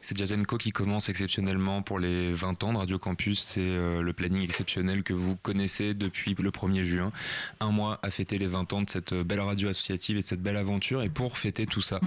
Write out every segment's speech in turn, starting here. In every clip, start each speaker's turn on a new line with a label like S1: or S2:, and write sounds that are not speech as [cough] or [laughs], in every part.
S1: C'est Jazz Co qui commence exceptionnellement pour les 20 ans de Radio Campus. C'est euh, le planning exceptionnel que vous connaissez depuis le 1er juin. Un mois à fêter les 20 ans de cette belle radio associative et de cette belle aventure. Et pour fêter tout ça,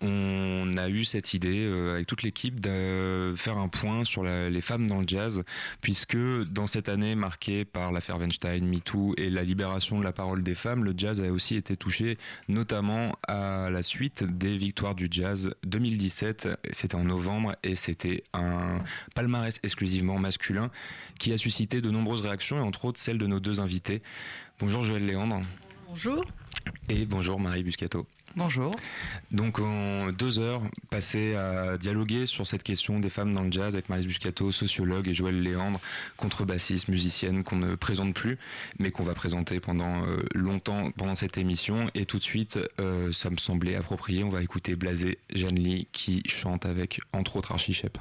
S1: on a eu cette idée euh, avec toute l'équipe de faire un point sur les femmes dans le jazz, puisque dans cette année marquée par l'affaire Weinstein, MeToo et la libération de la parole des femmes, le jazz a aussi été touché, notamment à la suite des victoires du jazz 2017. C'était en novembre et c'était un palmarès exclusivement masculin qui a suscité de nombreuses réactions et entre autres celle de nos deux invités. Bonjour Joël Léandre
S2: Bonjour.
S1: et bonjour Marie Buscato.
S2: Bonjour.
S1: Donc en deux heures passées à dialoguer sur cette question des femmes dans le jazz avec Marie Buscato, sociologue, et Joël Léandre, contrebassiste, musicienne qu'on ne présente plus, mais qu'on va présenter pendant euh, longtemps pendant cette émission. Et tout de suite, euh, ça me semblait approprié, on va écouter Blasé Jeanne Lee qui chante avec entre autres Archie Shepp.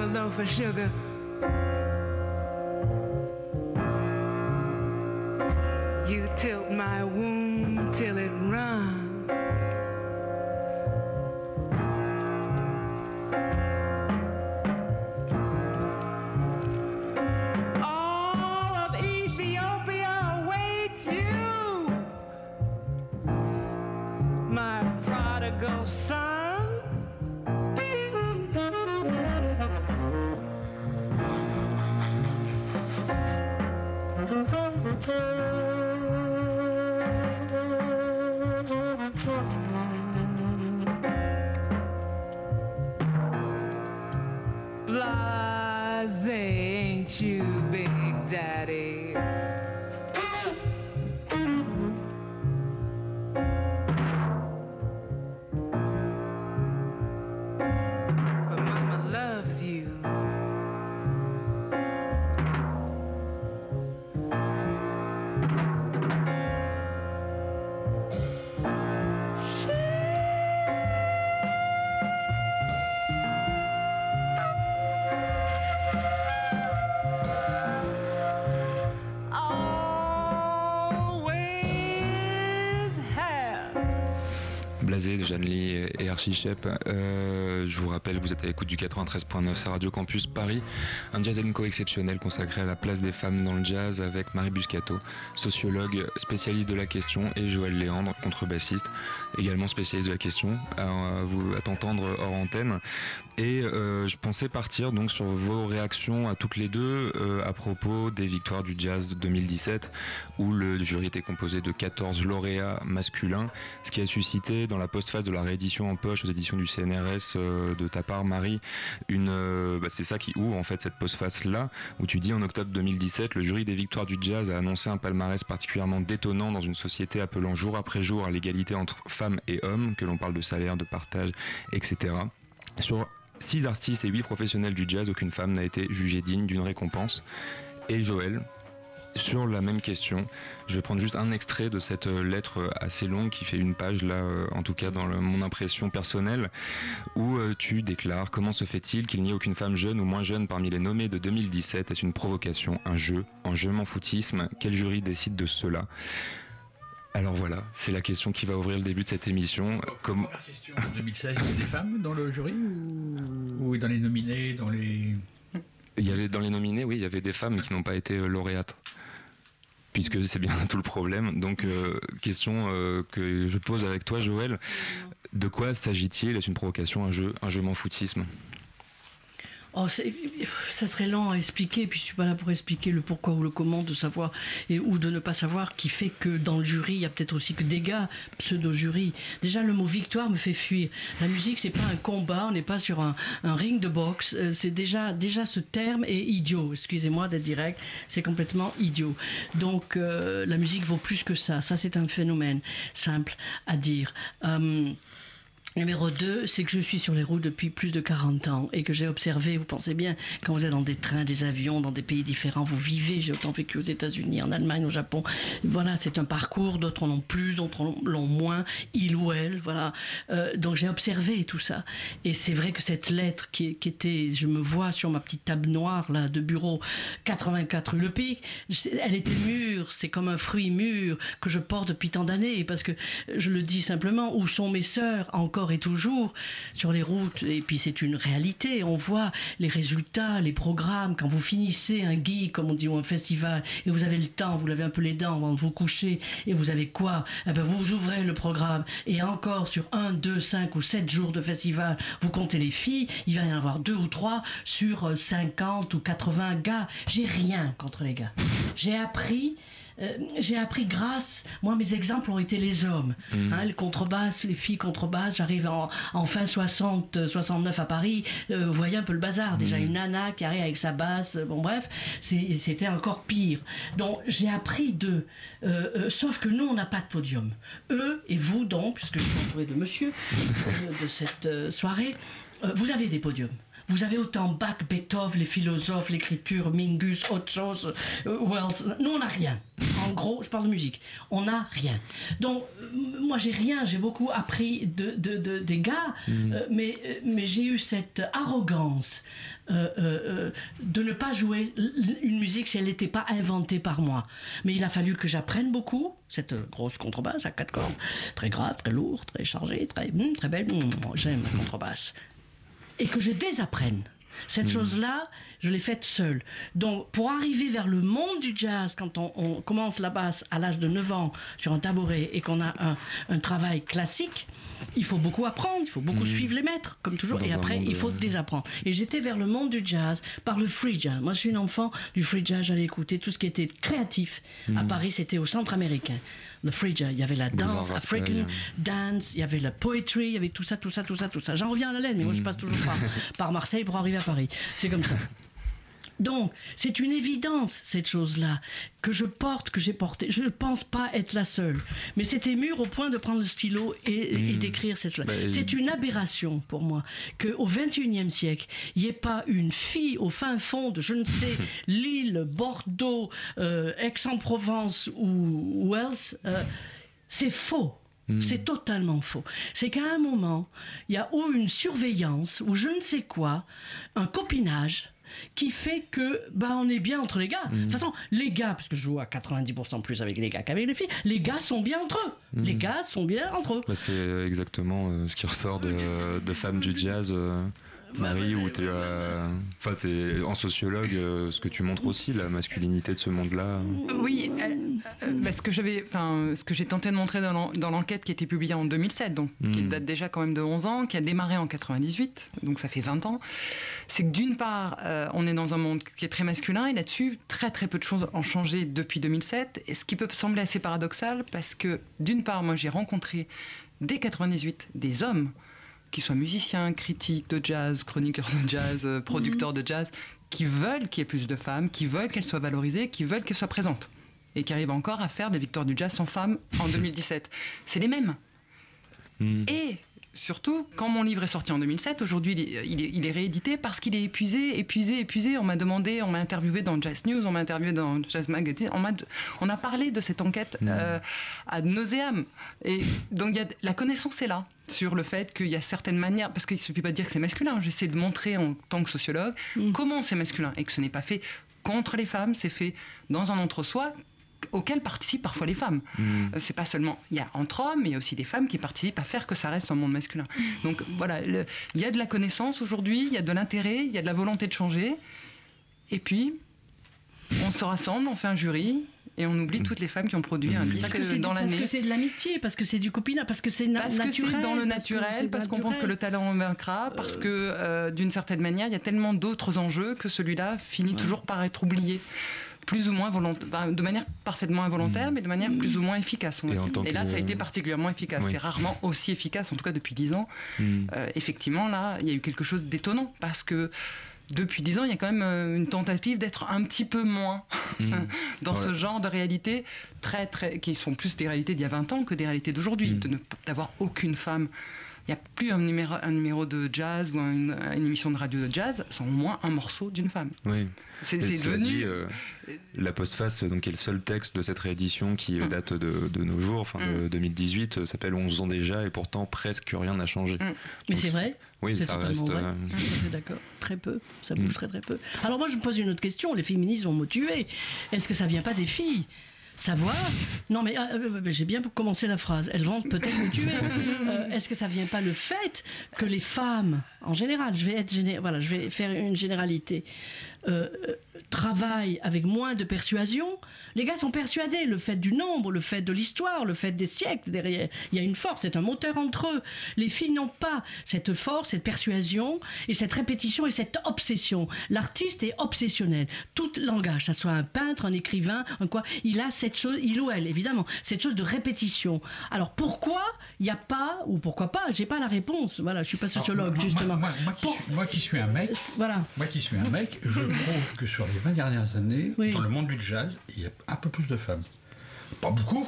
S3: A loaf of sugar.
S1: Jeanne Lee et Archie Shep. Je vous rappelle, vous êtes à l'écoute du 93.9, c'est Radio Campus Paris. Un jazz co exceptionnel consacré à la place des femmes dans le jazz avec Marie Buscato, sociologue, spécialiste de la question, et Joël Léandre, contrebassiste, également spécialiste de la question, à, t'entendre hors antenne. Et euh, je pensais partir donc sur vos réactions à toutes les deux euh, à propos des victoires du jazz de 2017, où le jury était composé de 14 lauréats masculins, ce qui a suscité dans la postface de la réédition en poche aux éditions du CNRS euh, de ta part, Marie, une, euh, bah, c'est ça qui ouvre en fait cette postface là, où tu dis en octobre 2017, le jury des victoires du jazz a annoncé un palmarès particulièrement détonnant dans une société appelant jour après jour à l'égalité entre femmes et hommes, que l'on parle de salaire, de partage, etc. Sur 6 artistes et 8 professionnels du jazz, aucune femme n'a été jugée digne d'une récompense. Et Joël, sur la même question, je vais prendre juste un extrait de cette euh, lettre assez longue qui fait une page là, euh, en tout cas dans le- mon impression personnelle, où euh, tu déclares comment se fait-il qu'il n'y ait aucune femme jeune ou moins jeune parmi les nommés de 2017 Est-ce une provocation, un jeu, un jeu m'en foutisme Quel jury décide de cela? Alors voilà, c'est la question qui va ouvrir le début de cette émission. Comme...
S2: Première question. En 2016, il y avait des femmes dans le jury ou, ou dans les nominés, dans les...
S1: Il y avait dans les nominés, oui, il y avait des femmes qui n'ont pas été euh, lauréates. Puisque c'est bien [laughs] tout le problème. Donc, euh, question euh, que je pose avec toi, Joël. De quoi s'agit-il? Est-ce une provocation, un jeu, un jeu m'en foutisme?
S4: Oh, ça serait lent à expliquer, puis je suis pas là pour expliquer le pourquoi ou le comment de savoir et ou de ne pas savoir, qui fait que dans le jury, il y a peut-être aussi que des gars pseudo-jury. Déjà, le mot victoire me fait fuir. La musique, c'est pas un combat, on n'est pas sur un, ring de boxe. Euh, C'est déjà, déjà ce terme est idiot. Excusez-moi d'être direct, c'est complètement idiot. Donc, euh, la musique vaut plus que ça. Ça, c'est un phénomène simple à dire. Euh, Numéro 2, c'est que je suis sur les routes depuis plus de 40 ans et que j'ai observé, vous pensez bien, quand vous êtes dans des trains, des avions, dans des pays différents, vous vivez, j'ai autant vécu aux États-Unis, en Allemagne, au Japon. Voilà, c'est un parcours, d'autres en ont plus, d'autres en l'ont moins, il ou elle, voilà. Euh, donc j'ai observé tout ça. Et c'est vrai que cette lettre qui, qui était, je me vois sur ma petite table noire là de bureau, 84 rue Le Pic, elle était mûre, c'est comme un fruit mûr que je porte depuis tant d'années, parce que je le dis simplement, où sont mes sœurs encore et toujours sur les routes. Et puis c'est une réalité. On voit les résultats, les programmes. Quand vous finissez un gig, comme on dit, ou un festival, et vous avez le temps, vous lavez un peu les dents avant de vous coucher, et vous avez quoi? Eh ben, Vous ouvrez le programme, et encore sur un, deux, cinq ou sept jours de festival, vous comptez les filles, il va y en avoir deux ou trois sur euh, 50 ou 80 gars. J'ai rien contre les gars. J'ai appris euh, j'ai appris grâce, moi mes exemples ont été les hommes, hein, les contrebasses, les filles contrebasses, j'arrive en, en fin 60, euh, 69 à Paris, euh, vous voyez un peu le bazar, déjà une nana qui arrive avec sa basse, euh, bon bref, c'était encore pire. Donc j'ai appris d'eux, Euh, euh, sauf que nous on n'a pas de podium. Eux et vous donc, puisque je suis entouré de monsieur [laughs] euh, de cette euh, soirée, euh, vous avez des podiums. Vous avez autant Bach, Beethoven, les philosophes, l'écriture, Mingus, autre chose, euh, Wells. Nous, on n'a rien. En gros, je parle de musique. On n'a rien. Donc, euh, moi, j'ai rien. J'ai beaucoup appris de, de- de- des gars, euh, mais, mais j'ai eu cette arrogance euh, euh, euh, de ne pas jouer une musique si elle n'était pas inventée par moi. Mais il a fallu que j'apprenne beaucoup. Cette grosse contrebasse à quatre cordes, très grave, très lourde, très chargée, très, hum, très belle. J'aime la contrebasse et que je désapprenne. Cette chose-là, je l'ai faite seule. Donc, pour arriver vers le monde du jazz, quand on, on commence la basse à l'âge de 9 ans sur un tabouret et qu'on a un, un travail classique, il faut beaucoup apprendre, il faut beaucoup suivre les maîtres, comme toujours,
S1: Dans
S4: et après, il faut
S1: euh,
S4: désapprendre. Et j'étais vers le monde du jazz par le free jazz. Moi, je suis une enfant du free jazz, j'allais écouter tout ce qui était créatif. À Paris, c'était au centre américain. Le free jazz, il y avait la danse african, dance, il y avait la poetry, il y avait tout ça, tout ça, tout ça, tout ça. J'en reviens à la laine, mais moi je passe toujours par, par Marseille pour arriver à Paris. C'est comme ça. [laughs] Donc, c'est une évidence, cette chose-là, que je porte, que j'ai portée. Je ne pense pas être la seule. Mais c'était mûr au point de prendre le stylo et, et d'écrire cette chose
S1: Bah,
S4: C'est une aberration pour moi qu'au XXIe siècle, il n'y ait pas une fille au fin fond de, je ne sais, [laughs] Lille, Bordeaux, euh, Aix-en-Provence ou Wells. euh, c'est faux. C'est totalement faux. C'est qu'à un moment, il y a ou une surveillance, ou je ne sais quoi, un copinage qui fait que bah on est bien entre les gars. De toute façon, les gars, parce que je joue à 90% plus avec les gars qu'avec les filles, les gars sont bien entre eux. Les gars sont bien entre eux.
S1: Bah, c'est exactement euh, ce qui ressort de, de Femmes du Jazz, euh, Marie, où tu as. Enfin, c'est en sociologue euh, ce que tu montres aussi, la masculinité de ce monde-là.
S5: Oui, euh, euh, bah, ce que j'avais, enfin, ce que j'ai tenté de montrer dans l'en- dans l'enquête qui a été publiée en 2007, donc qui
S1: Mm.
S5: date déjà quand même de 11 ans, qui a démarré en 98, donc ça fait 20 ans, c'est que d'une part, euh, on est dans un monde qui est très masculin et là-dessus, très très peu de choses ont changé depuis 2007, et ce qui peut sembler assez paradoxal parce que d'une part, moi j'ai rencontré dès 98 des hommes qui soient musiciens, critiques de jazz, chroniqueurs de jazz, euh, producteurs de jazz, qui veulent qu'il y ait plus de femmes, qui veulent qu'elles soient valorisées, qui veulent qu'elles soient présentes. Et qui arrivent encore à faire des victoires du jazz sans femmes en [laughs] 2017. C'est les mêmes.
S1: Mm.
S5: Et surtout, quand mon livre est sorti en 2007, aujourd'hui il est, il est- il est réédité parce qu'il est épuisé, épuisé, épuisé. On m'a demandé, on m'a interviewé dans Jazz News, on m'a interviewé dans Jazz Magazine, on, a parlé de cette enquête euh, ad nauseam. Et donc il y a, la connaissance est là sur le fait qu'il y a certaines manières, parce qu'il ne suffit pas de dire que c'est masculin, j'essaie de montrer en tant que sociologue comment c'est masculin et que ce n'est pas fait contre les femmes, c'est fait dans un entre-soi auquel participent parfois les femmes.
S1: Mm.
S5: Euh, C'est pas seulement, il y a entre hommes, mais il y a aussi des femmes qui participent à faire que ça reste un monde masculin. Donc voilà, le- il y a de la connaissance aujourd'hui, il y a de l'intérêt, il y a de la volonté de changer. Et puis, on se rassemble, on fait un jury et on oublie toutes les femmes qui ont produit un
S1: Parce
S5: disque
S4: Parce que
S5: dans
S4: parce
S5: l'année.
S4: que c'est de l'amitié, parce que c'est du copinage, parce que c'est na-
S5: Parce que
S4: naturel.
S5: c'est dans le
S4: parce
S5: naturel, parce qu'on pense que
S4: naturel.
S5: le talent vaincra, parce que euh, d'une certaine manière, il y a tellement d'autres enjeux que celui-là finit toujours par être oublié. Plus ou moins volontaire, de manière parfaitement involontaire, mais de manière plus ou moins efficace. on
S1: Et en
S5: là,
S1: que-
S5: ça a été particulièrement efficace.
S1: Oui.
S5: C'est rarement aussi efficace, en tout cas depuis dix ans.
S1: Mm.
S5: Euh, effectivement, là, il y a eu quelque chose d'étonnant parce que depuis dix ans, il y a quand même euh, une tentative d'être un petit peu moins
S1: Mm. [laughs]
S5: dans ce genre de réalités très, très, qui sont plus des réalités d'il y a 20 ans que des réalités d'aujourd'hui.
S1: Mm.
S5: De ne d'avoir aucune femme. Il n'y a plus un numéro, un numéro de jazz ou un- une, une émission de radio de jazz sans au moins un morceau d'une femme.
S1: Oui.
S5: C'est devenu.
S1: dit, euh, la postface, donc, qui est le seul texte de cette réédition qui euh,
S5: Mm.
S1: date de, de nos jours, enfin de
S5: Mm.
S1: 2018, euh, s'appelle 11 ans déjà, et pourtant presque rien n'a changé.
S5: Mm.
S4: Mais
S1: Donc,
S4: c'est vrai.
S1: Oui,
S4: C'est
S1: ça
S4: totalement
S1: reste.
S4: vrai.
S1: euh,
S4: suis d'accord. Très peu. Ça bouge
S1: Mm.
S4: très très peu. Alors moi je me pose une autre question. Les féministes vont me tuer. Est-ce que ça vient pas des filles? Savoir. Non, mais euh, euh, j'ai bien commencé la phrase. Elles vont peut-être me tuer. [laughs] Euh, Est-ce que ça vient pas le fait que les femmes, en général, je vais être géné- voilà, je vais faire une généralité, euh, travaillent avec moins de persuasion. Les gars sont persuadés, le fait du nombre, le fait de l'histoire, le fait des siècles derrière. Il y a une force, c'est un moteur entre eux. Les filles n'ont pas cette force, cette persuasion et cette répétition et cette obsession. L'artiste est obsessionnel. Tout langage, ça soit un peintre, un écrivain, un quoi, il a cette chose, il ou elle évidemment, cette chose de répétition. Alors pourquoi il n'y a pas, ou pourquoi pas, j'ai pas la réponse. Voilà, je suis pas sociologue
S2: Moi-
S4: justement.
S2: Moi, moi qui suis, moi qui suis un mec,
S4: Voilà.
S2: moi qui suis un mec, je trouve que sur les 20 dernières années,
S4: Oui.
S2: dans le monde du jazz, il y a un peu plus de femmes. Pas beaucoup,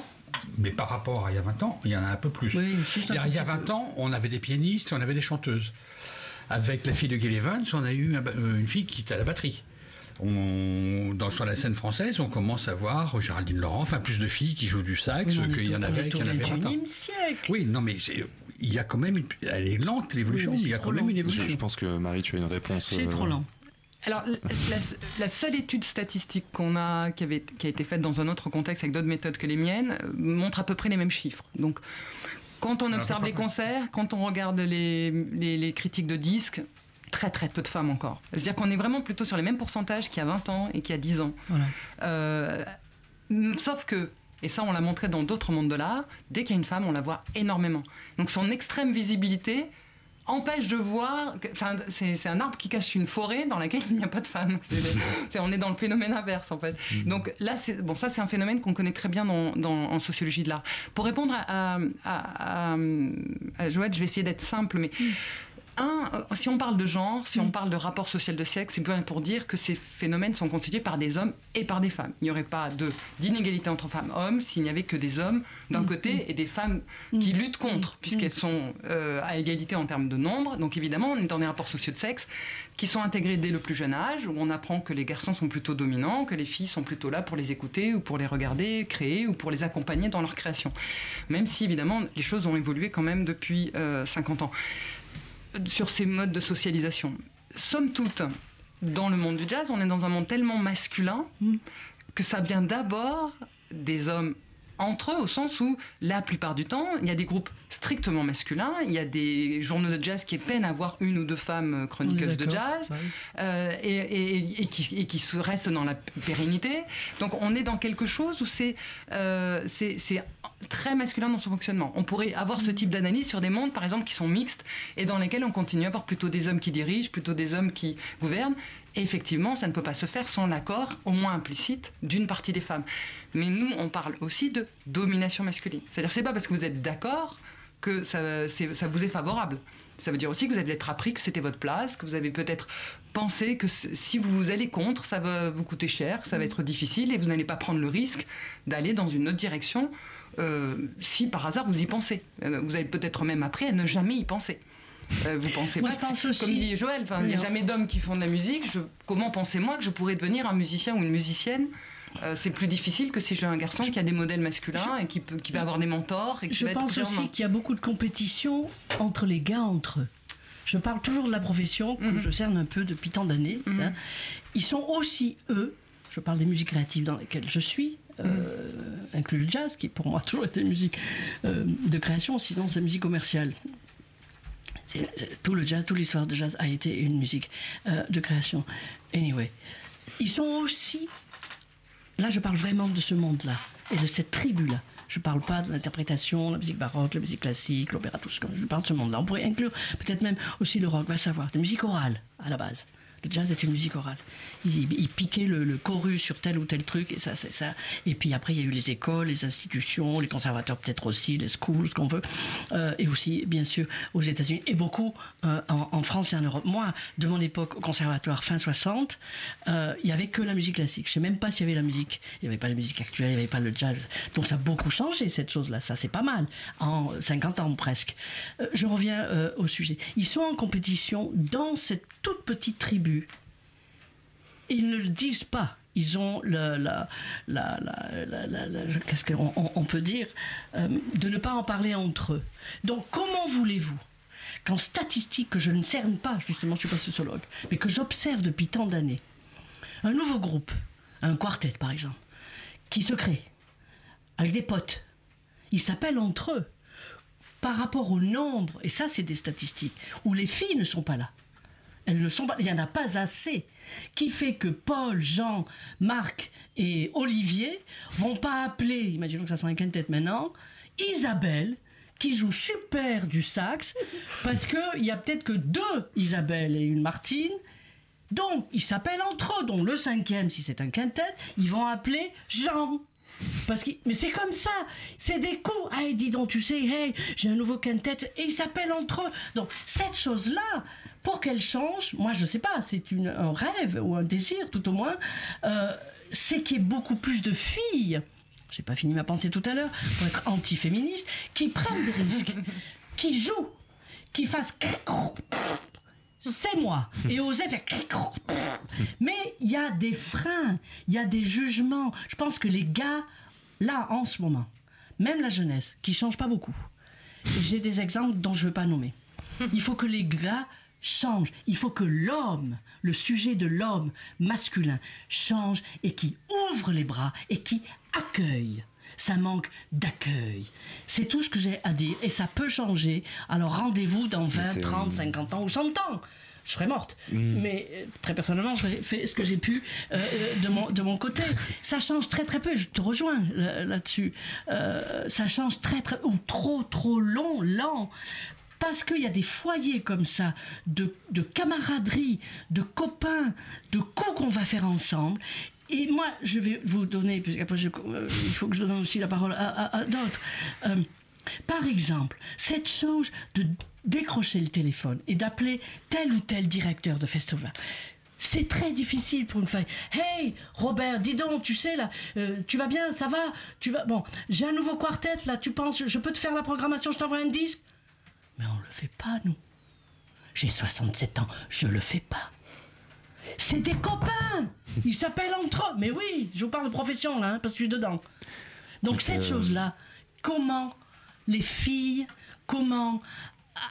S2: mais par rapport à il y a 20 ans, il y en a un peu plus.
S4: Oui, juste un
S2: il, y a,
S4: tout
S2: il y a
S4: petit peu.
S2: 20 ans, on avait des pianistes, on avait des chanteuses. Avec la fille de Gil Evans, on a eu euh, une fille qui était à la batterie. On, dans, sur la scène française, on commence à voir Géraldine Laurent, enfin plus de filles qui jouent du sax qu'il y en avait, qu'il
S4: au
S2: y en avait 20 ans.
S4: 21e siècle.
S2: Oui, non, mais il y a quand même une, elle est lente l'évolution,
S4: Oui, mais
S2: mais il y a
S4: c'est
S2: quand même une
S1: Je,
S2: évolution.
S1: je pense que Marie, tu as une réponse.
S4: C'est
S1: euh,
S4: trop lent.
S5: Alors, la, seule étude statistique qu'on a, qui, avait, qui a été faite dans un autre contexte avec d'autres méthodes que les miennes, euh, montre à peu près les mêmes chiffres. Donc, quand on
S2: Ah,
S5: observe les concerts, quand on regarde les, les- les critiques de disques, très très peu de femmes encore. C'est-à-dire qu'on est vraiment plutôt sur les mêmes pourcentages qu'il y a 20 ans et qu'il y a 10 ans.
S4: Voilà.
S5: Euh, sauf que, et ça on l'a montré dans d'autres mondes de l'art, dès qu'il y a une femme, on la voit énormément. Donc son extrême visibilité empêche de voir. c'est un- arbre qui cache une forêt dans laquelle il n'y a pas de femme. On est dans le phénomène inverse en fait. Donc là, c'est- bon, ça c'est un phénomène qu'on connaît très bien dans, dans- en sociologie de l'art. Pour répondre à, à, à, à- à Joël, je vais essayer d'être simple, mais un, euh, si on parle de genre, si on parle de rapport social de sexe, c'est bien pour dire que ces phénomènes sont constitués par des hommes et par des femmes. Il n'y aurait pas d'inégalité entre femmes et hommes s'il n'y avait que des hommes d'un côté et des femmes qui luttent contre, puisqu'elles sont euh, à égalité en termes de nombre. Donc évidemment, on est dans des rapports sociaux de sexe qui sont intégrés dès le plus jeune âge, où on apprend que les garçons sont plutôt dominants, que les filles sont plutôt là pour les écouter ou pour les regarder, créer ou pour les accompagner dans leur création. Même si évidemment les choses ont évolué quand même depuis euh, 50 ans sur ces modes de socialisation. Somme toute, dans le monde du jazz, on est dans un monde tellement masculin que ça vient d'abord des hommes entre eux, au sens où la plupart du temps, il y a des groupes strictement masculins, il y a des journaux de jazz qui peinent à avoir une ou deux femmes euh, chroniqueuses de jazz, euh, et, et- et qui, et qui se restent dans la pérennité. Donc on est dans quelque chose où c'est euh, c'est très masculin dans son fonctionnement. On pourrait avoir ce type d'analyse sur des mondes, par exemple, qui sont mixtes et dans lesquels on continue à avoir plutôt des hommes qui dirigent, plutôt des hommes qui gouvernent. Effectivement, ça ne peut pas se faire sans l'accord, au moins implicite, d'une partie des femmes. Mais nous, on parle aussi de domination masculine. C'est-à-dire, c'est pas parce que vous êtes d'accord que ça, vous est favorable. Ça veut dire aussi que vous avez peut-être appris que c'était votre place, que vous avez peut-être pensé que si vous allez contre, ça va vous coûter cher, ça va être difficile et vous n'allez pas prendre le risque d'aller dans une autre direction euh, si par hasard vous y pensez. Euh, vous avez peut-être même appris à ne jamais y penser. Euh, vous pensez
S4: Moi,
S5: pas,
S4: je pense
S5: comme dit Joël, il n'y a
S4: Oui,
S5: jamais d'hommes qui font de la musique. Je- comment pensez-moi que je pourrais devenir un musicien ou une musicienne? Euh, c'est plus difficile que si j'ai un garçon qui a des modèles masculins et qui, peut, qui va avoir des mentors et qui
S4: Je
S5: va
S4: pense aussi qu'il y a beaucoup de compétition entre les gars entre eux. Je parle toujours de la profession que
S5: Mhm.
S4: je cerne un peu depuis tant d'années. hein. Ils sont aussi eux. Je parle des musiques créatives dans lesquelles je suis, euh,
S5: Mhm.
S4: inclus le jazz, qui pour moi a toujours été une musique euh, de création, sinon c'est musique commerciale. Tout le jazz, toute l'histoire de jazz a été une musique euh, de création. Anyway, ils sont aussi Là, je parle vraiment de ce monde-là et de cette tribu-là. Je ne parle pas de l'interprétation, la musique baroque, la musique classique, l'opéra, tout ce que je parle de ce monde-là. On pourrait inclure peut-être même aussi le rock, va savoir, de musique orale à la base. Le jazz est une musique orale. Il, il piquait le, le chorus sur tel ou tel truc, et ça, c'est ça. Et puis après, il y a eu les écoles, les institutions, les conservateurs peut-être aussi, les schools, ce qu'on veut. Euh, et aussi, bien sûr, aux États-Unis, et beaucoup euh, en, France et en Europe. Moi, de mon époque au conservatoire, fin 60, euh, il n'y avait que la musique classique. Je ne sais même pas s'il y avait la musique. Il n'y avait pas la musique actuelle, il n'y avait pas le jazz. Donc ça a beaucoup changé, cette chose-là. Ça, c'est pas mal. En 50 ans presque. Euh, je reviens au sujet. Ils sont en compétition dans cette toute petite tribu. Ils ne le disent pas. Ils ont la, la, la, la- qu'est-ce qu'on on- on peut dire, de ne pas en parler entre eux. Donc comment voulez-vous qu'en statistique que je ne cerne pas, justement, je ne suis pas sociologue, mais que j'observe depuis tant d'années, un nouveau groupe, un quartet par exemple, qui se crée, avec des potes. Ils s'appellent entre eux. Par rapport au nombre, et ça c'est des statistiques, où les filles ne sont pas là. Elles ne sont pas, il n'y en a pas assez. Qui fait que Paul, Jean, Marc et Olivier vont pas appeler, imaginons que ça soit un quintet maintenant, Isabelle, qui joue super du sax, parce qu'il y a peut-être que deux Isabelle et une Martine. Donc, ils s'appellent entre eux. Donc, le cinquième, si c'est un quintet, ils vont appeler Jean. Parce que, mais c'est comme ça, c'est des coups. Hey, dis donc, tu sais, hey, j'ai un nouveau quintet, et ils s'appellent entre eux. Donc, cette chose-là, pour qu'elle change, moi je sais pas, c'est un rêve ou un désir tout au moins, euh, c'est qu'il y ait beaucoup plus de filles, j'ai pas fini ma pensée tout à l'heure, pour être anti-féministe, qui prennent des risques, [laughs] qui jouent, qui fassent c'est moi. Et oser faire. [laughs] Mais il y a des freins, il y a des jugements. Je pense que les gars, là, en ce moment, même la jeunesse, qui change pas beaucoup, j'ai des exemples dont je ne veux pas nommer. Il faut que les gars changent. Il faut que l'homme, le sujet de l'homme masculin, change et qui ouvre les bras et qui accueille. Ça manque d'accueil. C'est tout ce que j'ai à dire et ça peut changer. Alors rendez-vous dans 20,
S1: c'est,
S4: 30,
S1: euh,
S4: 50 ans ou 100 ans. Je serais morte.
S1: Mm.
S4: Mais euh, très personnellement, j'aurais fait ce que j'ai pu euh, euh, de, mon, de mon côté. Ça change très très peu. Je te rejoins là- là-dessus. Euh, ça change très très ou trop trop long, lent. Parce qu'il y a des foyers comme ça, de, de camaraderie, de copains, de coups qu'on va faire ensemble. Et moi, je vais vous donner, parce qu'après, je- euh, il faut que je donne aussi la parole à d'autres. Euh, par exemple, cette chose de décrocher le téléphone et d'appeler tel ou tel directeur de festival. C'est très difficile pour une femme. Hey, Robert, dis donc, tu sais là, euh, tu vas bien, ça va, tu vas. Bon, j'ai un nouveau quartet là. Tu penses, je peux te faire la programmation, je t'envoie un disque? Mais on le fait pas, nous. J'ai 67 ans, je le fais pas. C'est des copains. Ils s'appellent entre eux. Mais oui, je vous parle de profession là, hein, parce que je suis dedans. Donc cette
S1: euh,
S4: chose-là, comment les filles, comment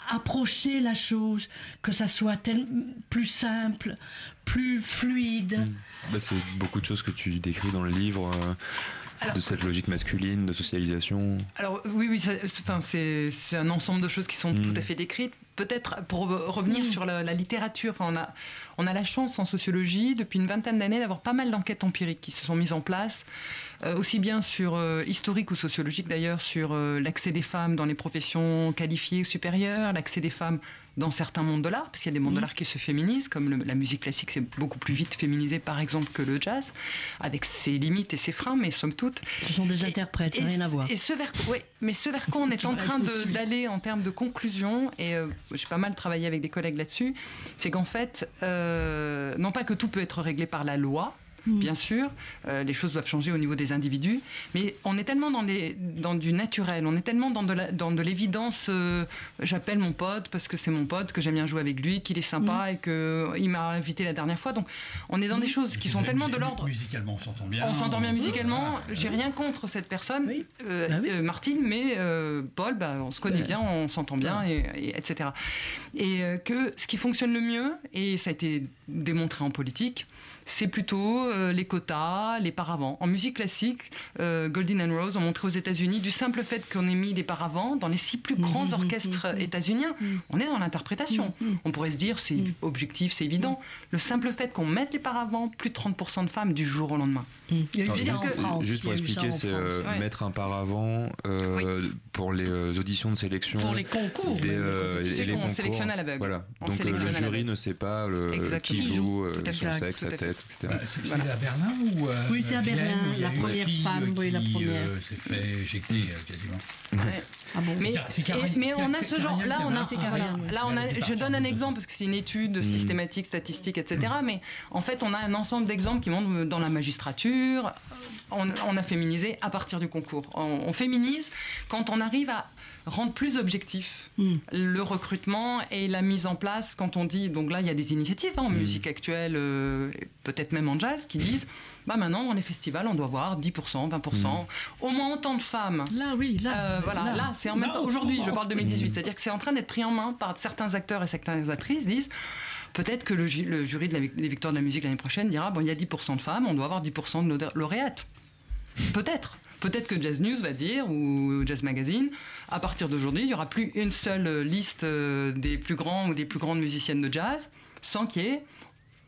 S4: approcher la chose, que ça soit tel- plus simple, plus fluide.
S1: Bah, c'est beaucoup de choses que tu décris dans le livre, euh, de cette logique masculine, de socialisation.
S5: Alors oui, oui, c'est- enfin, c'est c'est un ensemble de choses qui sont
S1: Mm.
S5: tout à fait décrites. Peut-être pour re- revenir sur la, la littérature, enfin, on, a, on a la chance en sociologie depuis une vingtaine d'années d'avoir pas mal d'enquêtes empiriques qui se sont mises en place, euh, aussi bien sur euh, historique ou sociologique d'ailleurs, sur euh, l'accès des femmes dans les professions qualifiées ou supérieures, l'accès des femmes dans certains mondes de l'art, parce qu'il y a des mondes de l'art qui se féminisent, comme le- la musique classique, c'est beaucoup plus vite féminisé par exemple que le jazz, avec ses limites et ses freins, mais somme toute.
S4: Ce sont des interprètes, ça n'a rien à voir.
S5: Et ce vers, ouais, mais ce vers quoi on [laughs] est en train d'aller en termes de conclusion, et euh, j'ai pas mal travaillé avec des collègues là-dessus, c'est qu'en fait, euh, non pas que tout peut être réglé par la loi, Bien sûr, euh, les choses doivent changer au niveau des individus, mais on est tellement dans, des, dans du naturel, on est tellement dans de l'évidence. euh, J'appelle mon pote parce que c'est mon pote, que j'aime bien jouer avec lui, qu'il est sympa et qu'il m'a invité la dernière fois. Donc, on est dans des choses qui sont tellement de l'ordre
S2: Musicalement, on s'entend bien.
S5: on s'entend bien musicalement.
S2: Voilà.
S5: J'ai rien contre cette personne, euh,
S4: Bah oui.
S5: euh, Martine, mais euh, Paul, bah, on se connaît
S4: Ouais.
S5: bien, on s'entend bien, et, et- etc. Et euh, que ce qui fonctionne le mieux, et ça a été démontré en politique, c'est plutôt euh, les quotas, les paravents. En musique classique, euh, Goldin and Rose ont montré aux États-Unis, du simple fait qu'on ait mis les paravents dans les six plus grands
S4: Mhm,
S5: orchestres
S4: mhm,
S5: états-uniens, on est dans l'interprétation. On pourrait se dire, c'est objectif, c'est évident. Le simple fait qu'on mette les paravents, plus de 30% de femmes du jour au lendemain.
S4: Il y a eu en France.
S1: Juste
S4: il y
S1: pour expliquer, c'est euh,
S5: ouais.
S1: mettre un paravent euh, pour les euh, auditions de sélection.
S4: Pour les concours.
S1: des,
S4: les
S1: euh, les
S5: On
S1: concours.
S5: sélectionne à l'aveugle.
S1: Voilà.
S5: On
S1: Donc le jury ne sait pas qui joue, son sexe, sa
S5: fait.
S1: Etc.
S2: Bah, c'est à Berlin ou euh,
S4: Oui, c'est à Berlin, la première
S2: fille,
S4: femme,
S2: euh,
S4: oui, la
S2: qui,
S4: première.
S2: euh, s'est fait éjecter euh, quasiment.
S4: Ah bon
S5: Mais, et- mais on a ce genre. Là, on a. Là, on a.
S2: Elle était
S5: Je donne un exemple parce que c'est une étude
S1: Mm.
S5: systématique, statistique, etc. Mais en fait, on a un ensemble d'exemples qui montrent dans la magistrature, on, on a féminisé à partir du concours. On, on féminise quand on arrive à rendre plus objectif
S4: Mm.
S5: le recrutement et la mise en place quand on dit donc là il y a des initiatives hein, en musique actuelle euh, peut-être même en jazz qui disent [laughs] bah maintenant dans les festivals on doit voir 10% 20% au moins autant de femmes
S4: Là, oui, là.
S5: euh, voilà, là, c'est en même
S2: Là,
S5: temps. Aujourd'hui, je parle de 2018, c'est-à-dire que c'est en train d'être pris en main par certains acteurs et certaines actrices disent. Peut-être que le, ju- le jury de la, des victoires de la musique l'année prochaine dira bon, il y a 10% de femmes, on doit avoir 10% de lauréates. Peut-être. Peut-être que Jazz News va dire, ou Jazz Magazine, à partir d'aujourd'hui, il n'y aura plus une seule liste euh, des plus grands ou des plus grandes musiciennes de jazz, sans qu'il y ait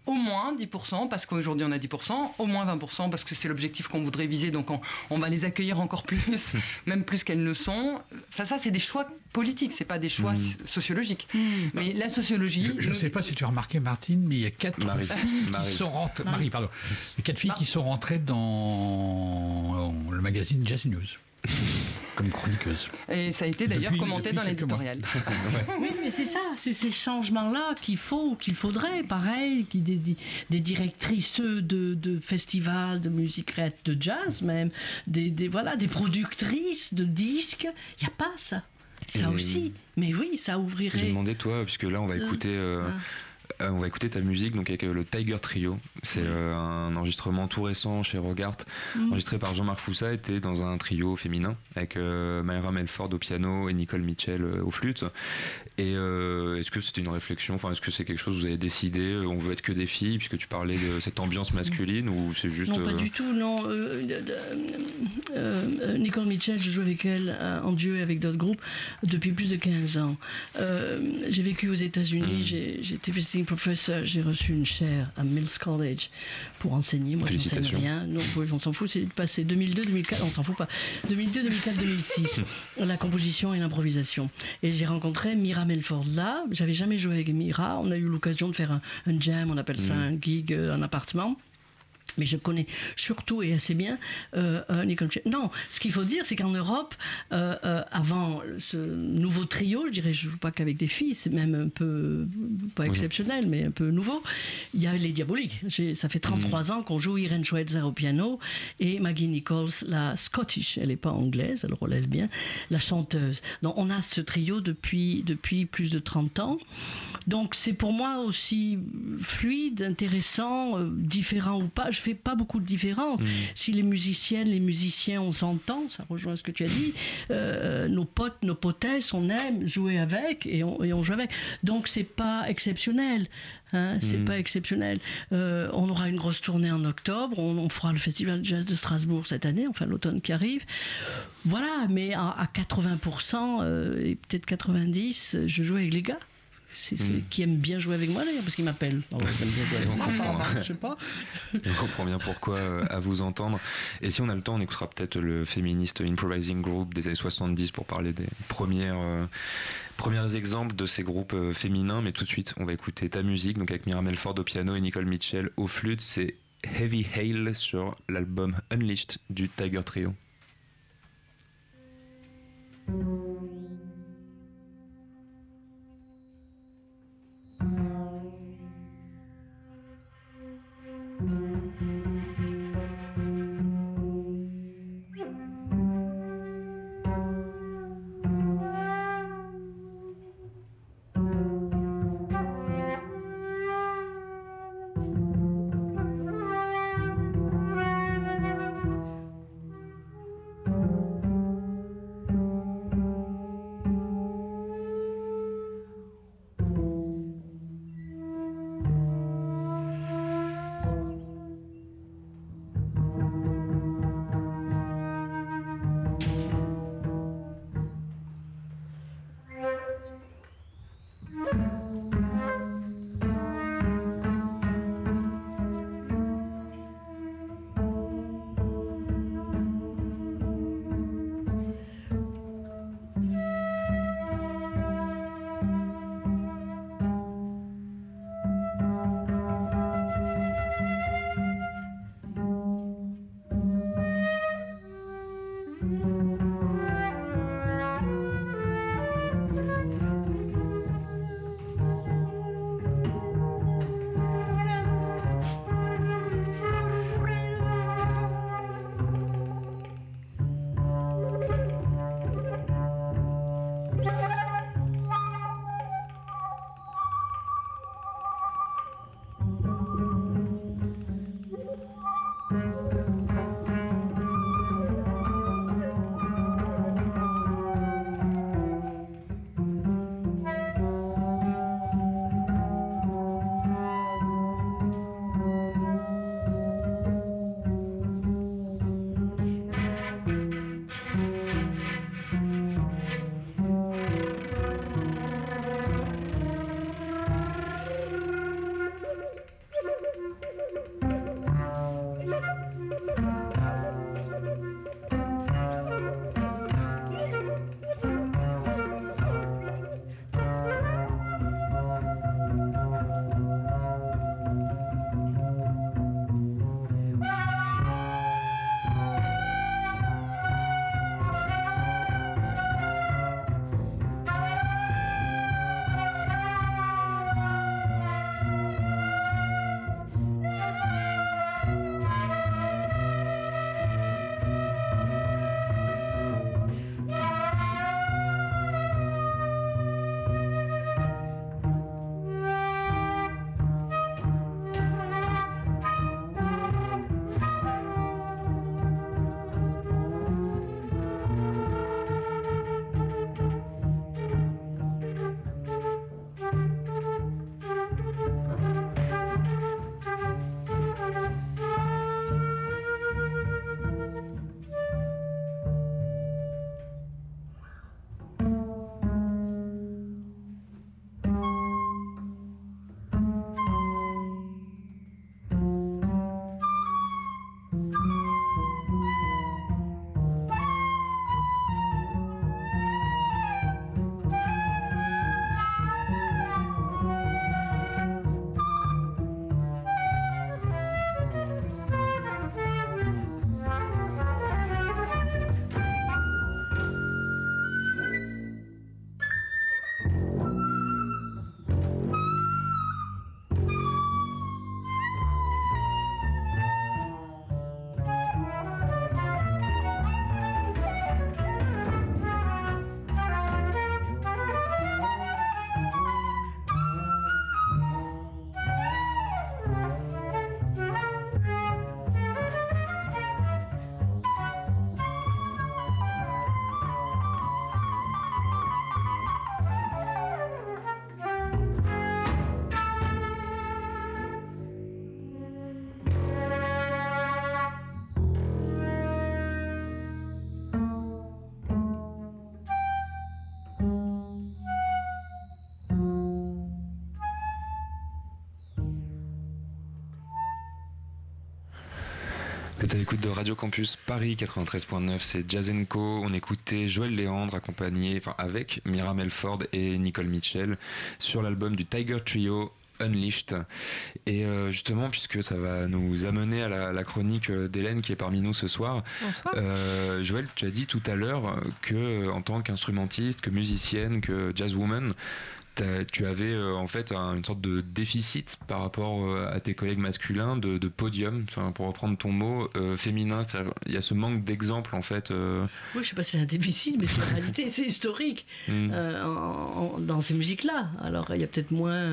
S5: au moins 10%, parce qu'aujourd'hui on a 10%, au moins 20%, parce que c'est l'objectif qu'on voudrait viser, donc on, on, va les accueillir encore plus, [laughs] même plus qu'elles ne sont. Enfin, ça, c'est des choix politiques, c'est pas des choix mmh. sociologiques. Mmh. Mais la sociologie.
S2: Je ne sais pas si tu as remarqué, Martine, mais il y a quatre
S1: Marie.
S2: filles
S1: Marie.
S2: qui sont rentrées. Marie, pardon. Il y a quatre filles qui sont rentrées dans le magazine Jazz News. [laughs] Comme chroniqueuse.
S5: Et ça a été d'ailleurs commenté dans l'éditorial. [laughs]
S4: Oui, mais c'est ça, c'est ces changements-là qu'il faut, qu'il faudrait, pareil, qui des, directrices de, de festivals de musique de jazz même, des, des- voilà, des productrices de disques, il n'y a pas ça. Ça
S1: Et-
S4: aussi. Mais oui, ça
S1: J'ai
S4: ouvrirait.
S1: demandé toi, puisque là on va
S4: Euh,
S1: écouter, euh, euh, on va écouter ta musique donc avec euh, le Tiger Trio. C'est euh, un enregistrement tout récent chez Rogart,
S4: Mm.
S1: enregistré par Jean-Marc Foussa. Était dans un trio féminin avec euh, Myra Melford au piano et Nicole Mitchell euh, aux flûtes. Et euh, est-ce que c'était une réflexion Enfin, est-ce que c'est quelque chose que vous avez décidé On veut être que des filles, puisque tu parlais de cette ambiance masculine, ou c'est juste
S4: Non, pas
S1: euh,
S4: du tout, non. Euh, euh, euh, euh, Nicole Mitchell, je joue avec elle euh, en duo et avec d'autres groupes depuis plus de 15 ans. Euh, j'ai vécu aux États-Unis,
S1: Mm.
S4: j'ai j'ai été visiting professor, j'ai reçu une chaire à Mills College pour enseigner. Moi, je n'enseigne rien. Non, oui, on s'en fout, c'est passé 2002, 2004, on s'en fout pas. 2002, 2004, 2006, la composition et l'improvisation. Et j'ai rencontré Mira Melford là. J'avais jamais joué avec Mira. On a eu l'occasion de faire un, un jam, on appelle ça
S1: Mm.
S4: un gig, euh, un appartement. Mais je connais surtout et assez bien euh, euh, Nicole. Non, ce qu'il faut dire, c'est qu'en Europe, euh, euh, avant ce nouveau trio, je dirais, je joue pas qu'avec des filles, c'est même un peu, pas exceptionnel, mais un peu nouveau. Il y a les Diaboliques. Ça fait 33 ans qu'on joue Irene Schweitzer au piano et Maggie Nichols, la Scottish, elle n'est pas anglaise, elle relève bien, la chanteuse. Donc on a ce trio depuis, depuis plus de 30 ans. Donc c'est pour moi aussi fluide, intéressant, différent ou pas. Je fais pas beaucoup de différence. Si les musiciennes, les musiciens, on s'entend, ça rejoint ce que tu as dit. euh, nos potes, nos potesses, on aime jouer avec et on, et on joue avec. Donc c'est pas exceptionnel. Hein, c'est
S1: Mhm.
S4: pas exceptionnel. Euh, on aura une grosse tournée en octobre. On, on fera le festival de jazz de Strasbourg cette année, enfin l'automne qui arrive. Voilà, mais à, à 80% euh, et peut-être 90, je joue avec les gars. C'est, c'est-
S1: Mhm.
S4: qui aiment bien jouer avec moi d'ailleurs parce ouais, jouer avec
S1: On comprend. [laughs]
S4: Enfin, je sais pas.
S1: Et [laughs] on comprend bien pourquoi euh, à vous entendre. Et si on a le temps, on écoutera peut-être le féministe Improvising Group des années 70 pour parler des premières, euh, premiers exemples de ces groupes euh, féminins. Mais tout de suite, on va écouter ta musique, donc avec Mira Melford au piano et Nicole Mitchell au flûte. C'est Heavy Hail sur l'album Unleashed du Tiger Trio. C'est à l'écoute de Radio Campus Paris 93.9, c'est Jazz Co. On écoutait Joël Léandre accompagné, enfin avec Mira Melford et Nicole Mitchell sur l'album du Tiger Trio Unleashed. Et euh, justement, puisque ça va nous amener à la, chronique d'Hélène qui est parmi nous ce soir.
S6: Bonsoir.
S1: Euh, Joël, tu as dit tout à l'heure que en tant qu'instrumentiste, que musicienne, que jazzwoman, tu avais euh, en fait une sorte de déficit par rapport euh, à tes collègues masculins de, podium, pour reprendre ton mot, euh, féminin. Il y a ce manque d'exemples en fait.
S4: Oui, je sais pas si c'est un déficit, mais en réalité c'est historique [laughs] hmm. dans ces musiques-là. Alors il y a peut-être moins,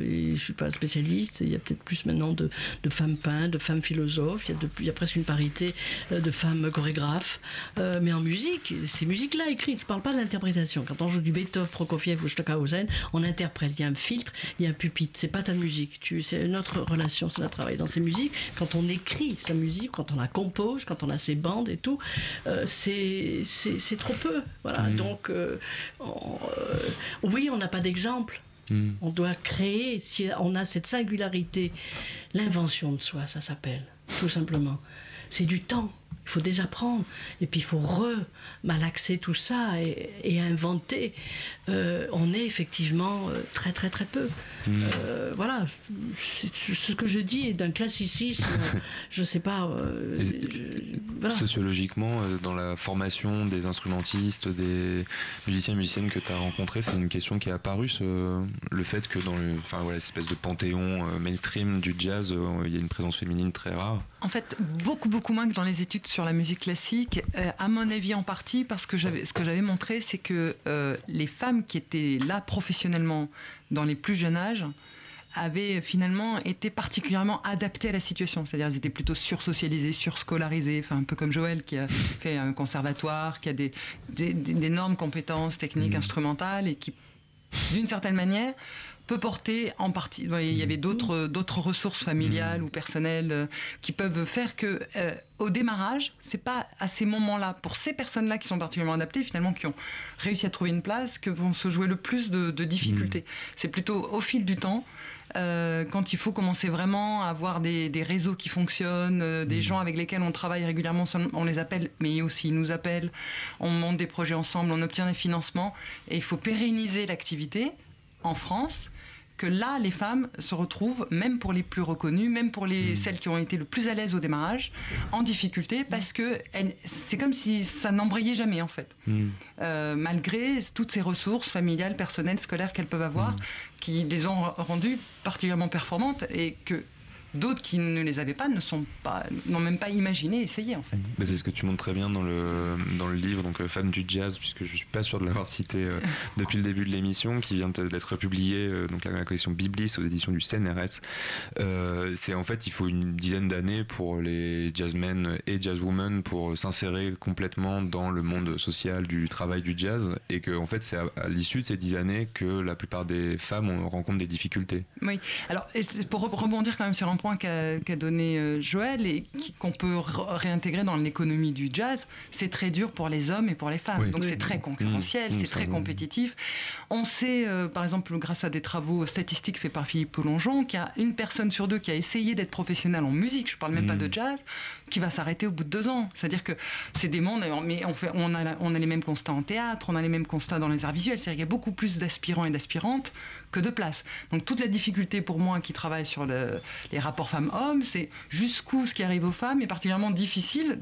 S4: je suis pas spécialiste, il y a peut-être plus maintenant de, femmes peintres, de femmes philosophes, il y, a il y a presque une parité de femmes chorégraphes. mais en musique, ces musiques-là écrites, je parle pas de l'interprétation. Quand on joue du Beethoven, Prokofiev ou Stockhausen, on interprète, il y a un filtre, il y a un pupitre, c'est pas ta musique, tu, c'est notre relation, c'est notre travail. Dans ces musiques, quand on écrit sa musique, quand on la compose, quand on a ses bandes et tout, euh, c'est, c'est, trop peu. Voilà, mmh. donc euh, euh, oui, on n'a pas d'exemple. Mmh. On doit créer, si on a cette singularité, l'invention de soi, ça s'appelle, tout simplement. C'est du temps il faut désapprendre. Et puis il faut re-malaxer tout ça et, inventer. Euh, on est effectivement euh, très très très peu. Hmm. Euh, voilà. Ce que je dis est d'un classicisme, [laughs] je ne sais pas.
S1: Sociologiquement, dans la formation des instrumentistes, des musiciens et musiciennes que tu as rencontrés, c'est une question qui est apparue, le fait que dans le, enfin, voilà, cette espèce de panthéon mainstream du jazz, il y a une présence féminine très rare.
S5: En fait, beaucoup beaucoup moins que dans les études sur la musique classique, euh, à mon avis en partie parce que ce que j'avais montré, c'est que euh, les femmes qui étaient là professionnellement dans les plus jeunes âges avaient finalement été particulièrement adaptées à la situation. C'est-à-dire elles étaient plutôt sursocialisées, surscolarisées, enfin un peu comme Joël qui a [laughs] fait un conservatoire, qui a des, d'énormes compétences techniques, mmh. instrumentales et qui, d'une certaine manière, peut porter en partie. Il y avait d'autres d'autres ressources familiales mmh. ou personnelles euh, qui peuvent faire que euh, au démarrage, c'est pas à ces moments-là, pour ces personnes-là qui sont particulièrement adaptées, finalement, qui ont réussi à trouver une place, que vont se jouer le plus de, difficultés. Mmh. C'est plutôt au fil du temps. Euh, quand il faut commencer vraiment à avoir des, réseaux qui fonctionnent, des mmh. gens avec lesquels on travaille régulièrement, on les appelle, mais aussi ils nous appellent, on monte des projets ensemble, on obtient des financements, et il faut pérenniser l'activité en France que là, les femmes se retrouvent, même pour les plus reconnues, même pour les, hmm. celles qui ont été le plus à l'aise au démarrage, en difficulté parce que c'est comme si ça n'embrayait jamais en fait. Hmm. Euh, malgré toutes ces ressources familiales, personnelles, scolaires qu'elles peuvent avoir, hmm. qui les ont rendues particulièrement performantes et que D'autres qui ne les avaient pas ne sont pas, n'ont même pas imaginé essayer en fait.
S1: Bah, c'est ce que tu montres très bien dans le dans le livre, donc euh, Femme du jazz, puisque je suis pas sûr de l'avoir [laughs] cité euh, depuis le début de l'émission, qui vient d'être publié euh, donc la, collection Biblis aux éditions du CNRS. c'est en fait il faut une dizaine d'années pour les jazzmen et jazzwomen pour s'insérer complètement dans le monde social du travail du jazz, et que en fait c'est à, l'issue de ces dix années que la plupart des femmes rencontrent des difficultés.
S5: Oui. Alors pour rebondir quand même sur un point qu'a donné euh, Joël et qu'on peut réintégrer dans l'économie du jazz, c'est très dur pour les hommes et pour les femmes. Donc c'est très concurrentiel, mmh. c'est très compétitif. On sait, euh, par exemple, grâce à des travaux statistiques faits par Philippe Poulongeon, qu'il y a une personne sur deux qui a essayé d'être professionnelle en musique, je parle même pas de jazz, qui va s'arrêter au bout de deux ans. C'est-à-dire que c'est des mondes, mais on, fait, on, a, on a les mêmes constats en théâtre, on a les mêmes constats dans les arts visuels. C'est-à-dire qu'il y a beaucoup plus d'aspirants et d'aspirantes que de place. Donc toute la difficulté pour moi qui travaille sur les rapports femmes-hommes, c'est jusqu'où ce qui arrive aux femmes est particulièrement difficile,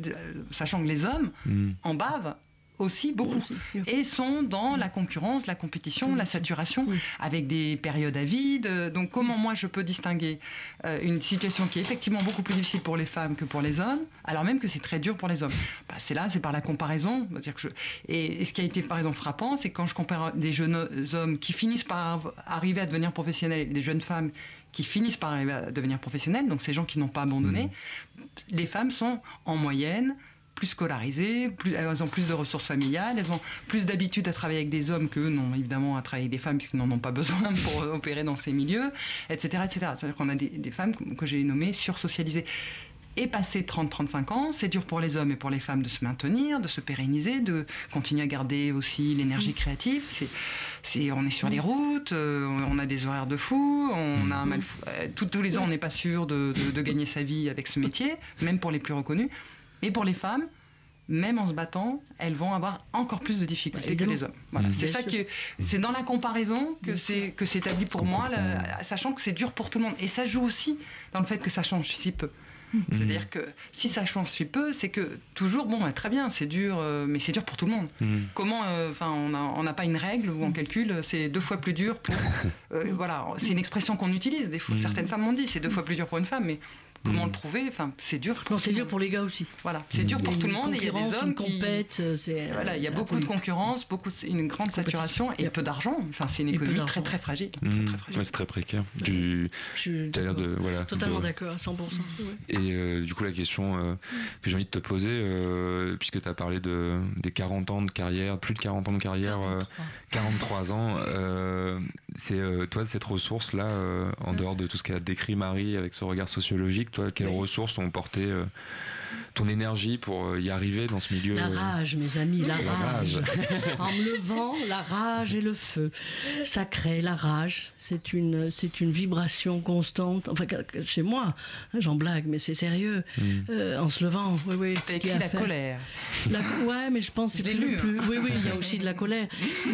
S5: sachant que les hommes mmh. en bavent aussi beaucoup et sont dans la concurrence, la compétition, la saturation, avec des périodes à vide. Donc comment moi je peux distinguer euh, une situation qui est effectivement beaucoup plus difficile pour les femmes que pour les hommes, alors même que c'est très dur pour les hommes? Bah, C'est là, c'est par la comparaison. Dire que je... et, ce qui a été par exemple frappant, c'est quand je compare des jeunes hommes qui finissent par arriver à devenir professionnels et des jeunes femmes qui finissent par arriver à devenir professionnelles, donc ces gens qui n'ont pas abandonné, mmh. les femmes sont en moyenne plus scolarisées, plus, elles ont plus de ressources familiales, elles ont plus d'habitude à travailler avec des hommes que non évidemment à travailler avec des femmes puisqu'ils n'en ont pas besoin [laughs] pour opérer dans ces milieux, etc. etc. C'est-à-dire qu'on a des, femmes que j'ai nommées sursocialisées. Et passé 30-35 ans, c'est dur pour les hommes et pour les femmes de se maintenir, de se pérenniser, de continuer à garder aussi l'énergie créative. C'est, c'est, on est sur les routes, euh, on a des horaires de fou, on a un mal fou. euh, tous- tous les ans, on n'est pas sûr de, de- de gagner sa vie avec ce métier, même pour les plus reconnus. Et pour les femmes, même en se battant, elles vont avoir encore plus de difficultés que
S4: évidemment.
S5: les hommes. Voilà.
S1: Mm.
S5: C'est ça
S4: sûr.
S5: que c'est dans la comparaison que c'est que c'est établi pour moi, sachant que c'est dur pour tout le monde. Et ça joue aussi dans le fait que ça change si peu. C'est-à-dire que si ça change si peu, c'est que toujours, bon, ouais, très bien, c'est dur, euh, mais c'est dur pour tout le monde.
S1: Mm.
S5: Comment, euh, enfin, on n'a on n'a pas une règle où on calcule, euh, c'est deux fois plus dur pour. euh, [laughs] voilà, c'est une expression qu'on utilise. Des fois, certaines femmes m'ont dit, c'est deux fois plus dur pour une femme, mais comment
S1: Mm.
S5: le prouver Enfin, c'est dur. Pour
S4: Non, c'est dur pour les gars aussi.
S5: Voilà, c'est dur pour tout le monde et il y a des hommes qui.
S4: euh, c'est.
S5: Voilà, il y a beaucoup de concurrence, beaucoup, une grande saturation et peu d'argent. Enfin, c'est une économie très très fragile.
S1: Mm. Ouais, c'est très précaire. L'air
S4: d'accord.
S1: de voilà.
S4: Totalement d'accord, à 100%. ouais.
S1: Et euh, du coup, la question euh, que j'ai envie de te poser, puisque tu as parlé de, des 40 ans de carrière, plus de 40 ans de carrière, euh,
S4: 43.
S1: 43 ans, c'est toi, cette ressource-là, euh, en dehors de tout ce qu'a décrit Marie avec ce regard sociologique, toi, quelles
S4: Oui.
S1: ressources ont porté euh, ton énergie pour euh, y arriver dans ce milieu
S4: La
S1: euh,
S4: rage, mes amis, la,
S1: La
S4: rage.
S1: rage. [laughs]
S4: en me levant, la rage et le feu. Ça crée la rage. C'est une, c'est une vibration constante. Enfin, chez moi, hein, j'en blague, mais c'est sérieux.
S1: Mm.
S4: Euh, en se levant, oui, oui. Ce qu'il y
S5: écrit
S4: a
S5: la
S4: faire.
S5: colère.
S4: La- ouais, mais je pense que plus,
S5: lu, hein.
S4: plus- Oui, oui, il y a aussi de la colère.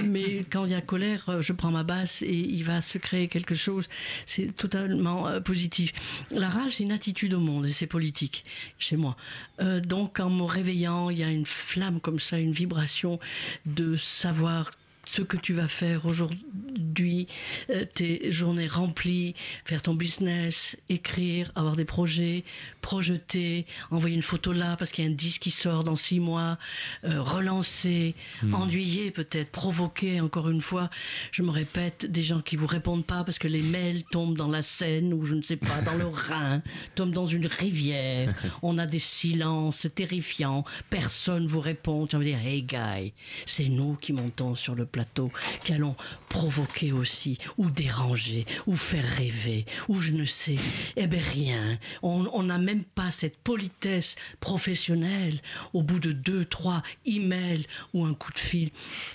S4: Mais quand il y a colère, je prends ma basse et il va se créer quelque chose. C'est totalement euh, positif. La rage, c'est une attitude au monde et c'est politique chez moi. Euh, donc, en me réveillant, il y a une flamme comme ça, une vibration de savoir ce que tu vas faire aujourd'hui, euh, tes journées remplies, faire ton business, écrire, avoir des projets, projeter, envoyer une photo là parce qu'il y a un disque qui sort dans six mois, euh, relancer, ennuyer peut-être, provoquer encore une fois. Je me répète, des gens qui vous répondent pas parce que les mails tombent dans la Seine ou je ne sais pas, dans le [laughs] Rhin, tombent dans une rivière. [laughs] On a des silences terrifiants, personne vous répond. Tu vas me dire, hey guy, c'est nous qui montons sur le plateau, qui allons provoquer aussi, ou déranger, ou faire rêver, ou je ne sais. Eh bien rien. On on n'a même pas cette politesse professionnelle au bout de deux, trois emails ou un coup de fil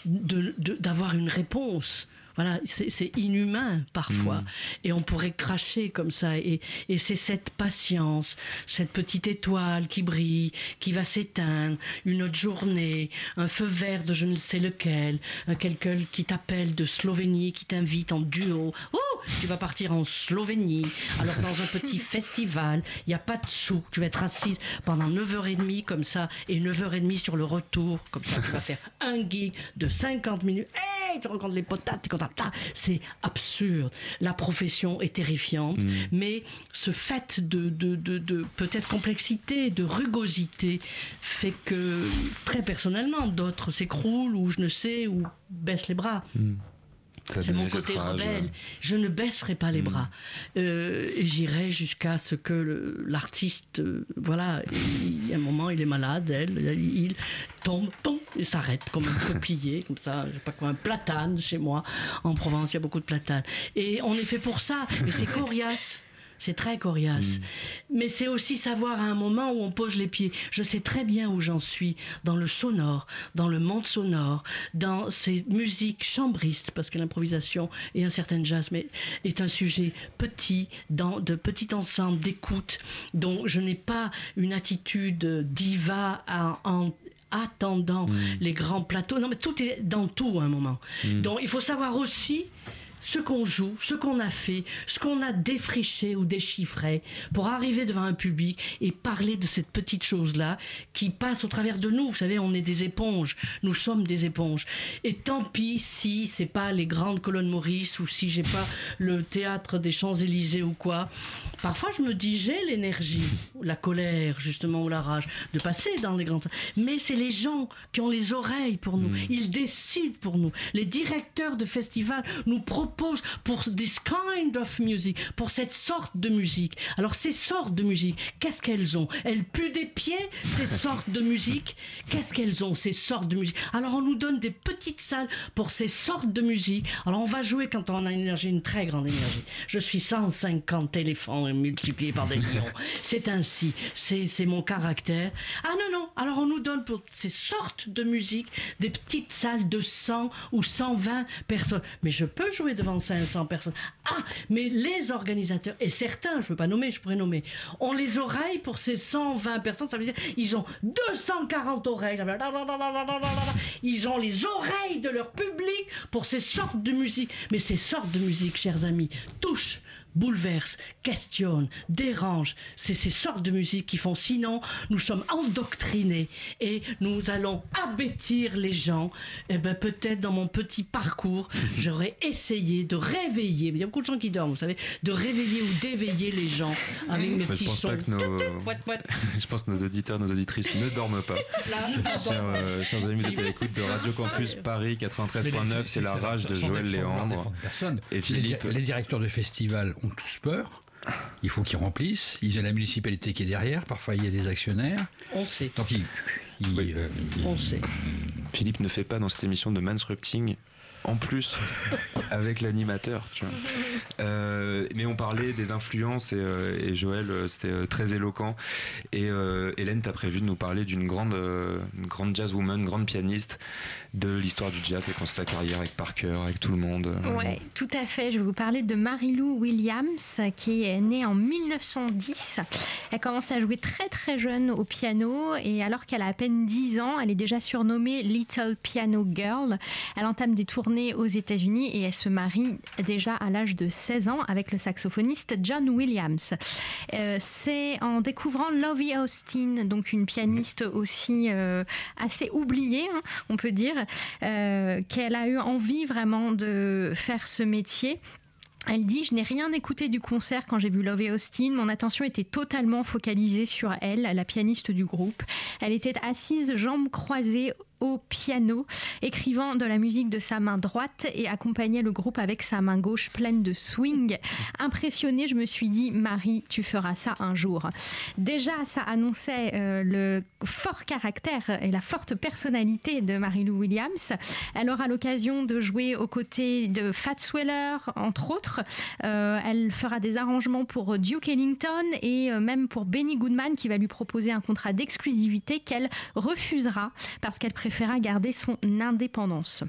S4: d'avoir une réponse. Voilà, c'est inhumain parfois. Et on pourrait cracher comme ça. Et, et c'est cette patience, cette petite étoile qui brille, qui va s'éteindre, une autre journée, un feu vert de je ne sais lequel, un quelqu'un qui t'appelle de Slovénie, qui t'invite en duo. Oh, tu vas partir en Slovénie. Alors dans un petit [laughs] festival, il n'y a pas de sous. Tu vas être assise pendant 9h30 comme ça, et 9h30 sur le retour, comme ça tu vas faire un gig de 50 minutes. Hey, tu rencontres les potates, tu rencontres- c'est absurde. La profession est terrifiante, mais ce fait de, de, de, de peut-être complexité, de rugosité, fait que très personnellement, d'autres s'écroulent ou je ne sais, ou baissent les bras.
S1: ça
S4: C'est mon côté rebelle.
S1: euh,
S4: Je ne baisserai pas les bras. Euh, et J'irai jusqu'à ce que l'artiste, euh, voilà, il, un moment, il est malade, elle, il tombe, tombe, et s'arrête comme un [laughs] peuplier, comme ça, je sais pas quoi, un platane chez moi. En Provence, il y a beaucoup de platanes. Et on est fait pour ça, mais c'est coriace. C'est très coriace. Mais c'est aussi savoir à un moment où on pose les pieds. Je sais très bien où j'en suis, dans le sonore, dans le monde sonore, dans ces musiques chambristes, parce que l'improvisation et un certain jazz mais est un sujet petit, dans de petits ensembles d'écoute, dont je n'ai pas une attitude diva à- en attendant les grands plateaux. Non, mais tout est dans tout à un moment. Donc il faut savoir aussi ce qu'on joue, ce qu'on a fait, ce qu'on a défriché ou déchiffré pour arriver devant un public et parler de cette petite chose-là qui passe au travers de nous. Vous savez, on est des éponges. Nous sommes des éponges. Et tant pis si c'est pas les grandes colonnes Maurice ou si j'ai pas [laughs] le théâtre des Champs-Élysées ou quoi. Parfois, je me dis, j'ai l'énergie, la colère, justement, ou la rage, de passer dans les grands. Mais c'est les gens qui ont les oreilles pour nous. Ils décident pour nous. Les directeurs de festivals nous proposent pour this kind of music, pour cette sorte de musique. Alors, ces sortes de musique, qu'est-ce qu'elles ont? Elles puent des pieds, ces [laughs] sortes de musique? Qu'est-ce qu'elles ont, ces sortes de musique? Alors, on nous donne des petites salles pour ces sortes de musique. Alors, on va jouer quand on a une énergie, une très grande énergie. Je suis 150 éléphants multipliés par des millions. [laughs] C'est ainsi, c'est c'est mon caractère. Ah non, non, alors on nous donne pour ces sortes de musique des petites salles de 100 ou 120 personnes. Mais je peux jouer devant 500 personnes. Ah, mais les organisateurs, et certains, je ne veux pas nommer, je pourrais nommer, ont les oreilles pour ces 120 personnes. Ça veut dire ils ont 240 oreilles. Ils ont les oreilles de leur public pour ces sortes de musique. Mais ces sortes de musique, chers amis, touchent bouleversent, questionnent, dérangent. C'est ces sortes de musique qui font sinon nous sommes endoctrinés et nous allons abêtir les gens. Et ben peut-être dans mon petit parcours, [laughs] j'aurais essayé de réveiller, il y a beaucoup de gens qui dorment, vous savez, de réveiller ou d'éveiller les gens avec mes
S1: Mais
S4: petits
S1: je pense
S4: sons.
S1: pas que nos... [laughs] je pense que nos auditeurs, nos auditrices ne dorment pas. [laughs] chers, euh, chers amis, vous êtes à l'écoute de Radio Campus Paris 93.9, c'est la rage de Joël Léandre. Et
S2: Les,
S1: Philippe.
S2: les directeurs de festivals ont tous peur. Il faut qu'ils remplissent. Ils ont la municipalité qui est derrière. Parfois, il y a des actionnaires.
S4: On sait.
S2: Donc, ils, ils, euh,
S4: On sait.
S1: Philippe ne fait pas dans cette émission de mansrupting en plus [laughs] avec l'animateur. tu vois. Euh, mais on parlait des influences et, euh, et Joël, euh, c'était euh, très éloquent. Et euh, Hélène, t'as prévu de nous parler d'une grande, euh, une grande jazzwoman, grande pianiste de l'histoire du jazz, qui a commencé sa carrière avec Parker, avec tout le monde.
S6: Ouais, tout à fait. Je vais vous parler de Marilou Williams, qui est née en 1910. Elle commence à jouer très très jeune au piano et alors qu'elle a à peine 10 ans, elle est déjà surnommée Little Piano Girl. Elle entame des tournées aux États-Unis et elle se marie déjà à l'âge de 16 ans avec le saxophoniste John Williams. Euh, C'est en découvrant Lovie Austin, donc une pianiste aussi euh, assez oubliée, hein, on peut dire, euh, qu'elle a eu envie vraiment de faire ce métier. Elle dit Je n'ai rien écouté du concert quand j'ai vu Lovey Austin. Mon attention était totalement focalisée sur elle, la pianiste du groupe. Elle était assise, jambes croisées au piano, écrivant de la musique de sa main droite et accompagnait le groupe avec sa main gauche pleine de swing. Impressionnée, je me suis dit Marie, tu feras ça un jour. Déjà, ça annonçait euh, le fort caractère et la forte personnalité de Marie-Lou Williams. Elle aura l'occasion de jouer aux côtés de Fats Weller, entre autres. Euh, elle fera des arrangements pour Duke Ellington et euh, même pour Benny Goodman qui va lui proposer un contrat d'exclusivité qu'elle refusera parce qu'elle préféra garder son indépendance.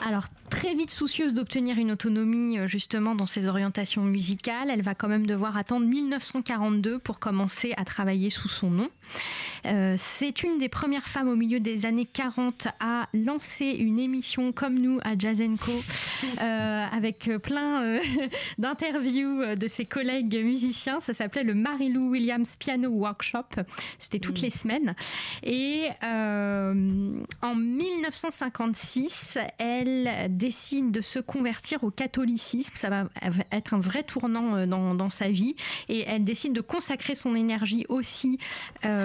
S6: Alors, très vite soucieuse d'obtenir une autonomie euh, justement dans ses orientations musicales, elle va quand même devoir attendre 1942 pour commencer à travailler sous son nom. Euh, c'est une des premières femmes au milieu des années 40 à lancer une émission comme nous à Jazz Co [laughs] euh, avec plein euh, [laughs] d'interviews de ses collègues musiciens. Ça s'appelait le Marilou Williams Piano Workshop. C'était toutes les semaines. Et en 1956, elle décide de se convertir au catholicisme. Ça va être un vrai tournant dans, dans sa vie. Et elle décide de consacrer son énergie aussi euh,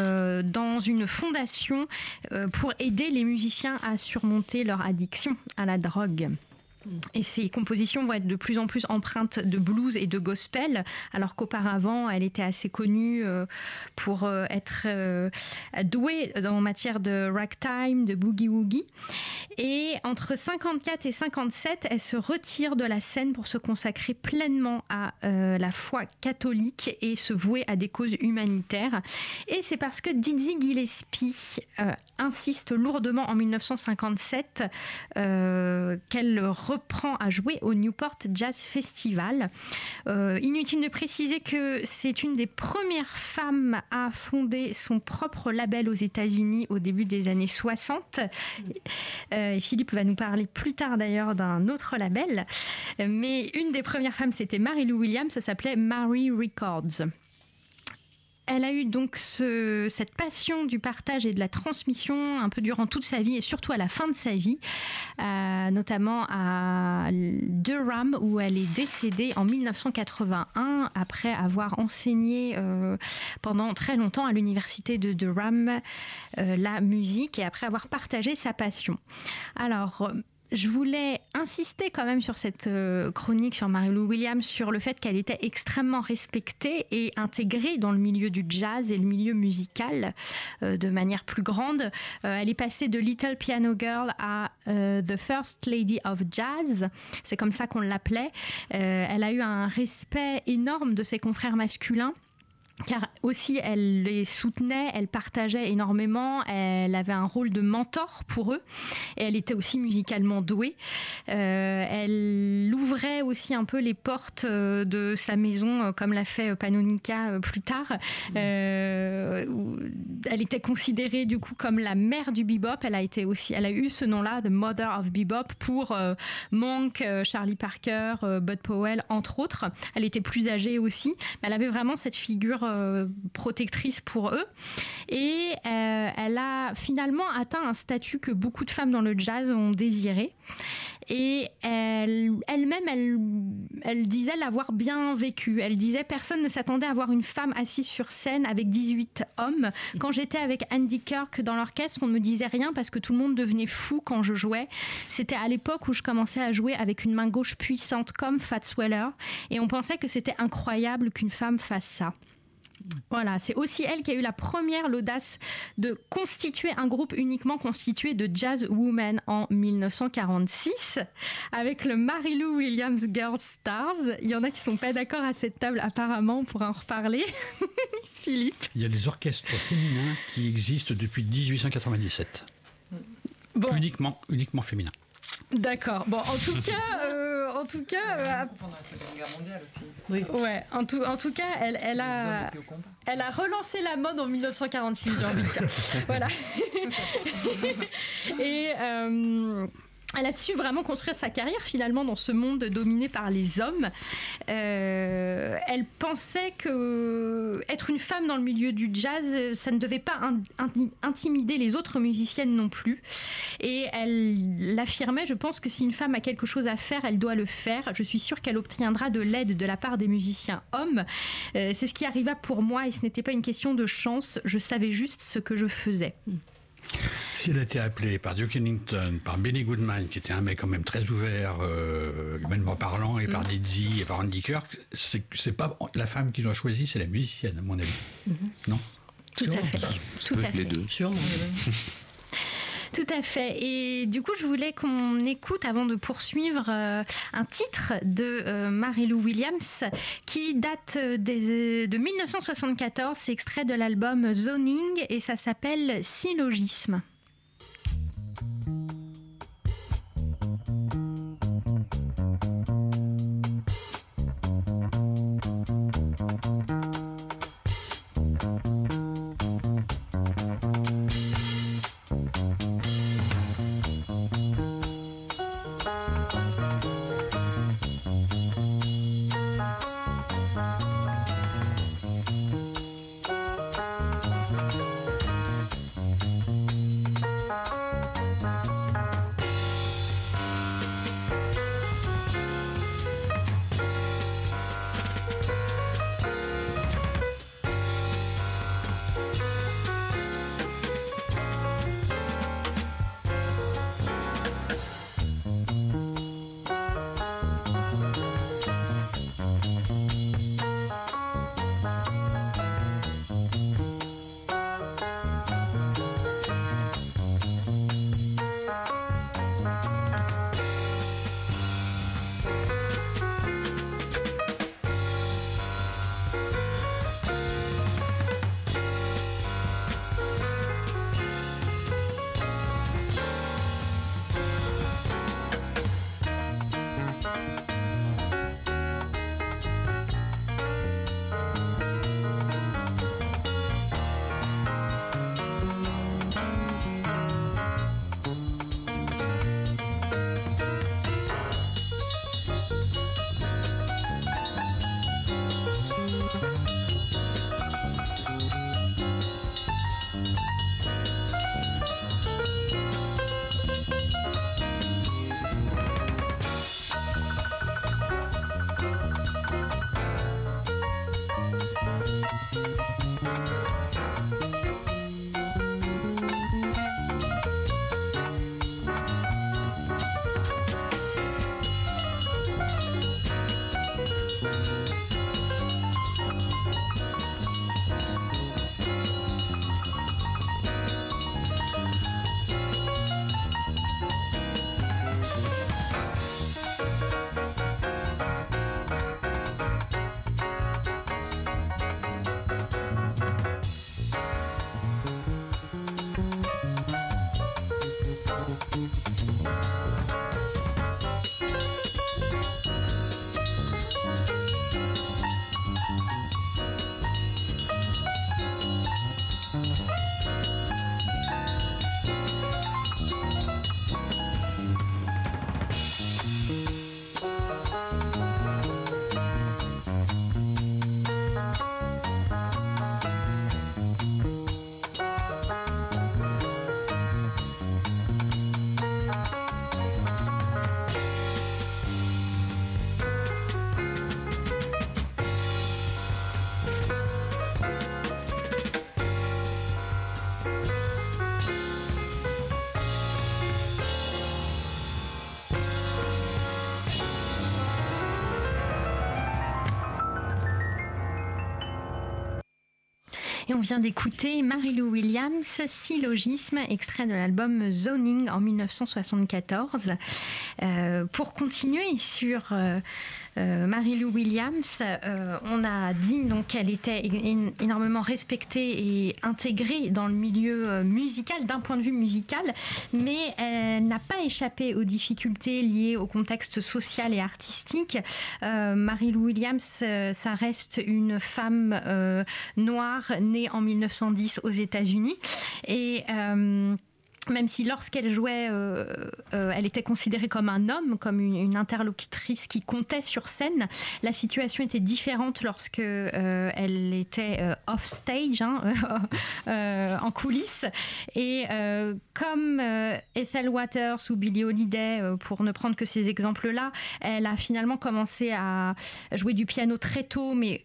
S6: dans une fondation euh, pour aider les musiciens à surmonter leur addiction à la drogue. Et ses compositions vont être de plus en plus empreintes de blues et de gospel, alors qu'auparavant, elle était assez connue euh, pour euh, être euh, douée en matière de ragtime, de boogie-woogie. Et entre 54 et 57, elle se retire de la scène pour se consacrer pleinement à la foi catholique et se vouer à des causes humanitaires. Et c'est parce que Dizzy Gillespie insiste lourdement en 1957 euh, qu'elle reprend à jouer au Newport Jazz Festival. Euh, inutile de préciser que c'est une des premières femmes à fonder son propre label aux États-Unis au début des années 60. Euh, Philippe va nous parler plus tard d'ailleurs d'un autre label. Mais une des premières femmes, c'était Mary-Lou Williams, ça s'appelait Mary Records. Elle a eu donc ce- cette passion du partage et de la transmission un peu durant toute sa vie et surtout à la fin de sa vie, euh, notamment à Durham où elle est décédée en 1981 après avoir enseigné euh, pendant très longtemps à l'université de Durham euh, la musique et après avoir partagé sa passion. Alors, je voulais insister quand même sur cette euh, chronique sur Mary-Lou Williams, sur le fait qu'elle était extrêmement respectée et intégrée dans le milieu du jazz et le milieu musical euh, de manière plus grande. Euh, elle est passée de Little Piano Girl à The First Lady of Jazz, c'est comme ça qu'on l'appelait. elle a eu un respect énorme de ses confrères masculins car aussi elle les soutenait, elle partageait énormément, elle avait un rôle de mentor pour eux et elle était aussi musicalement douée. Euh, elle ouvrait aussi un peu les portes euh, de sa maison, euh, comme l'a fait Panonica plus tard. elle était considérée du coup comme la mère du bebop. Elle a été aussi, elle a eu ce nom-là, de Mother of Bebop, pour Monk, Charlie Parker, Bud Powell, entre autres. Elle était plus âgée aussi, mais elle avait vraiment cette figure euh, protectrice pour eux. Et euh, elle a finalement atteint un statut que beaucoup de femmes dans le jazz ont désiré. Et elle, elle-même, elle, elle disait l'avoir bien vécu. Elle disait personne ne s'attendait à voir une femme assise sur scène avec 18 hommes. Quand j'étais avec Andy Kirk dans l'orchestre, on ne me disait rien parce que tout le monde devenait fou quand je jouais. C'était à l'époque où je commençais à jouer avec une main gauche puissante comme Fats Weller. Et on pensait que c'était incroyable qu'une femme fasse ça. Voilà, c'est aussi elle qui a eu la première l'audace de constituer un groupe uniquement constitué de jazz women en 1946 avec le Marilou Williams Girls Stars. Il y en a qui sont pas d'accord à cette table apparemment, on pourra en reparler. [laughs] Philippe.
S2: Il y a des orchestres féminins qui existent depuis 1897. Uniquement, uniquement féminins.
S6: D'accord. Bon, en tout cas, [laughs] euh, en tout cas, euh, oui. Ouais. En tout, en tout cas, elle, elle a, elle a relancé la mode en 1946, j'ai envie de dire. [laughs] voilà. [laughs] Et euh, elle a su vraiment construire sa carrière finalement dans ce monde dominé par les hommes. Euh, elle pensait que être une femme dans le milieu du jazz, ça ne devait pas intimider les autres musiciennes non plus. Et elle l'affirmait, je pense que si une femme a quelque chose à faire, elle doit le faire. Je suis sûre qu'elle obtiendra de l'aide de la part des musiciens hommes. Euh, c'est ce qui arriva pour moi et ce n'était pas une question de chance, je savais juste ce que je faisais.
S2: Si elle a été appelée par Duke Ellington, par Benny Goodman, qui était un mec quand même très ouvert, euh, humainement parlant, et par mm. Dizzy et par Andy Kirk, c'est pas la femme qui l'a choisi, c'est la musicienne, à mon avis. Mm-hmm. Non?
S6: Tout à fait. Tout à fait.
S1: Les deux.
S2: Sûrement. [laughs]
S6: Tout à fait. Et du coup, je voulais qu'on écoute, avant de poursuivre, euh, un titre de euh, Marilou Williams qui date de 1974. C'est extrait de l'album Zoning et ça s'appelle Syllogisme. Vient d'écouter Marie-Lou Williams, Syllogisme, extrait de l'album Zoning en 1974. Euh, pour continuer sur euh, Marie-Lou Williams, euh, on a dit donc qu'elle était énormément respectée et intégrée dans le milieu euh, musical, d'un point de vue musical, mais elle n'a pas échappé aux difficultés liées au contexte social et artistique. Euh, Marie-Lou Williams, euh, ça reste une femme euh, noire née en 1910 aux États-Unis et euh, même si lorsqu'elle jouait, euh, euh, elle était considérée comme un homme, comme une, interlocutrice qui comptait sur scène, la situation était différente lorsque euh, elle était off stage, hein, [laughs] en coulisses. Et comme Ethel Waters ou Billie Holiday, pour ne prendre que ces exemples-là, elle a finalement commencé à jouer du piano très tôt, mais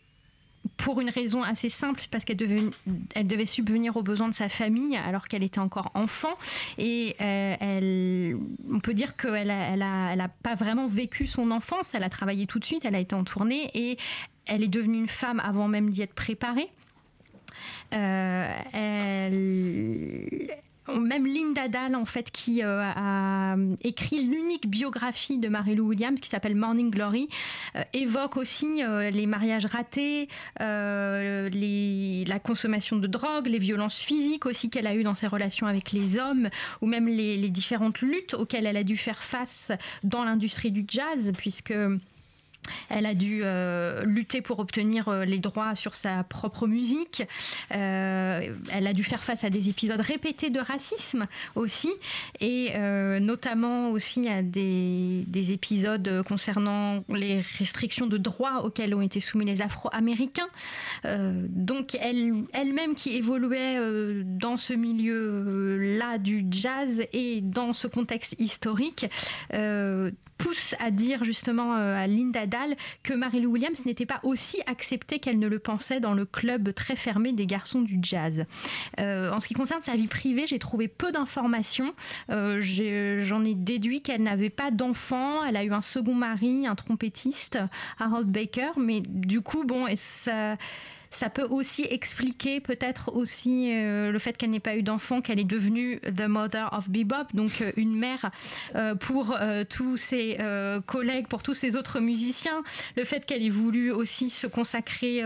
S6: pour une raison assez simple, parce qu'elle devait, subvenir aux besoins de sa famille alors qu'elle était encore enfant. Et euh, elle, on peut dire qu'elle n'a elle a, elle a pas vraiment vécu son enfance. Elle a travaillé tout de suite, elle a été en tournée et elle est devenue une femme avant même d'y être préparée. Euh, elle, même Linda Dahl, en fait, qui euh, a écrit l'unique biographie de Mary-Lou Williams, qui s'appelle Morning Glory, euh, évoque aussi euh, les mariages ratés, la consommation de drogue, les violences physiques aussi qu'elle a eues dans ses relations avec les hommes, ou même les différentes luttes auxquelles elle a dû faire face dans l'industrie du jazz, puisque elle a dû euh, lutter pour obtenir euh, les droits sur sa propre musique. Euh, elle a dû faire face à des épisodes répétés de racisme aussi, et notamment aussi à des, des épisodes concernant les restrictions de droits auxquelles ont été soumis les Afro-Américains. Donc elle, elle-même qui évoluait dans ce milieu-là du jazz et dans ce contexte historique, pousse à dire justement euh, à Linda Dahl que Mary-Lou Williams n'était pas aussi acceptée qu'elle ne le pensait dans le club très fermé des garçons du jazz. Euh, en ce qui concerne sa vie privée, j'ai trouvé peu d'informations. Euh, J'en ai, déduit qu'elle n'avait pas d'enfant. Elle a eu un second mari, un trompettiste, Harold Baker, mais du coup, bon, et ça. Ça peut aussi expliquer peut-être aussi euh, le fait qu'elle n'ait pas eu d'enfant, qu'elle est devenue the mother of bebop, donc euh, une mère euh, pour tous ses collègues, pour tous ses autres musiciens. Le fait qu'elle ait voulu aussi se consacrer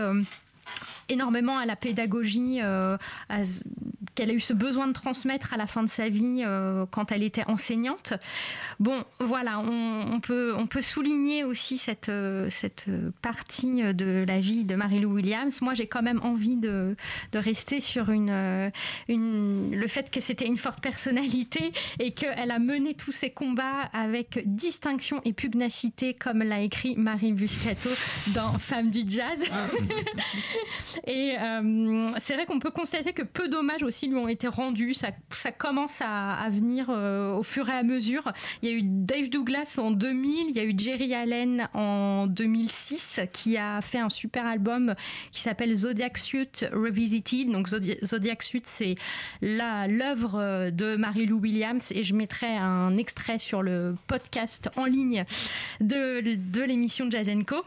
S6: énormément à la pédagogie, euh, qu'elle a eu ce besoin de transmettre à la fin de sa vie euh, quand elle était enseignante. Bon, voilà, on, on peut, on peut souligner aussi cette, euh, cette partie de la vie de Mary-Lou Williams. Moi, j'ai quand même envie de, de rester sur une, une, le fait que c'était une forte personnalité et qu'elle a mené tous ses combats avec distinction et pugnacité, comme l'a écrit Marie Buscato dans Femme du jazz. [laughs] Et euh, c'est vrai qu'on peut constater que peu d'hommages aussi lui ont été rendus. Ça, commence à, venir euh, au fur et à mesure. Il y a eu Dave Douglas en 2000, il y a eu Jerry Allen en 2006 qui a fait un super album qui s'appelle Zodiac Suite Revisited. Donc Zodi- Zodiac Suite, c'est l'œuvre de Mary-Lou Williams et je mettrai un extrait sur le podcast en ligne de, de l'émission Jazz Co.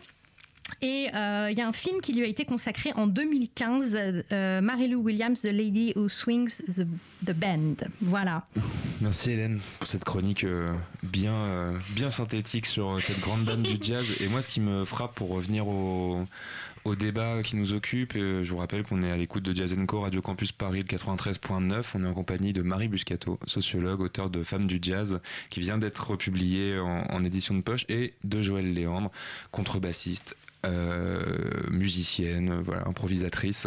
S6: Et euh, il y a un film qui lui a été consacré en 2015, euh, Mary-Lou Williams, The Lady Who Swings the, the Band. Voilà. [laughs]
S1: Merci Hélène pour cette chronique euh, bien, euh, bien synthétique sur cette grande dame du jazz. Et moi, ce qui me frappe pour revenir au, au débat qui nous occupe, je vous rappelle qu'on est à l'écoute de Jazz Co, Radio Campus Paris, le 93.9. On est en compagnie de Marie Buscato, sociologue, auteur de Femmes du jazz, qui vient d'être publié en, en édition de poche, et de Joël Léandre, contrebassiste. Euh, musicienne, voilà, improvisatrice.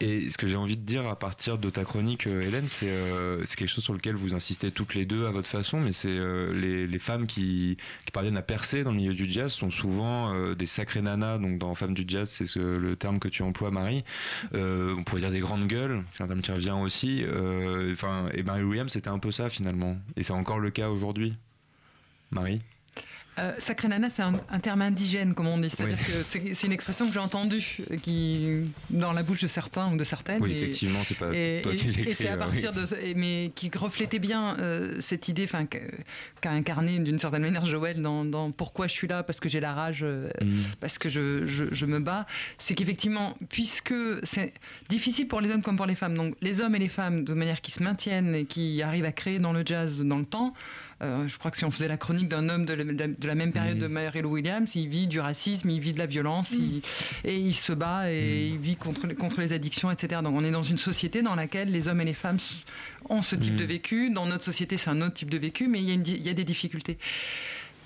S1: Et ce que j'ai envie de dire à partir de ta chronique, euh, Hélène, c'est euh, quelque chose sur lequel vous insistez toutes les deux à votre façon, mais c'est euh, les, femmes qui, qui parviennent à percer dans le milieu du jazz sont souvent des sacrées nanas. Donc dans Femmes du jazz, c'est ce, le terme que tu emploies, Marie. On pourrait dire des grandes gueules, c'est un terme qui revient aussi. Et Mary Williams, c'était un peu ça finalement. Et c'est encore le cas aujourd'hui. Marie?
S5: Euh, sacré nana, c'est un, terme indigène, comme on dit. C'est-à-dire que c'est une expression que j'ai entendue euh, qui, dans la bouche de certains ou de certaines.
S1: Oui, effectivement, c'est pas toi qui
S5: Et c'est à partir de. Mais qui reflétait bien euh, cette idée qu'a incarné d'une certaine manière Joël dans, Pourquoi je suis là Parce que j'ai la rage, mm. parce que je, je me bats. C'est qu'effectivement, puisque c'est difficile pour les hommes comme pour les femmes, donc les hommes et les femmes, de manière qui se maintiennent et qui arrivent à créer dans le jazz dans le temps, euh, je crois que si on faisait la chronique d'un homme de la, même période mmh. de Mary Lou Williams, il vit du racisme, il vit de la violence, mmh. et il se bat et mmh. il vit contre, contre les addictions, etc. Donc on est dans une société dans laquelle les hommes et les femmes ont ce type de vécu. Dans notre société, c'est un autre type de vécu, mais il y a, il y a des difficultés.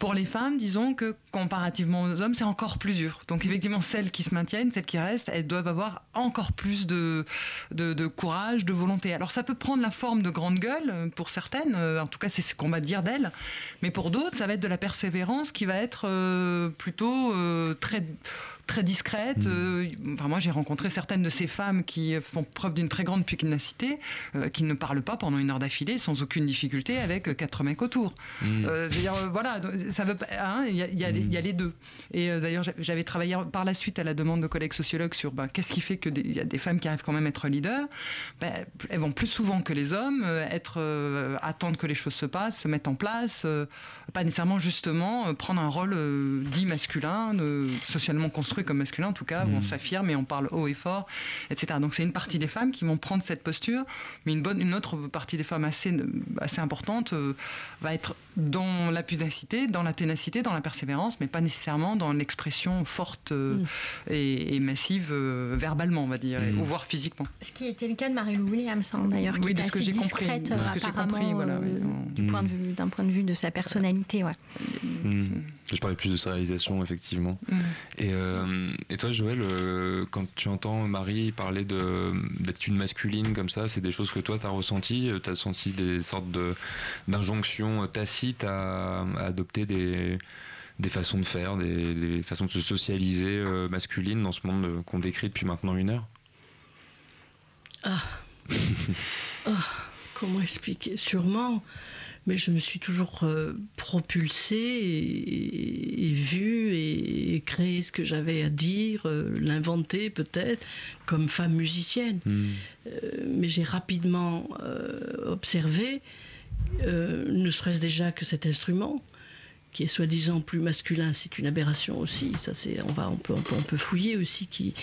S5: Pour les femmes, disons que comparativement aux hommes, c'est encore plus dur. Donc effectivement, celles qui se maintiennent, celles qui restent, elles doivent avoir encore plus de, de, courage, de volonté. Alors ça peut prendre la forme de grande gueule euh, pour certaines, euh, en tout cas c'est ce qu'on va dire d'elles, mais pour d'autres, ça va être de la persévérance qui va être euh, plutôt très très discrète. Mm. Euh, enfin, moi, j'ai rencontré certaines de ces femmes qui font preuve d'une très grande pugnacité, euh, qui ne parlent pas pendant une heure d'affilée sans aucune difficulté avec quatre mecs autour. Mm. Euh, voilà, ça veut hein, il y, y, a les deux. Et d'ailleurs, j'avais travaillé par la suite à la demande de collègues sociologues sur ben, qu'est-ce qui fait qu'il y a des femmes qui arrivent quand même à être leaders. Ben, elles vont plus souvent que les hommes être attendre que les choses se passent, se mettent en place, pas nécessairement justement prendre un rôle dit masculin, socialement construit comme masculin en tout cas, où on mm. s'affirme et on parle haut et fort, etc. Donc c'est une partie des femmes qui vont prendre cette posture, mais une, bonne, une autre partie des femmes assez, assez importante euh, va être dans la pugnacité, dans la ténacité, dans la persévérance, mais pas nécessairement dans l'expression forte euh, mm. et, massive euh, verbalement, on va dire, ou voire physiquement.
S6: Ce qui était le cas de Marie-Lou Williams, hein, d'ailleurs, qui
S5: oui,
S6: était
S5: de ce que j'ai compris,
S6: de ce que j'ai compris, voilà, du point de vue, d'un point de vue de sa personnalité, ouais.
S1: Je parlais plus de sa réalisation, effectivement. Et euh, et toi, Joël, euh, quand tu entends Marie parler d'être une masculine comme ça, c'est des choses que toi, tu as ressenties Tu as senti des sortes d'injonctions tacites à, adopter des, des façons de faire, des, façons de se socialiser euh, masculines dans ce monde qu'on décrit depuis maintenant une heure?
S4: Ah, [laughs] ah Comment expliquer? Sûrement mais je me suis toujours euh, propulsée et, vue et, créé ce que j'avais à dire, euh, l'inventer peut-être, comme femme musicienne. Hmm. Euh, mais j'ai rapidement observé, ne serait-ce déjà que cet instrument, qui est soi-disant plus masculin, c'est une aberration aussi. Ça, c'est, on va, on peut, on peut, fouiller aussi qui,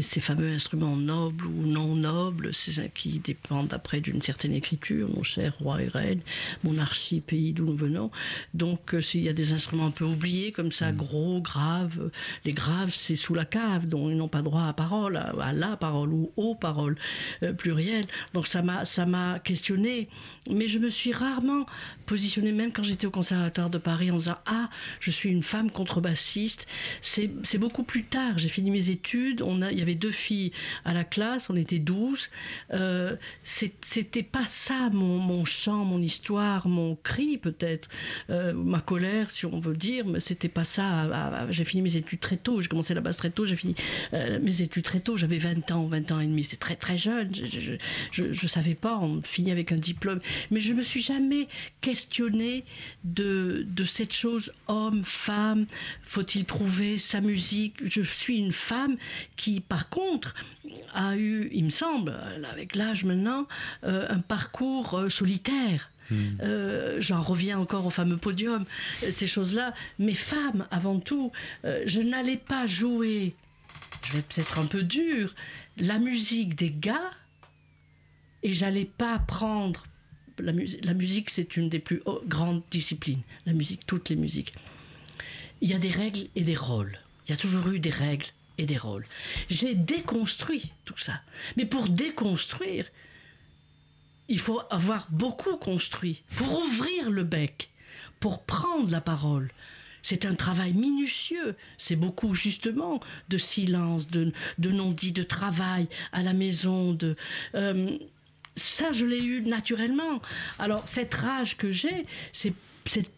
S4: ces fameux instruments nobles ou non nobles, c'est qui dépendent après d'une certaine écriture, mon cher roi et reine, monarchie, pays d'où nous venons. Donc, euh, s'il y a des instruments un peu oubliés comme ça, mm. gros, graves, les graves, c'est sous la cave, dont ils n'ont pas droit à parole, à, la parole ou aux paroles euh, plurielles. Donc, ça m'a, ça m'a questionné. Mais je me suis rarement positionnée, même quand j'étais au conservatoire de Paris, en disant ah, je suis une femme contrebassiste. C'est beaucoup plus tard. J'ai fini mes études. On a, il y avait deux filles à la classe. On était douze. Euh, C'était pas ça mon, chant, mon histoire, mon cri peut-être, euh, ma colère, si on veut dire. Mais c'était pas ça. J'ai fini mes études très tôt. J'ai commencé la basse très tôt. J'ai fini euh, mes études très tôt. J'avais 20 ans, 20 ans et demi. C'est très très jeune. Je, je, je, savais pas. On finit avec un diplôme. Mais je me suis jamais questionnée de cette chose homme, femme, faut-il trouver sa musique? Je suis une femme qui, par contre, a eu, il me semble, avec l'âge maintenant, euh, un parcours euh, solitaire. Hmm. Euh, j'en reviens encore au fameux podium, ces choses-là. Mais femme, avant tout, je n'allais pas jouer, je vais peut-être un peu dur, la musique des gars, et j'allais pas prendre la, musique, c'est une des plus grandes disciplines. La musique, toutes les musiques. Il y a des règles et des rôles. Il y a toujours eu des règles et des rôles. J'ai déconstruit tout ça. Mais pour déconstruire, il faut avoir beaucoup construit pour ouvrir le bec, pour prendre la parole. C'est un travail minutieux. C'est beaucoup justement de silence, de, non-dit, de travail à la maison, de euh, ça, je l'ai eu naturellement. Alors, cette rage que j'ai, c'est cette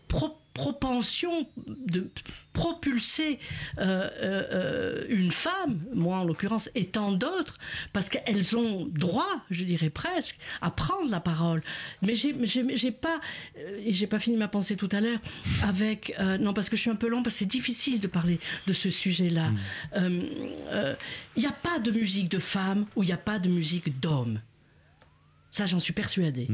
S4: propension de propulser euh, euh, une femme, moi en l'occurrence, et tant d'autres, parce qu'elles ont droit, je dirais presque, à prendre la parole. Mais j'ai j'ai- pas, euh, j'ai pas fini ma pensée tout à l'heure, avec, non parce que je suis un peu long, parce que c'est difficile de parler de ce sujet-là. Euh, Il n'y a pas de musique de femme ou il n'y a pas de musique d'homme. Ça, j'en suis persuadée.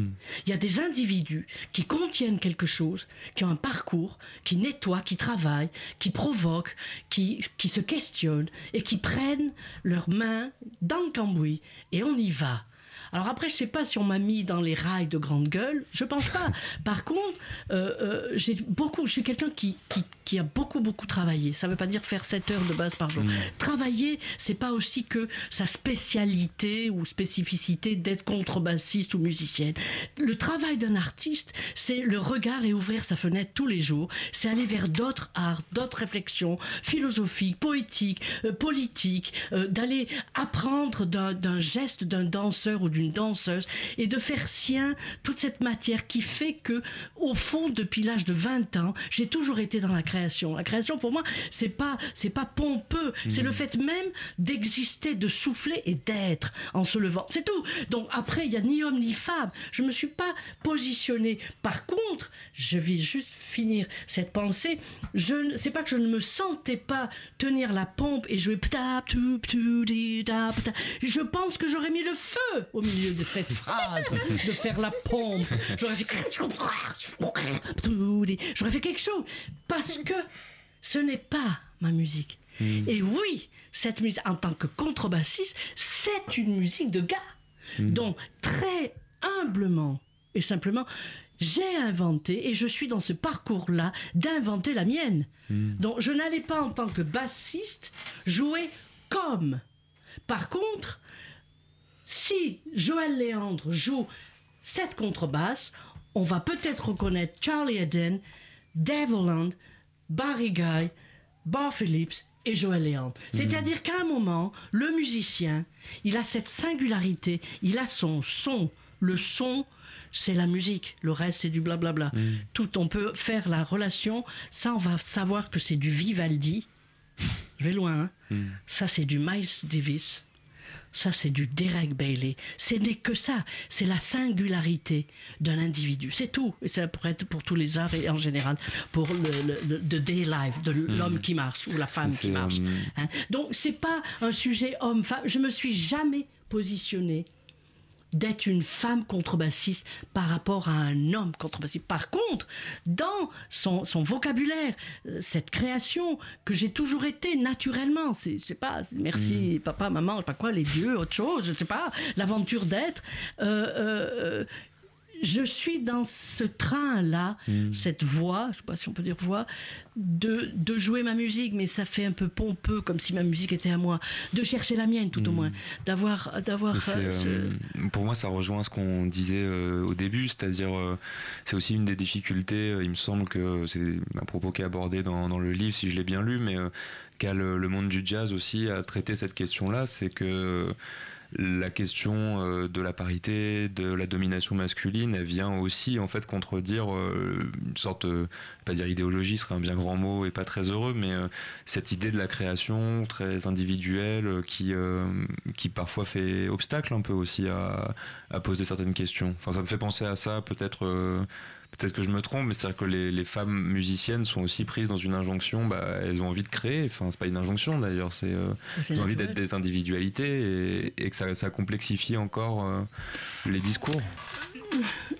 S4: Il y a des individus qui contiennent quelque chose, qui ont un parcours, qui nettoient, qui travaillent, qui provoquent, qui, qui se questionnent et qui prennent leurs mains dans le cambouis et on y va. Alors après, je sais pas si on m'a mis dans les rails de grande gueule, je pense pas. [laughs] Par contre, euh, euh, j'ai beaucoup, je suis quelqu'un qui, qui, qui a beaucoup beaucoup travaillé. Ça veut pas dire faire 7 heures de base par jour. Travailler, c'est pas aussi que sa spécialité ou spécificité d'être contrebassiste ou musicienne. Le travail d'un artiste, c'est le regard et ouvrir sa fenêtre tous les jours. C'est aller vers d'autres arts, d'autres réflexions philosophiques, poétiques, euh, politiques, d'aller apprendre d'un geste d'un danseur ou d'une danseuse et de faire sien toute cette matière qui fait que, au fond, depuis l'âge de 20 ans, j'ai toujours été dans la création. La création, pour moi, c'est pas, c'est pas pompeux, c'est le fait même d'exister, de souffler et d'être en se levant. C'est tout. Donc après, il y a ni homme ni femme. Je me suis pas positionnée. Par contre, je vais juste finir cette pensée. Je, ne- c'est pas que je ne me sentais pas tenir la pompe et da, pta. Je pense que j'aurais mis le feu au milieu de cette phrase, de faire la pompe. J'aurais fait, j'aurais fait quelque chose parce que ce n'est pas ma musique. Et oui, cette musique, en tant que contrebassiste, c'est une musique de gars. Donc, très humblement et simplement, j'ai inventé, et je suis dans ce parcours-là, d'inventer la mienne. Donc, je n'allais pas, en tant que bassiste, jouer comme. Par contre, si Joël Léandre joue cette contrebasse, on va peut-être reconnaître Charlie Eden, Dave Holland, Barry Guy, Bar Phillips et Joël Léandre. C'est-à-dire qu'à un moment, le musicien, il a cette singularité, il a son son. Le son, c'est la musique. Le reste, c'est du blablabla. Tout, on peut faire la relation. Ça, on va savoir que c'est du Vivaldi. Je vais loin. hein. Ça, c'est du Miles Davis. Ça, c'est du Derek Bailey. Ce n'est que ça. C'est la singularité d'un individu. C'est tout. Et ça pourrait être pour tous les arts et en général pour le, le, day life, de l'homme qui marche ou la femme qui marche.
S1: euh,
S4: hein. Donc, c'est pas un sujet homme-femme. Je me suis jamais positionnée d'être une femme contrebassiste par rapport à un homme contrebassiste. Par contre, dans son, son vocabulaire, euh, cette création que j'ai toujours été naturellement, c'est, je sais pas, merci papa, maman, je sais pas quoi, les dieux, autre chose, je sais pas, l'aventure d'être. euh, euh, je suis dans ce train-là, cette voix, je sais pas si on peut dire voix, de, de jouer ma musique, mais ça fait un peu pompeux, comme si ma musique était à moi, de chercher la mienne tout au moins, d'avoir, d'avoir euh, ce-
S1: euh, pour moi, ça rejoint ce qu'on disait euh, au début, c'est-à-dire, euh, c'est aussi une des difficultés. il me semble que c'est un propos qui est abordé dans, dans le livre, si je l'ai bien lu, mais qu'a le, le monde du jazz aussi à traiter cette question-là, c'est que la question euh, de la parité, de la domination masculine, elle vient aussi en fait contredire euh, une sorte, euh, pas dire idéologie, serait un bien grand mot et pas très heureux, mais cette idée de la création très individuelle qui, qui parfois fait obstacle un peu aussi à, à poser certaines questions. Enfin, ça me fait penser à ça, peut-être. Euh, Peut-être que je me trompe, mais c'est-à-dire que les, les femmes musiciennes sont aussi prises dans une injonction. Bah, elles ont envie de créer. Enfin, c'est pas une injonction d'ailleurs. C'est euh, elles ont envie d'être des individualités et, et que ça, ça complexifie encore euh, les discours.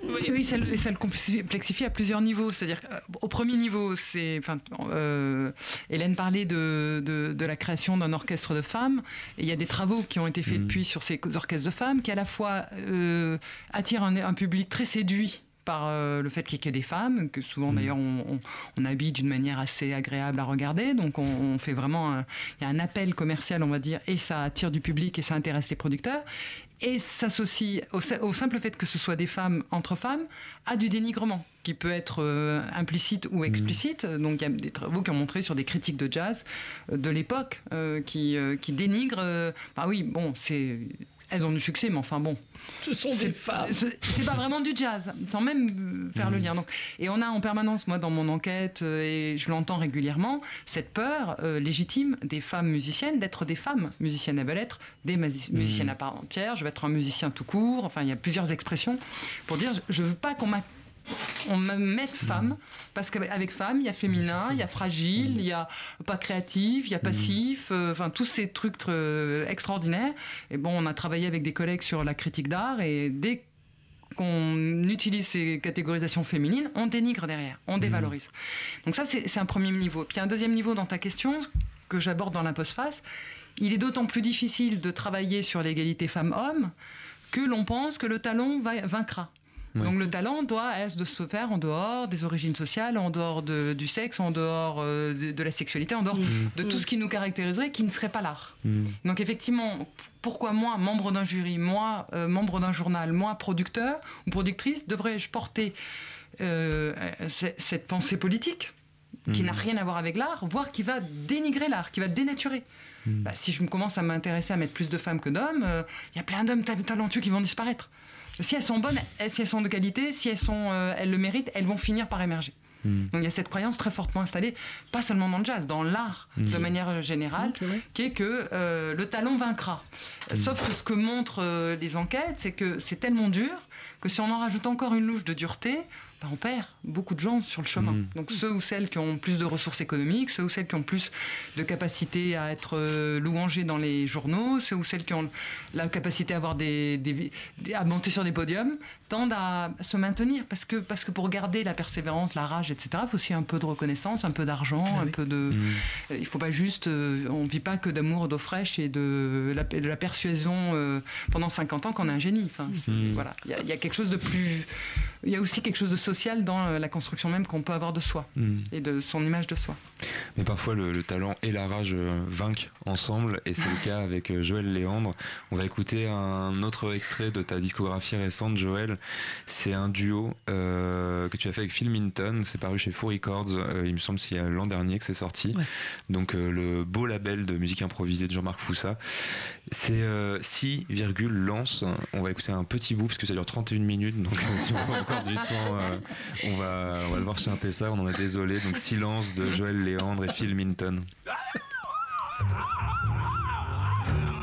S5: Oui, oui, ça, le- et ça le complexifie à plusieurs niveaux. C'est-à-dire qu'au premier niveau, c'est, enfin, euh, Hélène parlait de, de, de la création d'un orchestre de femmes. Et il y a des travaux qui ont été faits depuis sur ces orchestres de femmes qui à la fois euh, attirent un, un public très séduit par euh, le fait qu'il n'y ait que des femmes, que souvent d'ailleurs on, on- on habille d'une manière assez agréable à regarder. Donc on, on fait vraiment, un- il y a un appel commercial, on va dire, et ça attire du public et ça intéresse les producteurs. Et s'associe au, au simple fait que ce soit des femmes entre femmes à du dénigrement qui peut être euh, implicite ou explicite. Donc il y a des travaux qui ont montré sur des critiques de jazz euh, de l'époque euh, qui, qui dénigrent. bah oui, bon, c'est elles ont du succès, mais enfin bon.
S4: Ce sont des femmes.
S5: C'est pas vraiment du jazz, sans même euh, faire le lien. Donc, et on a en permanence, moi, dans mon enquête, euh, et je l'entends régulièrement, cette peur euh, légitime des femmes musiciennes d'être des femmes musiciennes. Elles veulent être des musi- musiciennes à part entière. Je veux être un musicien tout court. Enfin, il y a plusieurs expressions pour dire je veux pas qu'on m'a on me mette femme, parce qu'avec femme, il y a féminin, il y a fragile, il y a pas créatif, il y a passif, euh, enfin tous ces trucs euh, extraordinaires. Et bon, on a travaillé avec des collègues sur la critique d'art et dès qu'on utilise ces catégorisations féminines, on dénigre derrière, on dévalorise. Donc ça, c'est un premier niveau. Puis un deuxième niveau dans ta question, que j'aborde dans la postface, il est d'autant plus difficile de travailler sur l'égalité femmes-hommes que l'on pense que le talent va- vaincra. Donc le talent doit être de se faire en dehors des origines sociales, en dehors de- du sexe, en dehors euh, de, de la sexualité, en dehors de tout ce qui nous caractériserait, qui ne serait pas l'art. Donc effectivement, pourquoi moi, membre d'un jury, moi, euh, membre d'un journal, moi, producteur ou productrice, devrais-je porter euh, cette pensée politique qui n'a rien à voir avec l'art, voire qui va dénigrer l'art, qui va dénaturer? Bah, Si je me commence à m'intéresser à mettre plus de femmes que d'hommes, euh, il y a plein d'hommes ta- talentueux qui vont disparaître. Si elles sont bonnes, eh, si elles sont de qualité, si elles, sont, euh, elles le méritent, elles vont finir par émerger. Donc il y a cette croyance très fortement installée, pas seulement dans le jazz, dans l'art de manière générale, qui est que euh, le talent vaincra. Sauf que ce que montrent euh, les enquêtes, c'est que c'est tellement dur que si on en rajoute encore une louche de dureté, ben, on perd beaucoup de gens sur le chemin. Donc ceux ou celles qui ont plus de ressources économiques, ceux ou celles qui ont plus de capacité à être euh, louangés dans les journaux, ceux ou celles qui ont la capacité à avoir des, des- des- à monter sur des podiums, tendent à se maintenir parce que parce que pour garder la persévérance, la rage, etc. Il faut aussi un peu de reconnaissance, un peu d'argent, un peu de. Euh, Il faut pas juste. euh, on vit pas que d'amour, d'eau fraîche et de la, de la persuasion euh, pendant 50 ans qu'on est un génie. Enfin, c'est-
S1: Mm.
S5: voilà. Il y, a- il y a quelque chose de plus. Il y a aussi quelque chose de social dans euh, la construction même qu'on peut avoir de soi
S1: Mm.
S5: et de son image de soi.
S1: Mais parfois le, le talent et la rage euh, vainquent ensemble et c'est le cas avec euh, Joël Léandre. On va écouter un autre extrait de ta discographie récente Joël. C'est un duo euh, que tu as fait avec Phil Minton, c'est paru chez Foo Records, Euh, il me semble c'est l'an dernier que c'est sorti.
S4: Ouais.
S1: Donc euh, le beau label de musique improvisée de Jean-Marc Foussa. C'est euh, 6, lance. On va écouter un petit bout parce que ça dure 31 minutes donc [laughs] si on a encore du temps on, va, on va devoir chanter ça, on en est désolé. Donc silence de Joël Léandre et Phil Minton. [laughs]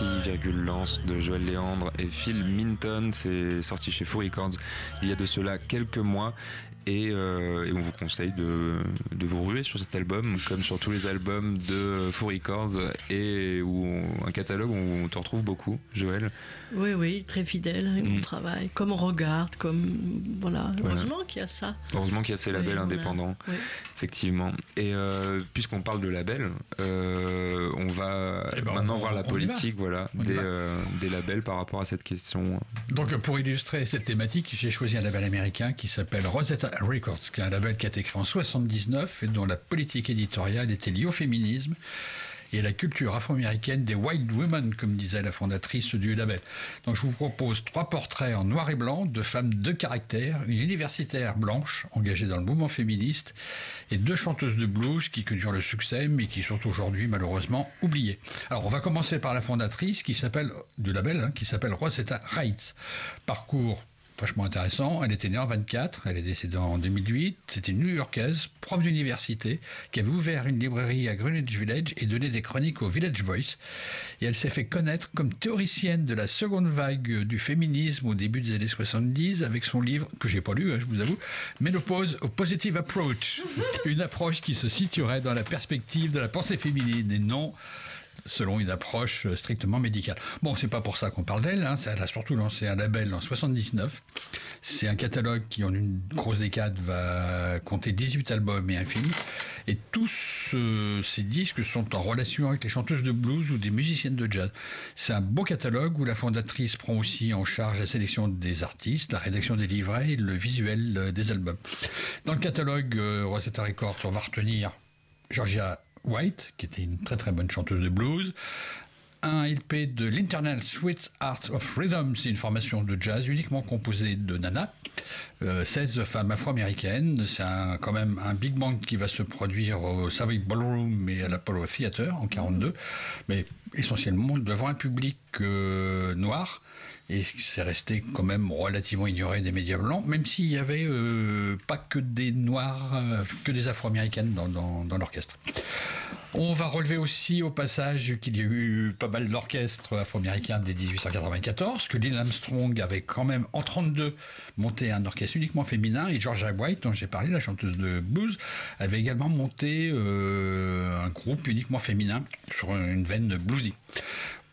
S1: 6, Lance de Joël Léandre et Phil Minton. C'est sorti chez Foo Records il y a de cela quelques mois. Et, euh, et on vous conseille de, de, vous ruer sur cet album, comme sur tous les albums de Foo Records, et où on, un catalogue où on te retrouve beaucoup, Joël.
S4: Oui, oui, très fidèle à mon travail, comme on regarde, comme voilà. Heureusement voilà. qu'il y a ça.
S1: Heureusement qu'il y a ces labels
S4: oui,
S1: indépendants,
S4: oui.
S1: effectivement. Et euh, puisqu'on parle de labels, euh, on va
S2: Eh ben,
S1: maintenant
S2: on-
S1: voir la politique, voilà, des, euh, des labels par rapport à cette question.
S2: Donc pour illustrer cette thématique, j'ai choisi un label américain qui s'appelle Rosetta Records, qui est un label qui a été créé en 79 et dont la politique éditoriale était liée au féminisme et à la culture afro-américaine des white women, comme disait la fondatrice du label. Donc je vous propose trois portraits en noir et blanc de femmes de caractère, une universitaire blanche engagée dans le mouvement féministe et deux chanteuses de blues qui connurent le succès mais qui sont aujourd'hui malheureusement oubliées. Alors on va commencer par la fondatrice qui s'appelle du label hein, qui s'appelle Rosetta Reitz. Parcours vachement intéressant. Elle était née en 24, elle est décédée en 2008. C'était une New-Yorkaise, prof d'université, qui avait ouvert une librairie à Greenwich Village et donné des chroniques au Village Voice. Et elle s'est fait connaître comme théoricienne de la seconde vague du féminisme au début des années 70 avec son livre, que j'ai pas lu, hein, je vous avoue, Ménopause au Positive Approach. [laughs] Une approche qui se situerait dans la perspective de la pensée féminine et non selon une approche euh, strictement médicale. Bon, c'est pas pour ça qu'on parle d'elle, hein, elle a surtout lancé un label en 79. C'est un catalogue qui, en une grosse décade, va compter 18 albums et un film. Et tous euh, ces disques sont en relation avec les chanteuses de blues ou des musiciennes de jazz. C'est un beau catalogue où la fondatrice prend aussi en charge la sélection des artistes, la rédaction des livrets et le visuel euh, des albums. Dans le catalogue Rosetta Records, on va retenir Georgia White, qui était une très très bonne chanteuse de blues. Un LP de l'Internal Sweet Art of Rhythm, c'est une formation de jazz uniquement composée de Nana, euh, 16 femmes afro-américaines. C'est quand même un big band qui va se produire au Savoy Ballroom et à l'Apollo Theater en 42, mais essentiellement devant un public euh, noir. Et c'est resté quand même relativement ignoré des médias blancs, même s'il y avait euh, pas que des noirs, euh, que des afro-américaines dans, dans- l'orchestre. On va relever aussi au passage qu'il y a eu pas mal d'orchestres afro-américains dès 1894, que Lynn Armstrong avait quand même en 32 monté un orchestre uniquement féminin, et Georgia White, dont j'ai parlé, la chanteuse de blues, avait également monté euh, un groupe uniquement féminin sur une veine bluesy.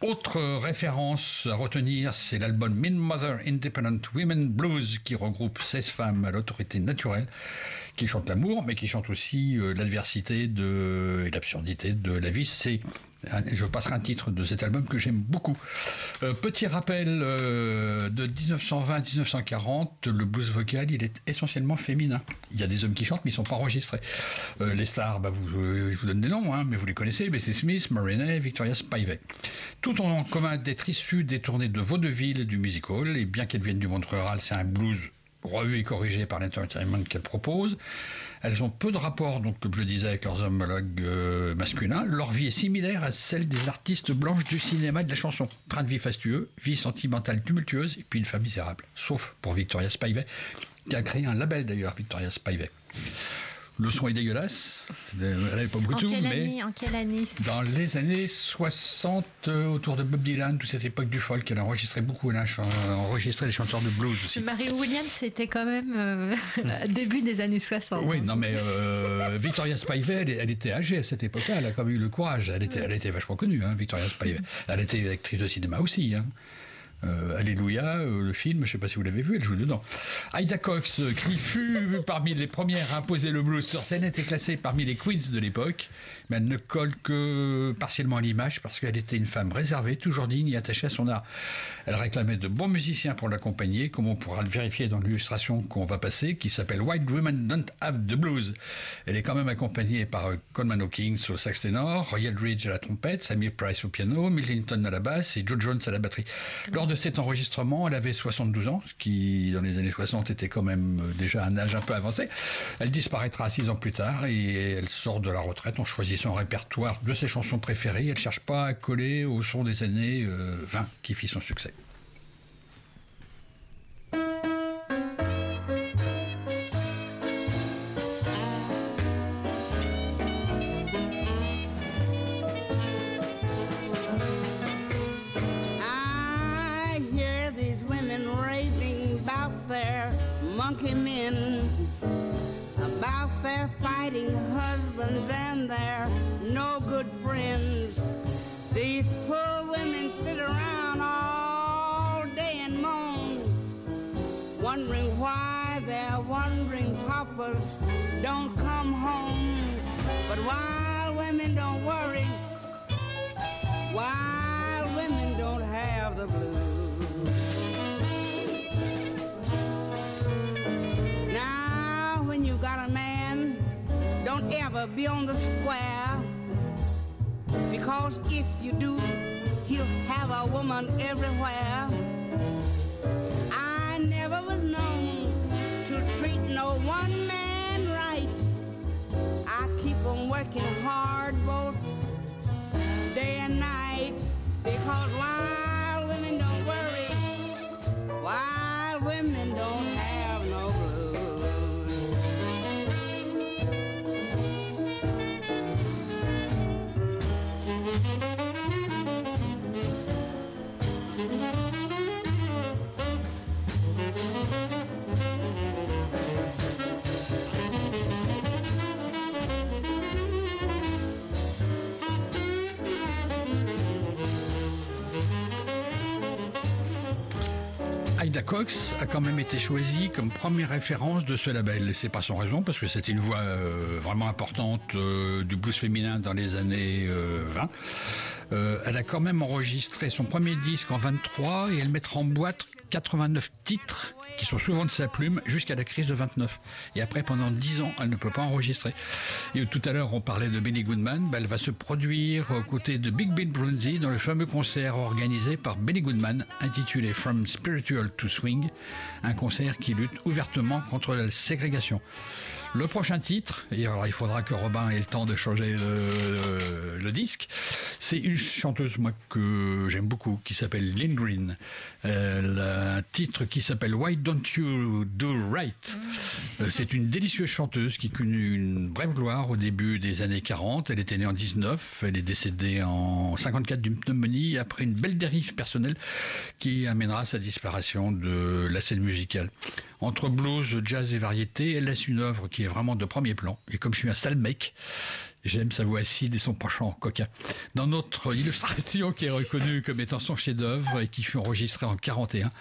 S2: Autre référence à retenir, c'est l'album Min Mother Independent Women Blues qui regroupe 16 femmes à l'autorité naturelle qui chantent l'amour, mais qui chantent aussi euh, l'adversité et l'absurdité de la vie. C'est, je passerai un titre de cet album que j'aime beaucoup. Euh, petit rappel euh, de 1920-1940, le blues vocal, il est essentiellement féminin. Il y a des hommes qui chantent, mais ils ne sont pas enregistrés. Les stars, bah, je vous donne des noms, hein, mais vous les connaissez, Bessie Smith, Marinette, Victoria Spivey. Tout en commun d'être issus des tournées de vaudeville et du music hall, et bien qu'elles viennent du monde rural, c'est un blues revu et corrigé par l'entertainment qu'elles proposent. Elles ont peu de rapport, donc, comme je le disais, avec leurs homologues euh, masculins. Leur vie est similaire à celle des artistes blanches du cinéma et de la chanson. Train de vie fastueux, vie sentimentale tumultueuse, et puis une femme misérable. Sauf pour Victoria Spivey, qui a créé un label d'ailleurs, Victoria Spivey. Le son est dégueulasse, elle n'avait pas beaucoup de tout, mais...
S6: année, en quelle année
S2: Dans les années 60, euh, autour de Bob Dylan, toute cette époque du folk, elle a enregistré beaucoup, elle a enregistré des chanteurs de blues aussi.
S6: Marie Williams, c'était quand même euh, [laughs] début des années 60.
S2: Oui, non mais euh, Victoria Spivey, elle, elle était âgée à cette époque-là, elle a quand même eu le courage, elle était, elle était vachement connue, hein, Victoria Spivey. Elle était actrice de cinéma aussi. hein. Euh, Alléluia, euh, le film, je ne sais pas si vous l'avez vu, elle joue dedans. Aida Cox, euh, qui fut parmi les premières à imposer le blues sur scène, était classée parmi les queens de l'époque, mais elle ne colle que partiellement à l'image parce qu'elle était une femme réservée, toujours digne et attachée à son art. Elle réclamait de bons musiciens pour l'accompagner, comme on pourra le vérifier dans l'illustration qu'on va passer, qui s'appelle White Women Don't Have the Blues. Elle est quand même accompagnée par Coleman Hawkins au sax ténor, Royal Ridge à la trompette, Samir Price au piano, Millington à la basse et Joe Jones à la batterie. De cet enregistrement, elle avait 72 ans, ce qui, dans les années 60, était quand même euh, déjà un âge un peu avancé. Elle disparaîtra six ans plus tard et elle sort de la retraite en choisissant un répertoire de ses chansons préférées. Elle ne cherche pas à coller au son des années 20 qui fit son succès.
S7: Monkey men, about their fighting husbands and their no good friends. These poor women sit around all day and moan, wondering why their wandering papas don't come home. But while women don't worry, while women don't have the blues. Ever be on the square. Because if you do, he'll have a woman everywhere. I never was known to treat no one man right. I keep on working hard both day and night because while women don't worry, while women don't
S2: Aida Cox a quand même été choisie comme première référence de ce label. C'est pas sans raison, parce que c'était une voix euh, vraiment importante euh, du blues féminin dans les années euh, 20. Euh, elle a quand même enregistré son premier disque en 23 et elle mettra en boîte 89 titres qui sont souvent de sa plume jusqu'à la crise de 29. Et après, pendant 10 ans, elle ne peut pas enregistrer. Et tout à l'heure, on parlait de Benny Goodman. Ben, elle va se produire aux côtés de Big Ben Brunzi dans le fameux concert organisé par Benny Goodman intitulé From Spiritual to Swing, un concert qui lutte ouvertement contre la ségrégation. Le prochain titre, et alors il faudra que Robin ait le temps de changer le, disque, c'est une chanteuse que j'aime beaucoup qui s'appelle Lynn Green. Elle a un titre qui s'appelle Why Don't You Do Right? Euh, C'est une délicieuse chanteuse qui connut une brève gloire au début des années 40. Elle était née en 19, elle est décédée en 54 d'une pneumonie après une belle dérive personnelle qui amènera sa disparition de la scène musicale. Entre blues, jazz et variété, elle laisse une œuvre qui est vraiment de premier plan. Et comme je suis un sale mec, j'aime sa voix acide et son penchant coquin. Dans notre illustration qui est reconnue comme étant son chef-d'œuvre et qui fut enregistrée en 41,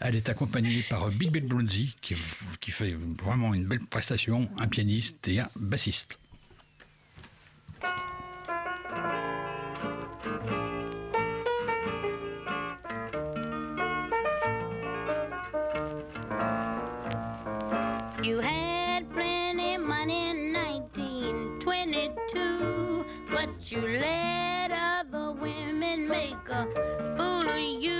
S2: elle est accompagnée par Big Ben Brunzi, qui, qui fait vraiment une belle prestation, un pianiste et un bassiste.
S8: Women make a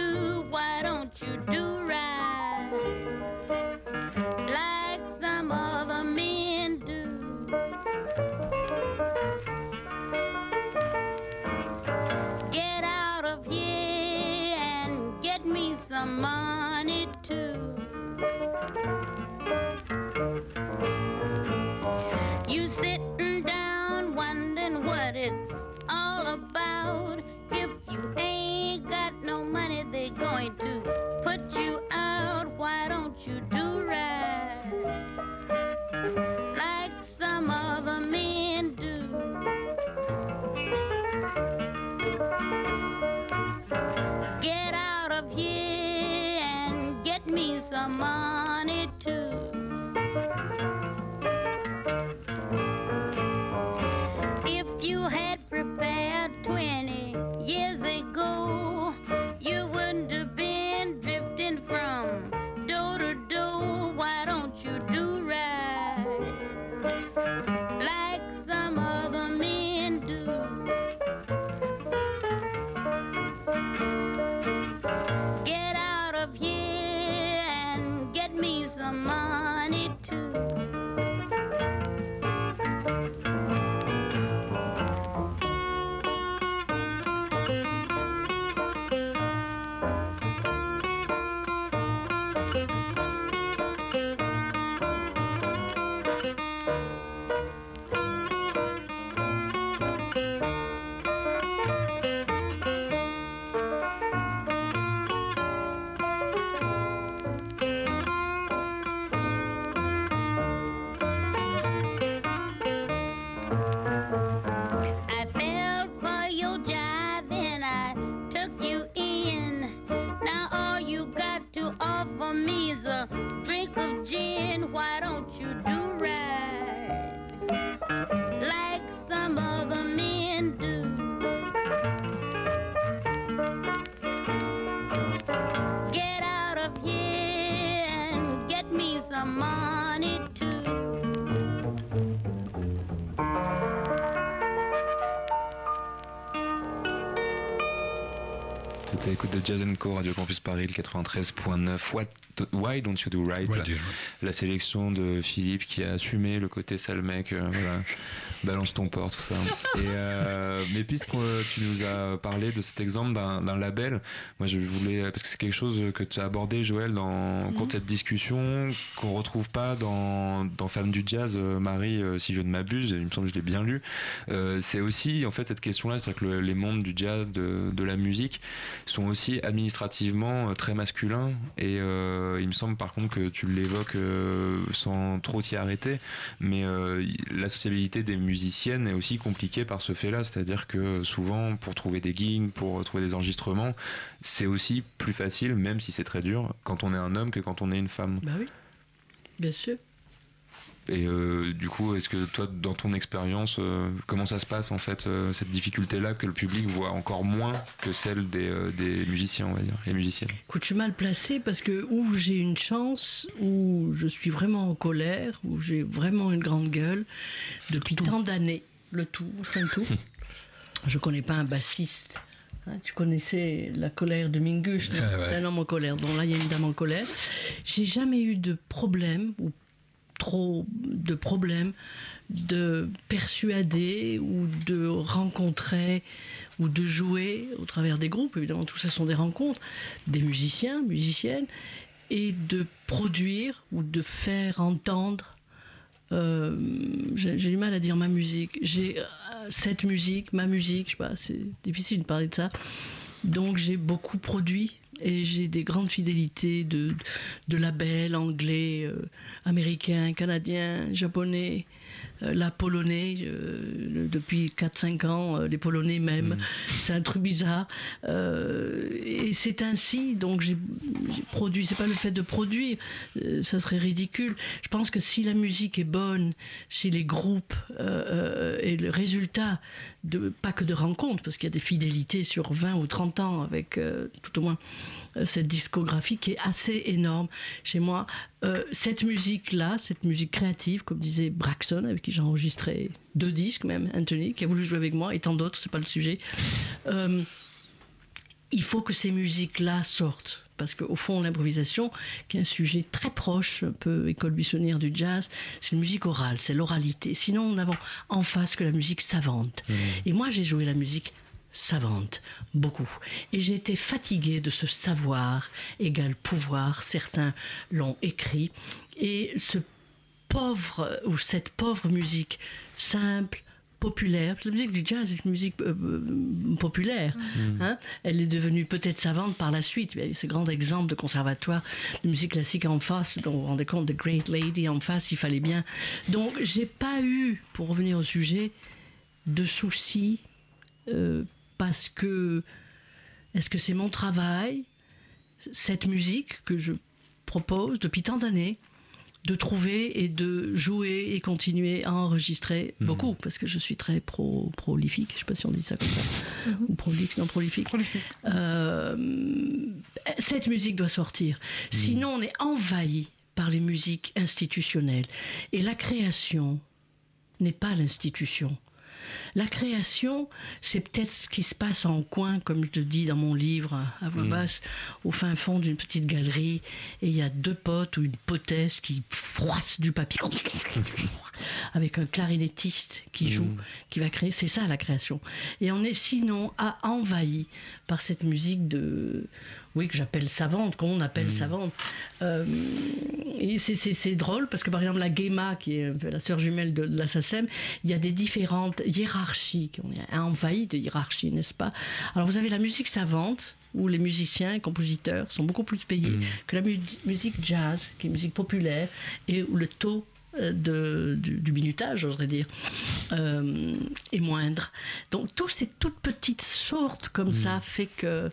S1: Jazz Co, Radio Campus Paris, le 93.9. What, why don't you do right?
S2: You-
S1: La sélection de Philippe qui a assumé le côté sale mec, euh, voilà. Balance ton porc, tout ça. Et, euh, mais puisque tu nous as parlé de cet exemple d'un label, moi je voulais, parce que c'est quelque chose que tu as abordé, Joël, dans, au cours de cette discussion, qu'on retrouve pas dans, dans Femmes du Jazz, euh, Marie, euh, si je ne m'abuse, il me semble que je l'ai bien lu. Euh, c'est aussi, en fait, cette question-là, c'est que le- les mondes du jazz, de, de la musique, sont aussi administrativement très masculins. Et euh, il me semble, par contre, que tu l'évoques sans trop t'y arrêter, mais la sociabilité des musiciennes est aussi compliquée par ce fait-là. C'est-à-dire que souvent, pour trouver des gigs, pour trouver des enregistrements, c'est aussi plus facile, même si c'est très dur, quand on est un homme que quand on est une femme.
S4: Bah oui, bien sûr.
S1: Et euh, du coup, est-ce que toi, dans ton expérience, euh, comment ça se passe en fait, euh, cette difficulté-là que le public voit encore moins que celle des, euh, des musiciens, on va dire, et musiciennes?
S4: Écoute, je suis mal placée parce que où j'ai une chance, où je suis vraiment en colère, où j'ai vraiment une grande gueule depuis tant d'années, le tout, c'est le tout. [laughs] je connais pas un bassiste. hein, tu connaissais la colère de Mingus,
S2: ouais.
S4: c'est un homme en colère. Donc là, il y a une dame en colère. J'ai jamais eu de problème ou trop de problèmes de persuader ou de rencontrer ou de jouer au travers des groupes, évidemment tout ça sont des rencontres, des musiciens, musiciennes, et de produire ou de faire entendre. euh, J'ai du mal à dire ma musique. J'ai euh, cette musique, ma musique, je sais pas, c'est difficile de parler de ça. Donc j'ai beaucoup produit et j'ai des grandes fidélités de, labels anglais, euh, américains, canadiens, japonais, la polonais, euh, depuis 4-5 ans, euh, les polonais même. C'est un truc bizarre. Euh, et c'est ainsi, donc j'ai produit, c'est pas le fait de produire, euh, ça serait ridicule. Je pense que si la musique est bonne, si les groupes euh, euh, et le résultat, de, pas que de rencontres, parce qu'il y a des fidélités sur 20 ou 30 ans avec euh, tout au moins euh, cette discographie qui est assez énorme chez moi. Euh, cette musique-là, cette musique créative, comme disait Braxton, avec qui j'ai enregistré deux disques même, Anthony, qui a voulu jouer avec moi, et tant d'autres, c'est pas le sujet. Euh, il faut que ces musiques-là sortent. Parce qu'au fond, l'improvisation, qui est un sujet très proche, un peu école buissonnière du jazz, c'est une musique orale, c'est l'oralité. Sinon, nous n'avons en face que la musique savante. Et moi, j'ai joué la musique savante, beaucoup. Et été fatiguée de ce savoir égal pouvoir. Certains l'ont écrit. Et ce pauvre, ou cette pauvre musique simple, populaire. Parce que La musique du jazz est une musique euh, euh, populaire. hein. Elle est devenue peut-être savante par la suite. Il y a eu ce grand exemple de conservatoire de musique classique en face, dont vous vous rendez compte, de Great Lady en face, il fallait bien. Donc, j'ai pas eu, pour revenir au sujet, de soucis euh, parce que est-ce que c'est mon travail, cette musique que je propose depuis tant d'années, de trouver et de jouer et continuer à enregistrer
S1: Mhm.
S4: beaucoup parce que je suis très pro prolifique, je sais pas si on dit ça comme ça, ou prolixe, non prolifique. Euh, cette musique doit sortir. Sinon, on est envahi par les musiques institutionnelles. Et la création n'est pas l'institution. La création, c'est peut-être ce qui se passe en coin, comme je te dis dans mon livre à- voix
S9: Mm.
S4: basse, au fin fond d'une petite galerie, et il y a deux potes ou une potesse qui froisse du papier [laughs] avec un clarinettiste qui joue, qui va créer. C'est ça la création. Et on est sinon à envahi par cette musique de, oui, que j'appelle savante, qu'on appelle savante. Euh, et c'est- drôle parce que par exemple la Gema, qui est la sœur jumelle de, de la SACEM, il y a des différentes hiérarchies. On est envahi de hiérarchies, n'est-ce pas? Alors vous avez la musique savante où les musiciens et compositeurs sont beaucoup plus payés que la mu- musique jazz, qui est musique populaire, et où le taux euh, de, du, du minutage, j'oserais dire, euh, est moindre. Donc, toutes ces toutes petites sortes comme ça fait que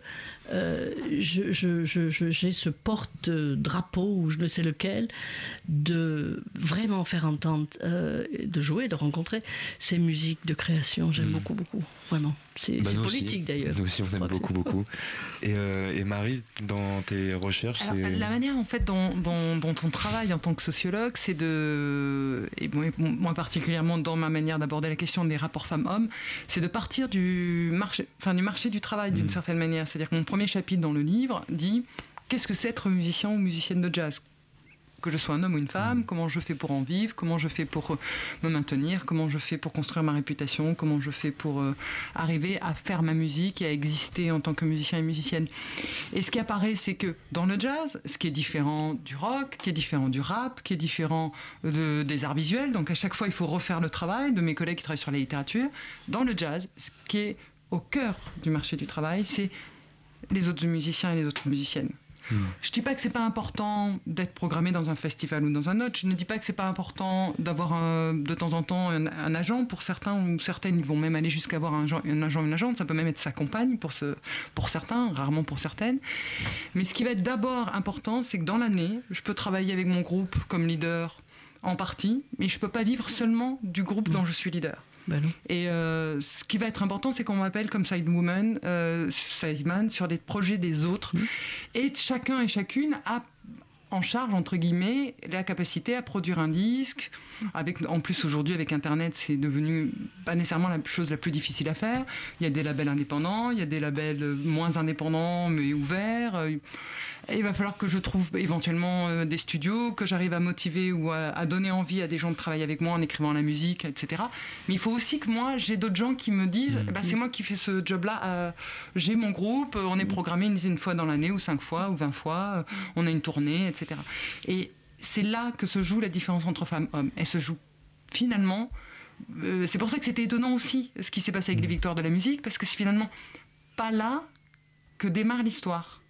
S4: euh, je- je- je- je- j'ai ce porte-drapeau, ou je ne sais lequel, de vraiment faire entendre, euh, de jouer, de rencontrer ces musiques de création. J'aime beaucoup, beaucoup, vraiment. C'est
S1: Bah,
S4: politique d'ailleurs.
S1: Nous aussi, on aime beaucoup, beaucoup. [laughs] Et, euh, et Marie, dans tes recherches,
S5: Alors,
S1: c'est.
S5: la manière en fait dont, dont- dont on travaille en tant que sociologue, c'est de, et moi, moi particulièrement dans ma manière d'aborder la question des rapports femmes-hommes, c'est de partir du marché, enfin du marché du travail d'une certaine manière. C'est-à-dire qu'on prend premier chapitre dans le livre dit qu'est-ce que c'est être musicien ou musicienne de jazz? Que je sois un homme ou une femme, comment je fais pour en vivre, comment je fais pour euh, me maintenir, comment je fais pour construire ma réputation, comment je fais pour euh, arriver à faire ma musique et à exister en tant que musicien et musicienne. Et ce qui apparaît, c'est que dans le jazz, ce qui est différent du rock, qui est différent du rap, qui est différent de- des arts visuels, donc à chaque fois il faut refaire le travail de mes collègues qui travaillent sur la littérature, dans le jazz, ce qui est au cœur du marché du travail, c'est les autres musiciens et les autres musiciennes. Je dis pas que c'est pas important d'être programmé dans un festival ou dans un autre. Je ne dis pas que c'est pas important d'avoir de temps en temps un, un agent. Pour certains ou certaines, ils vont même aller jusqu'à avoir un, agent- un agent, une agente. Ça peut même être sa compagne pour, ce, pour certains, rarement pour certaines. Mais ce qui va être d'abord important, c'est que dans l'année, je peux travailler avec mon groupe comme leader en partie, mais je peux pas vivre seulement du groupe dont je suis leader. Et euh, ce qui va être important, c'est qu'on m'appelle comme side woman, euh, sideman sur des projets des autres. Et chacun et chacune a en charge, entre guillemets, la capacité à produire un disque. Avec, en plus, aujourd'hui, avec Internet, c'est devenu pas nécessairement la chose la plus difficile à faire. Il y a des labels indépendants, il y a des labels euh, moins indépendants, mais ouverts. Et il va falloir que je trouve éventuellement euh, des studios, que j'arrive à motiver ou à, à donner envie à des gens de travailler avec moi en écrivant la musique, etc. Mais il faut aussi que moi, j'ai d'autres gens qui me disent, Eh ben, c'est moi qui fais ce job-là, euh, j'ai mon groupe, on est programmé une de fois dans l'année, ou cinq fois, ou vingt fois, euh, on a une tournée, etc. Et c'est là que se joue la différence entre femmes et hommes. Elle se joue finalement... euh, c'est pour ça que c'était étonnant aussi ce qui s'est passé avec les victoires de la musique, parce que c'est finalement pas là que démarre l'histoire.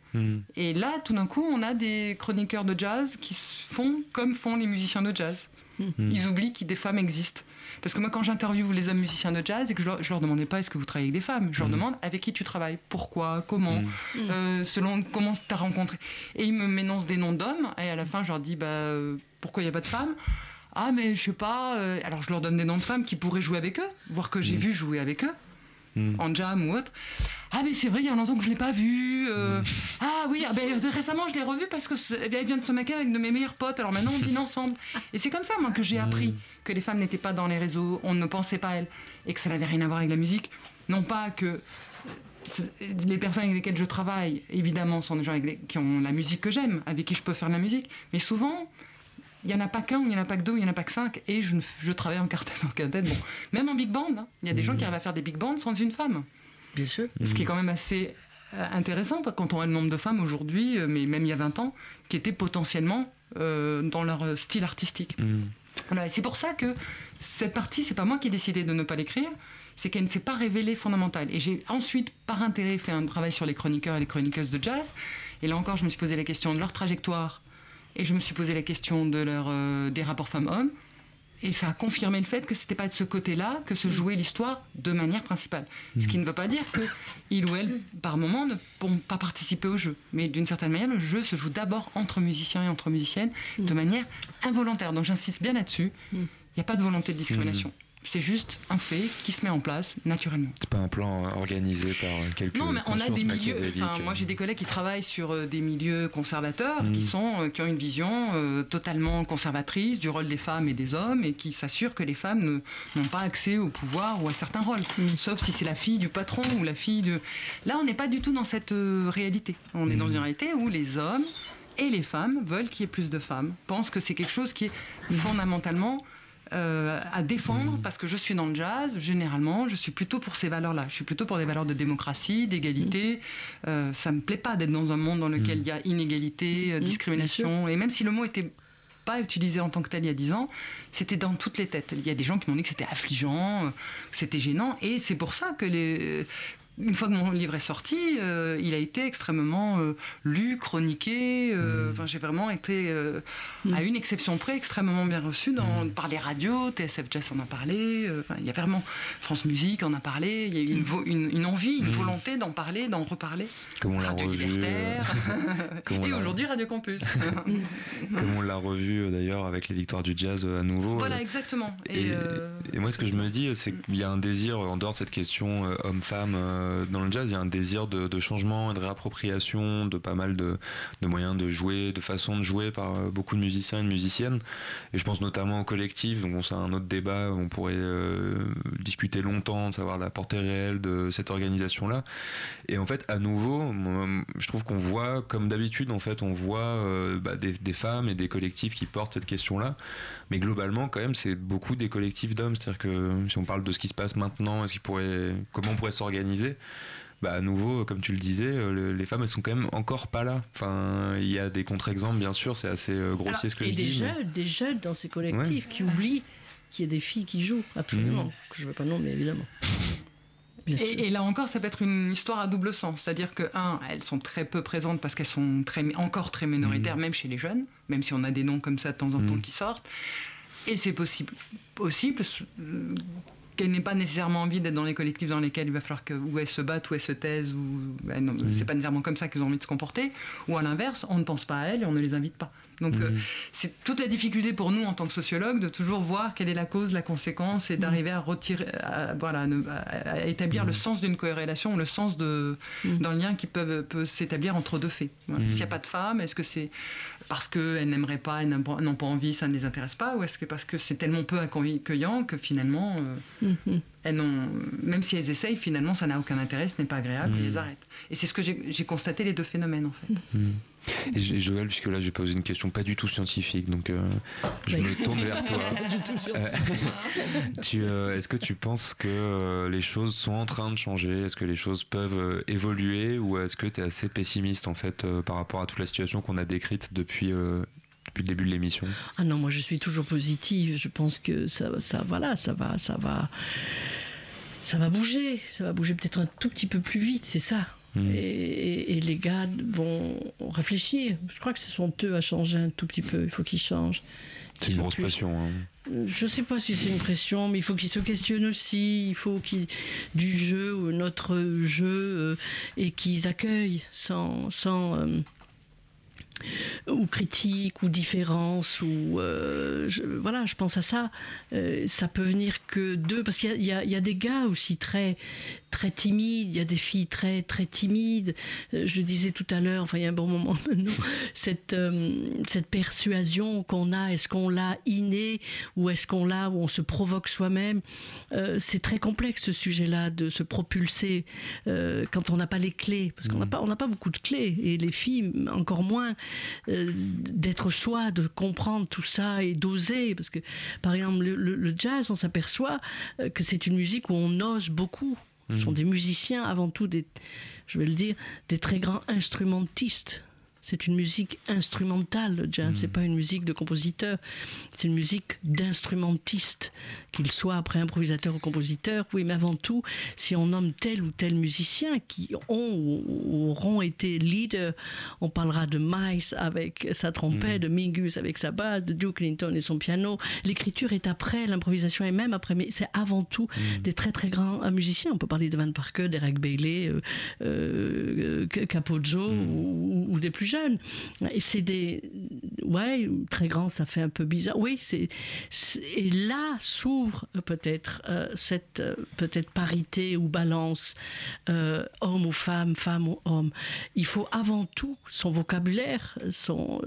S5: Et là, tout d'un coup, on a des chroniqueurs de jazz qui se font comme font les musiciens de jazz. Ils oublient que des femmes existent. Parce que moi, quand j'interviewe les hommes musiciens de jazz et que je leur, je leur demandais pas est-ce que vous travaillez avec des femmes, je leur demande avec qui tu travailles, pourquoi, comment, euh, selon comment tu as rencontré. Et ils me m'énoncent des noms d'hommes et à la fin, je leur dis bah, pourquoi il n'y a pas de femmes? Ah, mais je sais pas. euh, alors je leur donne des noms de femmes qui pourraient jouer avec eux, voire que j'ai vu jouer avec eux en jam ou autre. Ah mais c'est vrai, il y a longtemps que je l'ai pas vu. euh, Ah oui, ah ben, récemment je l'ai revu parce que eh bien, vient de se maquer avec de mes meilleurs potes. Alors maintenant on dîne ensemble. [laughs] Et c'est comme ça moi que j'ai appris que les femmes n'étaient pas dans les réseaux, on ne pensait pas à elles et que ça n'avait rien à voir avec la musique. Non pas que c'est- les personnes avec lesquelles je travaille, évidemment, sont des gens avec les- qui ont la musique que j'aime, avec qui je peux faire de la musique. Mais souvent, il n'y en a pas qu'un, il n'y en a pas que deux, il n'y en a pas que cinq. Et je, travaille en quartet, en quartet. Bon, même en big band, hein. il y a des gens qui arrivent à faire des big bands sans une femme.
S4: Bien sûr.
S5: Ce qui est quand même assez euh, intéressant quand on a le nombre de femmes aujourd'hui, euh, mais même il y a 20 ans, qui étaient potentiellement euh, dans leur style artistique. Voilà, et c'est pour ça que cette partie, c'est pas moi qui ai décidé de ne pas l'écrire, c'est qu'elle ne s'est pas révélée fondamentale. Et j'ai ensuite, par intérêt, fait un travail sur les chroniqueurs et les chroniqueuses de jazz. Et là encore, je me suis posé la question de leur trajectoire et je me suis posé la question de leur, euh, des rapports femmes-hommes. Et ça a confirmé le fait que c'était pas de ce côté-là que se jouait l'histoire de manière principale. Ce qui ne veut pas dire que il ou elle, par moment, ne pourront pas participer au jeu. Mais d'une certaine manière, le jeu se joue d'abord entre musiciens et entre musiciennes de manière involontaire. Donc j'insiste bien là-dessus. Il n'y a pas de volonté de discrimination. C'est juste un fait qui se met en place naturellement.
S1: C'est pas un plan euh, organisé par euh, quelques
S5: Non, mais on a des milieux. Enfin, moi,
S1: euh.
S5: j'ai des collègues qui travaillent sur euh, des milieux conservateurs,
S1: Mhm.
S5: qui sont, euh, qui ont une vision euh, totalement conservatrice du rôle des femmes et des hommes, et qui s'assurent que les femmes n'ont pas accès au pouvoir ou à certains rôles, sauf si c'est la fille du patron ou la fille de. Là, on n'est pas du tout dans cette euh, réalité. On est dans une réalité où les hommes et les femmes veulent qu'il y ait plus de femmes, pensent que c'est quelque chose qui est fondamentalement euh, à défendre parce que je suis dans le jazz, généralement, je suis plutôt pour ces valeurs-là. Je suis plutôt pour des valeurs de démocratie, d'égalité. Euh, ça me plaît pas d'être dans un monde dans lequel il y a inégalité, euh, discrimination. Et même si le mot était pas utilisé en tant que tel il y a dix ans, c'était dans toutes les têtes. Il y a des gens qui m'ont dit que c'était affligeant, euh, que c'était gênant, et c'est pour ça que les, une fois que mon livre est sorti, euh, il a été extrêmement euh, lu, chroniqué. euh, Enfin, j'ai vraiment été, euh, à une exception près, extrêmement bien reçu dans, par les radios. TSF Jazz en a parlé. il y a vraiment France Musique en a parlé. Il y a eu une, vo- une, une envie, une volonté d'en parler, d'en reparler.
S1: Comme on l'a
S5: Radio
S1: revu.
S5: Libertaire. [laughs] [laughs] Et aujourd'hui Radio Campus. [laughs]
S1: Comme on l'a revu d'ailleurs avec les victoires du jazz à nouveau.
S5: voilà, exactement. Et,
S1: Et, et moi, ce que je me dis, c'est qu'il y a un désir, en dehors de cette question homme-femme, dans le jazz, il y a un désir de, changement et de réappropriation de pas mal de, moyens de jouer, de façons de jouer par euh, beaucoup de musiciens et de musiciennes. Et je pense notamment au collectif, donc c'est un autre débat, on pourrait euh, discuter longtemps, de savoir la portée réelle de cette organisation-là. Et en fait, à nouveau, je trouve qu'on voit, comme d'habitude, en fait, on voit euh, bah, des, femmes et des collectifs qui portent cette question-là. Mais globalement, quand même, c'est beaucoup des collectifs d'hommes. C'est-à-dire que si on parle de ce qui se passe maintenant, comment on pourrait s'organiser? Bah, à nouveau, comme tu le disais, euh, le- les femmes, elles sont quand même encore pas là. Enfin, il y a des contre-exemples, bien sûr, c'est assez euh, grossier
S4: Alors,
S1: ce que
S4: et
S1: je
S4: des
S1: dis. mais-
S4: jeunes, des jeunes dans ces collectifs
S1: Ouais.
S4: qui oublient qu'il y a des filles qui jouent, absolument.
S1: Mhm.
S4: Que je ne veux pas nommer, évidemment. [laughs]
S5: Et, et là encore, ça peut être une histoire à double sens. C'est-à-dire que, un, elles sont très peu présentes parce qu'elles sont très, encore très minoritaires, même chez les jeunes, même si on a des noms comme ça de temps en temps qui sortent. Et c'est possible, possible qu'elles n'aient pas nécessairement envie d'être dans les collectifs dans lesquels il va falloir que, où elles se battent, où elles se taisent, ou ben c'est pas nécessairement comme ça qu'elles ont envie de se comporter. Ou à l'inverse, on ne pense pas à elles et on ne les invite pas. Donc euh, c'est toute la difficulté pour nous en tant que sociologues de toujours voir quelle est la cause, la conséquence et d'arriver à retirer, à, voilà, ne- à- à établir le sens d'une corrélation, le sens de d'un lien qui peut, peut s'établir entre deux faits. Voilà.
S1: Mhm.
S5: S'il n'y a pas de femme, est-ce que c'est parce qu'elles n'aimeraient pas, elles n'ont pas envie, ça ne les intéresse pas, ou est-ce que parce que c'est tellement peu accueillant que finalement euh,
S4: Mhm.
S5: elles n'ont, même si elles essayent, finalement ça n'a aucun intérêt, ce n'est pas agréable,
S1: Mhm.
S5: et elles arrêtent. Et c'est ce que j'ai constaté les deux phénomènes en fait.
S1: Et Joël, puisque là j'ai posé une question pas du tout scientifique, donc euh, je me tourne vers toi. [laughs] Euh, [laughs] euh, Est-ce que tu penses que les choses sont en train de changer? Est-ce que les choses peuvent évoluer? Ou est-ce que tu es assez pessimiste en fait par rapport à toute la situation qu'on a décrite depuis, depuis le début de l'émission?
S4: Ah non, moi je suis toujours positive. Je pense que ça, ça voilà, ça va, ça va, ça va bouger. Ça va bouger peut-être un tout petit peu plus vite, c'est ça.
S1: Hmm.
S4: Et, les gars vont réfléchir. Je crois que ce sont eux à changer un tout petit peu. Il faut qu'ils changent.
S1: C'est une grosse
S4: plus-
S1: pression. hein.
S4: Je ne sais pas si c'est une pression, mais il faut qu'ils se questionnent aussi. Il faut qu'ils du jeu ou notre jeu euh, et qu'ils accueillent sans sans euh, ou critique ou différence ou euh, je- voilà je pense à ça. Euh, ça peut venir que d'eux parce qu'il y y, y a des gars aussi très très timides il y a des filles très très timides. Euh, je disais tout à l'heure enfin il y a un bon moment [laughs] maintenant cette cette persuasion qu'on a est-ce qu'on l'a innée ou est-ce qu'on l'a où on se provoque soi-même. C'est très complexe ce sujet-là de se propulser quand on n'a pas les clés parce qu'on n'a pas on n'a pas beaucoup de clés et les filles encore moins euh, d'être soi, de comprendre tout ça et d'oser. Parce que, par exemple, le, le- le jazz, on s'aperçoit euh, que c'est une musique où on ose beaucoup. Ce sont des musiciens, avant tout, des, je vais le dire, des très grands instrumentistes. C'est une musique instrumentale, le jazz. C'est pas une musique de compositeur. C'est une musique d'instrumentiste. Qu'il soit après improvisateur ou compositeur, oui, mais avant tout, si on nomme tel ou tel musicien qui ont ou, auront été leaders, on parlera de Miles avec sa trompette, de Mingus avec sa basse, de Duke Ellington et son piano. L'écriture est après, l'improvisation est même après, mais c'est avant tout des très très grands euh, musiciens. On peut parler de Van Parker, d'Eric Bailey, euh, euh, Capozzo ou, ou des plus jeunes. Et c'est des. Ouais, très grands, ça fait un peu bizarre. Oui, c'est. Et là s'ouvre euh, peut-être euh, cette euh, peut-être parité ou balance euh, homme ou femme, femme ou homme. Il faut avant tout son vocabulaire, son,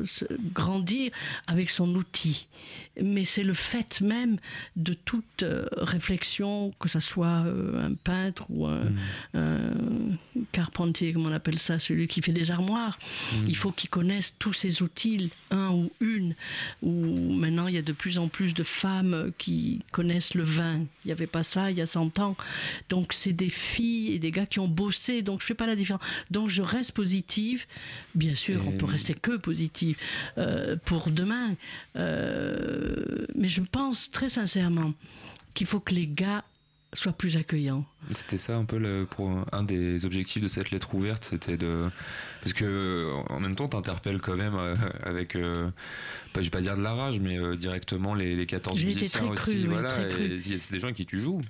S4: grandir avec son outil. Mais c'est le fait même de toute euh, réflexion, que ce soit un peintre ou un, un carpentier, comme on appelle ça, celui qui fait des armoires. Il faut qu'il connaisse tous ces outils, un ou une. Ou maintenant, il y a de plus en plus de femmes qui connaissent le vin. Il n'y avait pas ça il y a 100 ans. Donc, c'est des filles et des gars qui ont bossé. Donc, je ne fais pas la différence. Donc, je reste positive. Bien sûr, on peut rester que positive euh, pour demain. Euh, mais je pense très sincèrement qu'il faut que les gars soient plus accueillants.
S1: C'était ça un peu le, pour un des objectifs de cette lettre ouverte, c'était de parce que en même temps t'interpelles quand même euh, avec euh, pas je vais pas dire de la rage mais euh, directement les, les 14
S4: J'ai été
S1: musiciens
S4: très
S1: aussi
S4: cru,
S1: voilà c'est des gens avec qui tu joues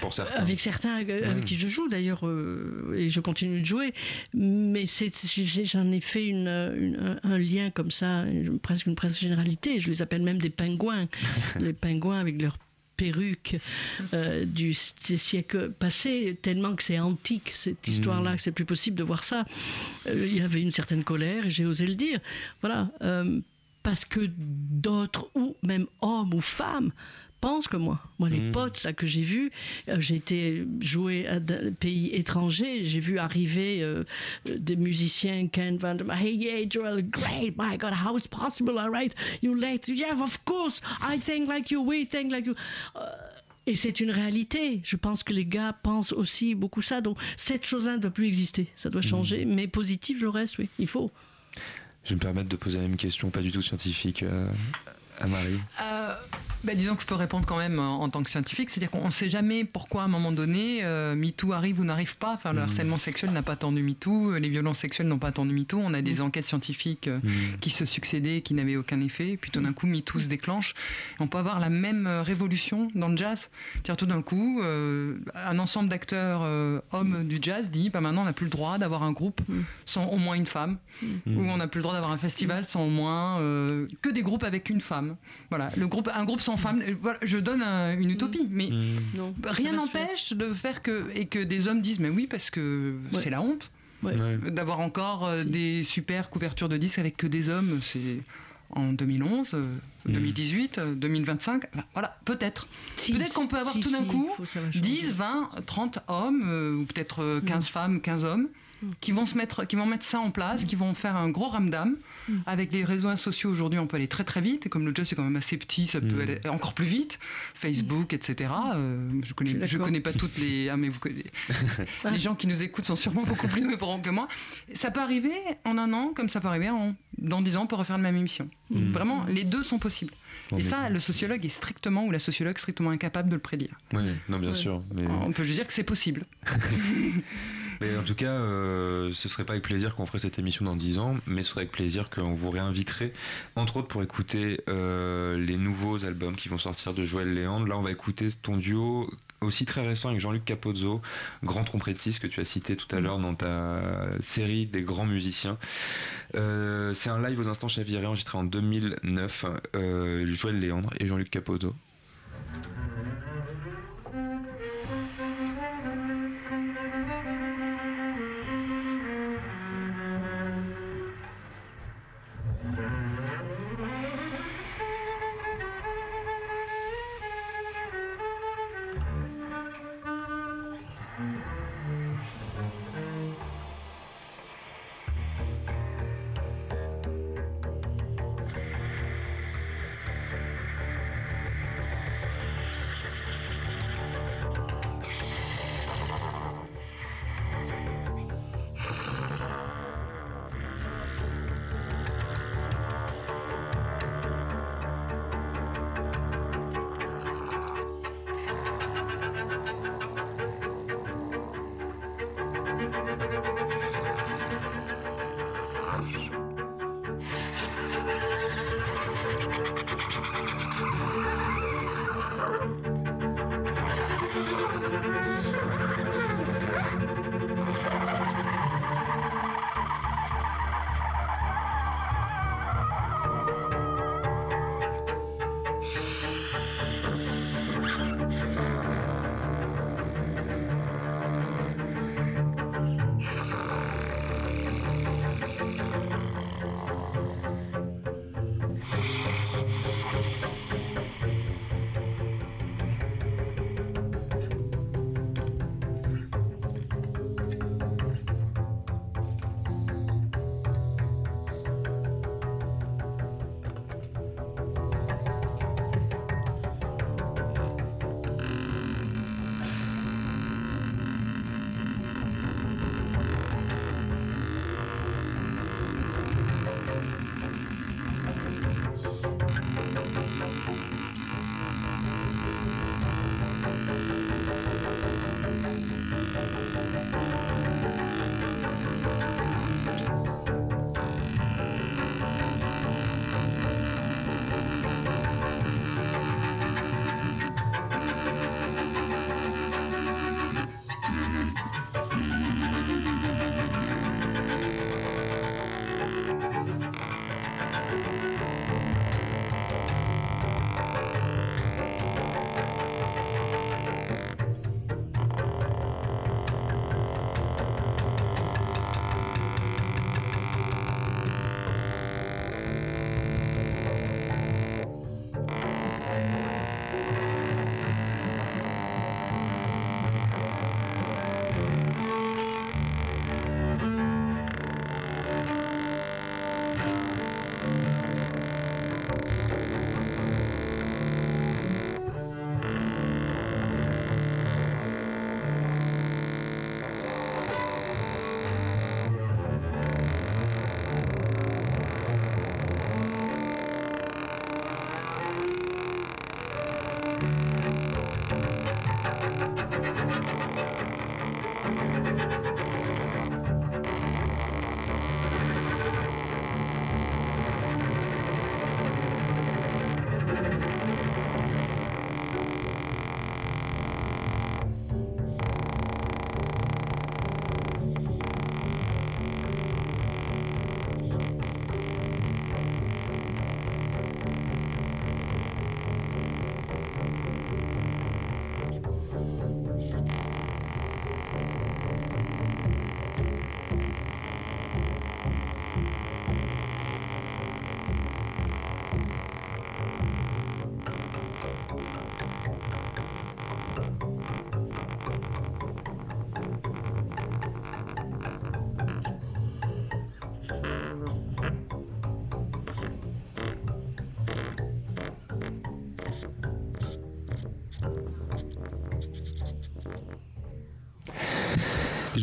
S1: pour certains
S4: Avec certains euh, avec qui je joue d'ailleurs, euh, et je continue de jouer, mais j'en ai fait une, une- un, lien comme ça, presque une presque généralité. Je les appelle même des pingouins. [laughs] les pingouins avec leur perruque euh, du, des siècles passés, tellement que c'est antique cette histoire-là, que c'est plus possible de voir ça. Euh, Il y avait une certaine colère, et j'ai osé le dire. Voilà. euh, parce que d'autres, ou même hommes ou femmes, pensent comme moi. Moi, les
S9: Mm.
S4: potes là que j'ai vus, euh, j'ai été jouer à des pays étrangers, j'ai vu arriver euh, des musiciens, Ken Van der Hey, yeah, Joel, great, my God, how is possible, all right? You late? Yeah, of course, I think like you, we think like you. Euh, et c'est une réalité. Je pense que les gars pensent aussi beaucoup ça. Donc, cette chose-là ne doit plus exister. Ça doit changer. Mais positif, le reste, oui, il faut.
S1: Je vais me permettre de poser la même question, pas du tout scientifique, euh, à Marie.
S5: Euh, bah, disons que je peux répondre quand même en, en tant que scientifique, c'est-à-dire qu'on ne sait jamais pourquoi à un moment donné euh, MeToo arrive ou n'arrive pas. Enfin, le
S1: Mhm.
S5: harcèlement sexuel n'a pas attendu MeToo, euh, les violences sexuelles n'ont pas attendu MeToo. On a des enquêtes scientifiques euh,
S1: Mhm.
S5: qui se succédaient, et qui n'avaient aucun effet. Puis tout d'un coup, MeToo se déclenche. On peut avoir la même euh, révolution dans le jazz. C'est-à-dire tout d'un coup, euh, un ensemble d'acteurs euh, hommes du jazz dit bah, maintenant on n'a plus le droit d'avoir un groupe sans au moins une femme, ou on n'a plus le droit d'avoir un festival sans au moins euh, que des groupes avec une femme. Voilà, le groupe, un groupe sans femme. Voilà, je donne un- une utopie, mais
S4: Non,
S5: rien n'empêche de faire que et que des hommes disent mais oui parce que
S4: Ouais.
S5: c'est la honte
S4: Ouais.
S5: d'avoir encore euh, des super couvertures de disques avec que des hommes. C'est en 2011, euh, 2018, euh, 2025. Enfin, Voilà, peut-être.
S4: Si,
S5: peut-être qu'on peut avoir
S4: si,
S5: tout d'un
S4: si,
S5: coup
S4: faut- ça va changer.
S5: 10, 20, 30 hommes, euh, ou peut-être euh, 15 femmes, 15 hommes, qui vont se mettre, qui vont mettre ça en place, qui vont faire un gros ramdam. Avec les réseaux sociaux aujourd'hui, on peut aller très très vite. Et comme le jazz est quand même assez petit, ça peut aller encore plus vite. Facebook, etc. Euh, je connais, je connais pas toutes les. Ah mais vous connaissez. [laughs] les gens qui nous écoutent sont sûrement beaucoup plus courant que moi. Ça peut arriver en un an, comme ça peut arriver en dans 10 ans, on peut refaire la même émission.
S1: Mm.
S5: Vraiment, les deux sont possibles.
S1: Bon,
S5: et ça,
S1: c'est-
S5: le sociologue est strictement ou la sociologue est strictement incapable de le prédire.
S1: Oui, non, bien
S5: Ouais.
S1: sûr. Mais...
S5: On peut juste dire que c'est possible. [laughs]
S1: Mais en tout cas, euh, ce serait pas avec plaisir qu'on ferait cette émission dans 10 ans, mais ce serait avec plaisir qu'on vous réinviterait, entre autres pour écouter euh, les nouveaux albums qui vont sortir de Joël Léandre. Là, on va écouter ton duo aussi très récent avec Jean-Luc Capozzo, grand trompettiste que tu as cité tout à l'heure dans ta série des grands musiciens. Euh, c'est un live aux instants chavirés enregistré en 2009, euh, Joël Léandre et Jean-Luc Capozzo.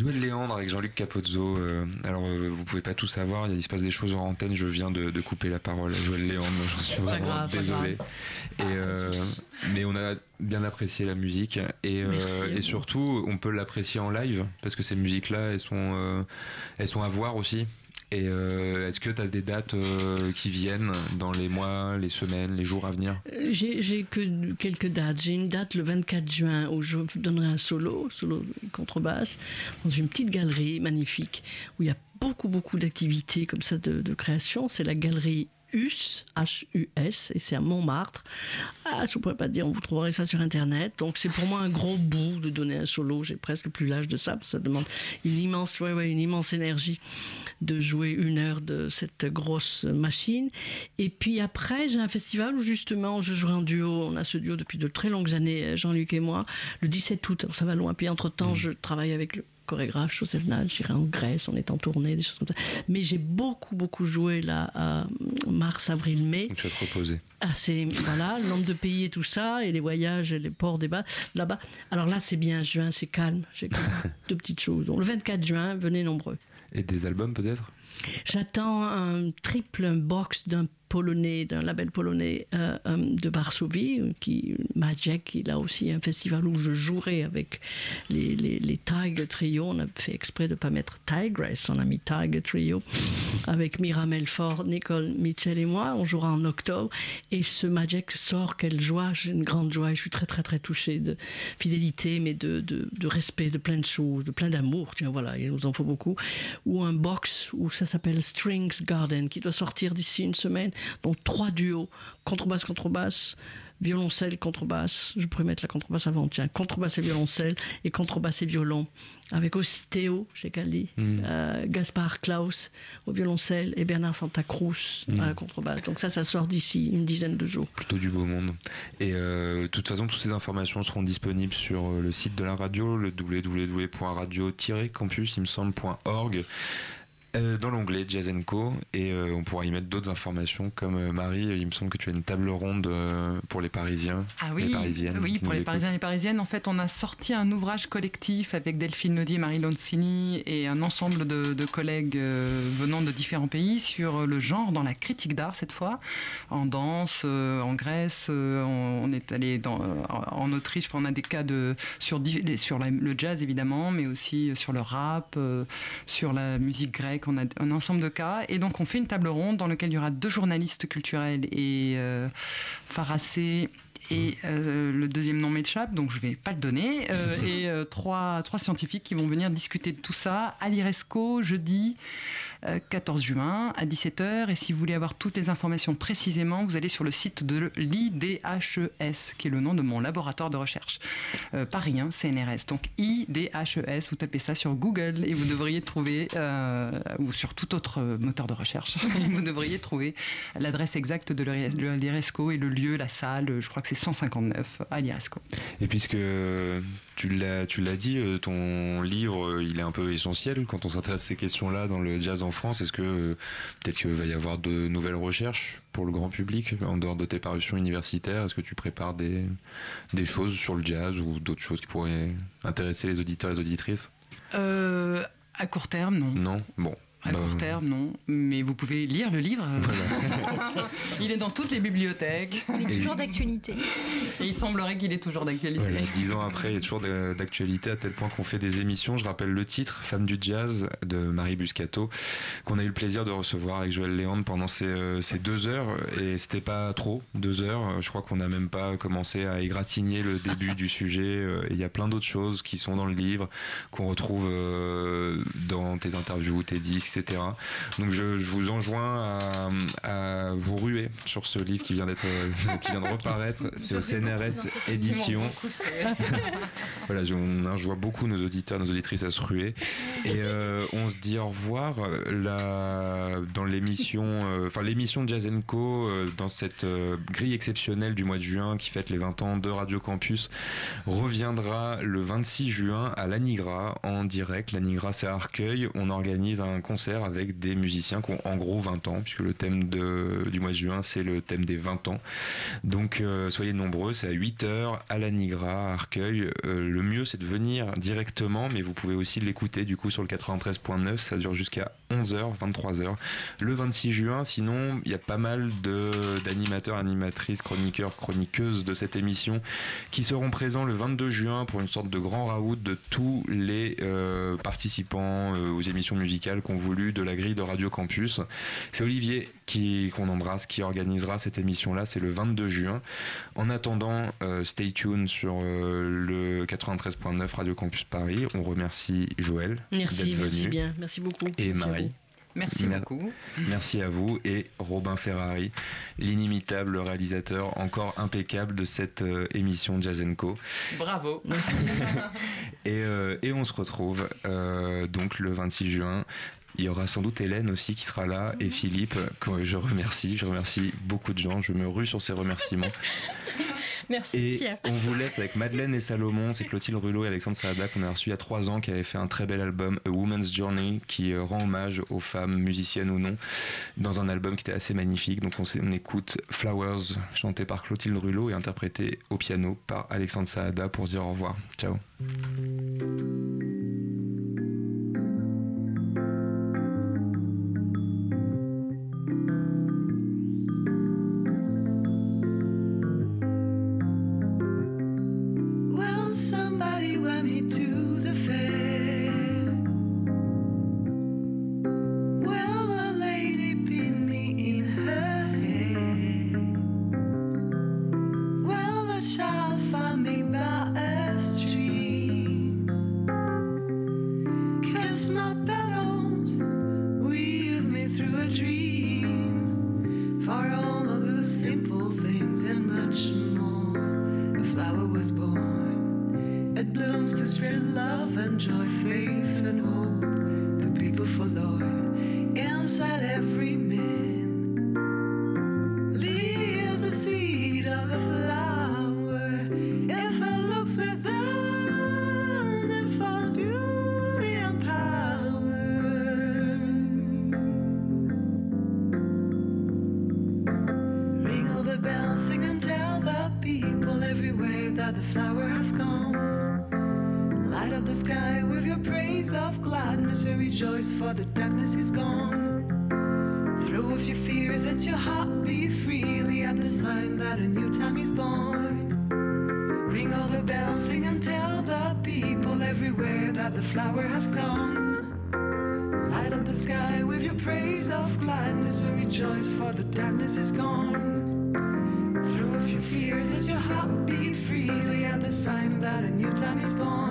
S1: Joël Léandre avec Jean-Luc Capozzo. euh, alors, euh, vous pouvez pas tout savoir, il se passe des choses en antenne. Je viens de, de couper la parole à Joël Léandre, j'en suis vraiment
S4: grave,
S1: désolé. Et, euh, mais on a bien apprécié la musique et, euh, surtout, on peut l'apprécier en live parce que ces musiques-là, elles sont, euh, elles sont à voir aussi. Et euh, est-ce que tu as des dates euh, qui viennent dans les mois, les semaines, les jours à venir?
S4: J'ai que quelques dates. J'ai une date le 24 juin où je donnerai un solo, contrebasse, dans une petite galerie magnifique où il y a beaucoup, beaucoup d'activités comme ça de, création. C'est la galerie US, H-U-S, et c'est à Montmartre. Je ne pourrais pas dire, vous trouverez ça sur Internet. Donc c'est pour moi un gros bout de donner un solo. J'ai presque plus l'âge de ça, parce que ça demande une immense, ouais, ouais, une immense énergie de jouer une heure de cette grosse machine. Et puis après, j'ai un festival où justement je jouerai en duo. On a ce duo depuis de très longues années, Jean-Luc et moi, le 17 août. Ça va loin. Puis entre-temps, je travaille avec le chorégraphe Joseph Nal, j'irai en Grèce, on est en tournée, des choses comme ça. Mais j'ai beaucoup, beaucoup joué là, à mars, avril, mai.
S1: Tu vas te reposer.
S4: Ah, c'est, voilà, le nombre de pays et tout ça, et les voyages, et les ports des bas, là-bas. Alors là, c'est bien, juin, c'est calme. J'ai [laughs] deux petites choses. Donc le 24 juin, venez nombreux.
S1: Et des albums peut-être?
S4: J'attends un triple box d'un polonais, d'un label polonais euh, euh, de Varsovie, euh, qui Majek, il a aussi un festival où je jouerai avec les, les, les Trio. On a fait exprès de ne pas mettre Tigress, on a mis Tiger Trio avec Mira Melfort, Nicole Mitchell et moi. On jouera en octobre. Et ce Majek sort, quelle joie, j'ai une grande joie. Je suis très très très touchée de fidélité, mais de, de, de respect, de plein de choses, de plein d'amour. Tiens, voilà, il nous en faut beaucoup. Ou un box où ça s'appelle Strings Garden, qui doit sortir d'ici une semaine. Donc trois duos, contrebasse, contrebasse, violoncelle, contrebasse. Je pourrais mettre la contrebasse avant, tiens, contrebasse et violoncelle, et contrebasse et violon. Avec aussi Théo chez Cali,
S1: Mm.
S4: euh, Gaspard Klaus au violoncelle et Bernard Santa Cruz
S1: Mm.
S4: à la contrebasse. Donc ça, ça sort d'ici une dizaine de jours.
S1: Plutôt du beau monde. Et euh, de toute façon, toutes ces informations seront disponibles sur euh, le site de la radio, le www.radio-campus, il me semble, .org. euh, dans l'onglet Jazz Co. Et euh, on pourra y mettre d'autres informations comme euh, Marie il me semble que tu as une table ronde pour les Parisiens
S5: Ah
S1: les
S5: oui,
S1: Parisiennes
S5: oui pour les
S1: écoutent.
S5: Parisiens et les Parisiennes, en fait, on a sorti un ouvrage collectif avec Delphine Naudy et Marie Loncini et un ensemble de, de collègues venant de différents pays sur le genre dans la critique d'art cette fois, en danse, en Grèce, on, on est allé dans, en Autriche, on a des cas de, sur, di- sur la- le jazz évidemment, mais aussi sur le rap, sur la musique grecque, on a un ensemble de cas. Et donc on fait une table ronde dans laquelle il y aura deux journalistes culturels et euh, Farassé et euh, le deuxième nom m'échappe, donc je vais pas le donner. euh, [laughs] et euh, trois, trois scientifiques qui vont venir discuter de tout ça à l'IRESCO jeudi 14 juin à 17h. Et si vous voulez avoir toutes les informations précisément, vous allez sur le site de l'IDHES, E qui est le nom de mon laboratoire de recherche. Euh, Paris, hein, CNRS. Donc IDHES, E vous tapez ça sur Google et vous devriez trouver, euh, ou sur tout autre moteur de recherche, [laughs] vous devriez trouver l'adresse exacte de l'IRESCO et le lieu, la salle, je crois que c'est 159 à l'IRESCO.
S1: et puisque tu l'as tu l'as dit euh, ton livre euh, il est un peu essentiel quand on s'intéresse à ces questions là dans le jazz en France. Est-ce que euh, peut-être qu'il va y avoir de nouvelles recherches pour le grand public en dehors de tes parutions universitaires? Est-ce que tu prépares des, des choses sur le jazz ou d'autres choses qui pourraient intéresser les auditeurs et les auditrices?
S5: Euh, à court terme, non.
S1: non? Bon
S5: À court terme, non. Mais vous pouvez lire le livre. [laughs] il est dans toutes les bibliothèques.
S6: Il est toujours d'actualité.
S5: Et il semblerait qu'il est toujours d'actualité.
S1: Voilà, dix ans après, il est toujours d'actualité à tel point qu'on fait des émissions. Je rappelle le titre, Femme du jazz, de Marie Buscato, qu'on a eu le plaisir de recevoir avec Joël Léandre pendant ces, euh, ces deux heures. Et c'était pas trop, deux heures. Je crois qu'on n'a même pas commencé à égratigner le début du sujet. Euh, et Il y a plein d'autres choses qui sont dans le livre, qu'on retrouve euh, dans tes interviews, tes disques, etc. Donc je, je vous enjoins à, à vous ruer sur ce livre qui vient d'être, euh, qui vient de reparaître. [laughs] C'est au CNRS édition. [laughs] Voilà, je, on- je vois beaucoup nos auditeurs, nos auditrices à se ruer. Et euh, on se dit au revoir euh, là, dans l'émission, euh, enfin l'émission de Jazz Co, euh, dans cette grille exceptionnelle du mois de juin qui fête les 20 ans de Radio Campus, reviendra le 26 juin à l'Anigra en direct. L'Anigra, c'est à Arcueil. On organise un concert avec des musiciens qui ont en gros 20 ans, puisque le thème du mois de juin, c'est le thème des 20 ans. Donc euh, soyez nombreux, c'est à 8h à l'Anigra, à Arcueil. Euh, le mieux, c'est de venir directement, mais vous pouvez aussi l'écouter du coup sur le 93.9. Ça dure jusqu'à 11h, 23h. Le 26 juin, sinon, il y a pas mal d'animateurs, animatrices, chroniqueurs, chroniqueuses de cette émission qui seront présents le 22 juin pour une sorte de grand raout de tous les euh, participants aux émissions musicales qu'ont voulu de la grille de Radio Campus. C'est Olivier qui qu'on embrasse qui organisera cette émission-là, c'est le 22 juin. En attendant, euh, stay tuned sur euh, le 93.9 Radio Campus Paris. On remercie Joël
S4: Merci,
S1: d'être
S4: merci
S1: venu.
S4: bien. Merci beaucoup.
S1: Et
S4: Merci à
S1: Marie.
S4: vous.
S5: Merci
S1: Mer-
S5: beaucoup.
S1: Merci à vous et Robin Ferrari, l'inimitable réalisateur encore impeccable de cette euh, émission Jazz Co.
S5: Bravo. [laughs]
S1: Et, euh, et on se retrouve euh, donc le 26 juin. Il y aura sans doute Hélène aussi qui sera là et Philippe, que je remercie. Je remercie beaucoup de gens. Je me rue sur ces remerciements. [laughs]
S6: Merci
S1: Et
S6: Pierre.
S1: on vous laisse avec Madeleine et Salomon. C'est Clotilde Rulot et Alexandre Saada qu'on a reçu il y a trois ans, qui avait fait un très bel album, A Woman's Journey, qui euh, rend hommage aux femmes, musiciennes ou non, dans un album qui était assez magnifique. Donc on, écoute Flowers, chanté par Clotilde Rulot et interprété au piano par Alexandre Saada pour se dire au revoir. Ciao.
S9: That a new time is born.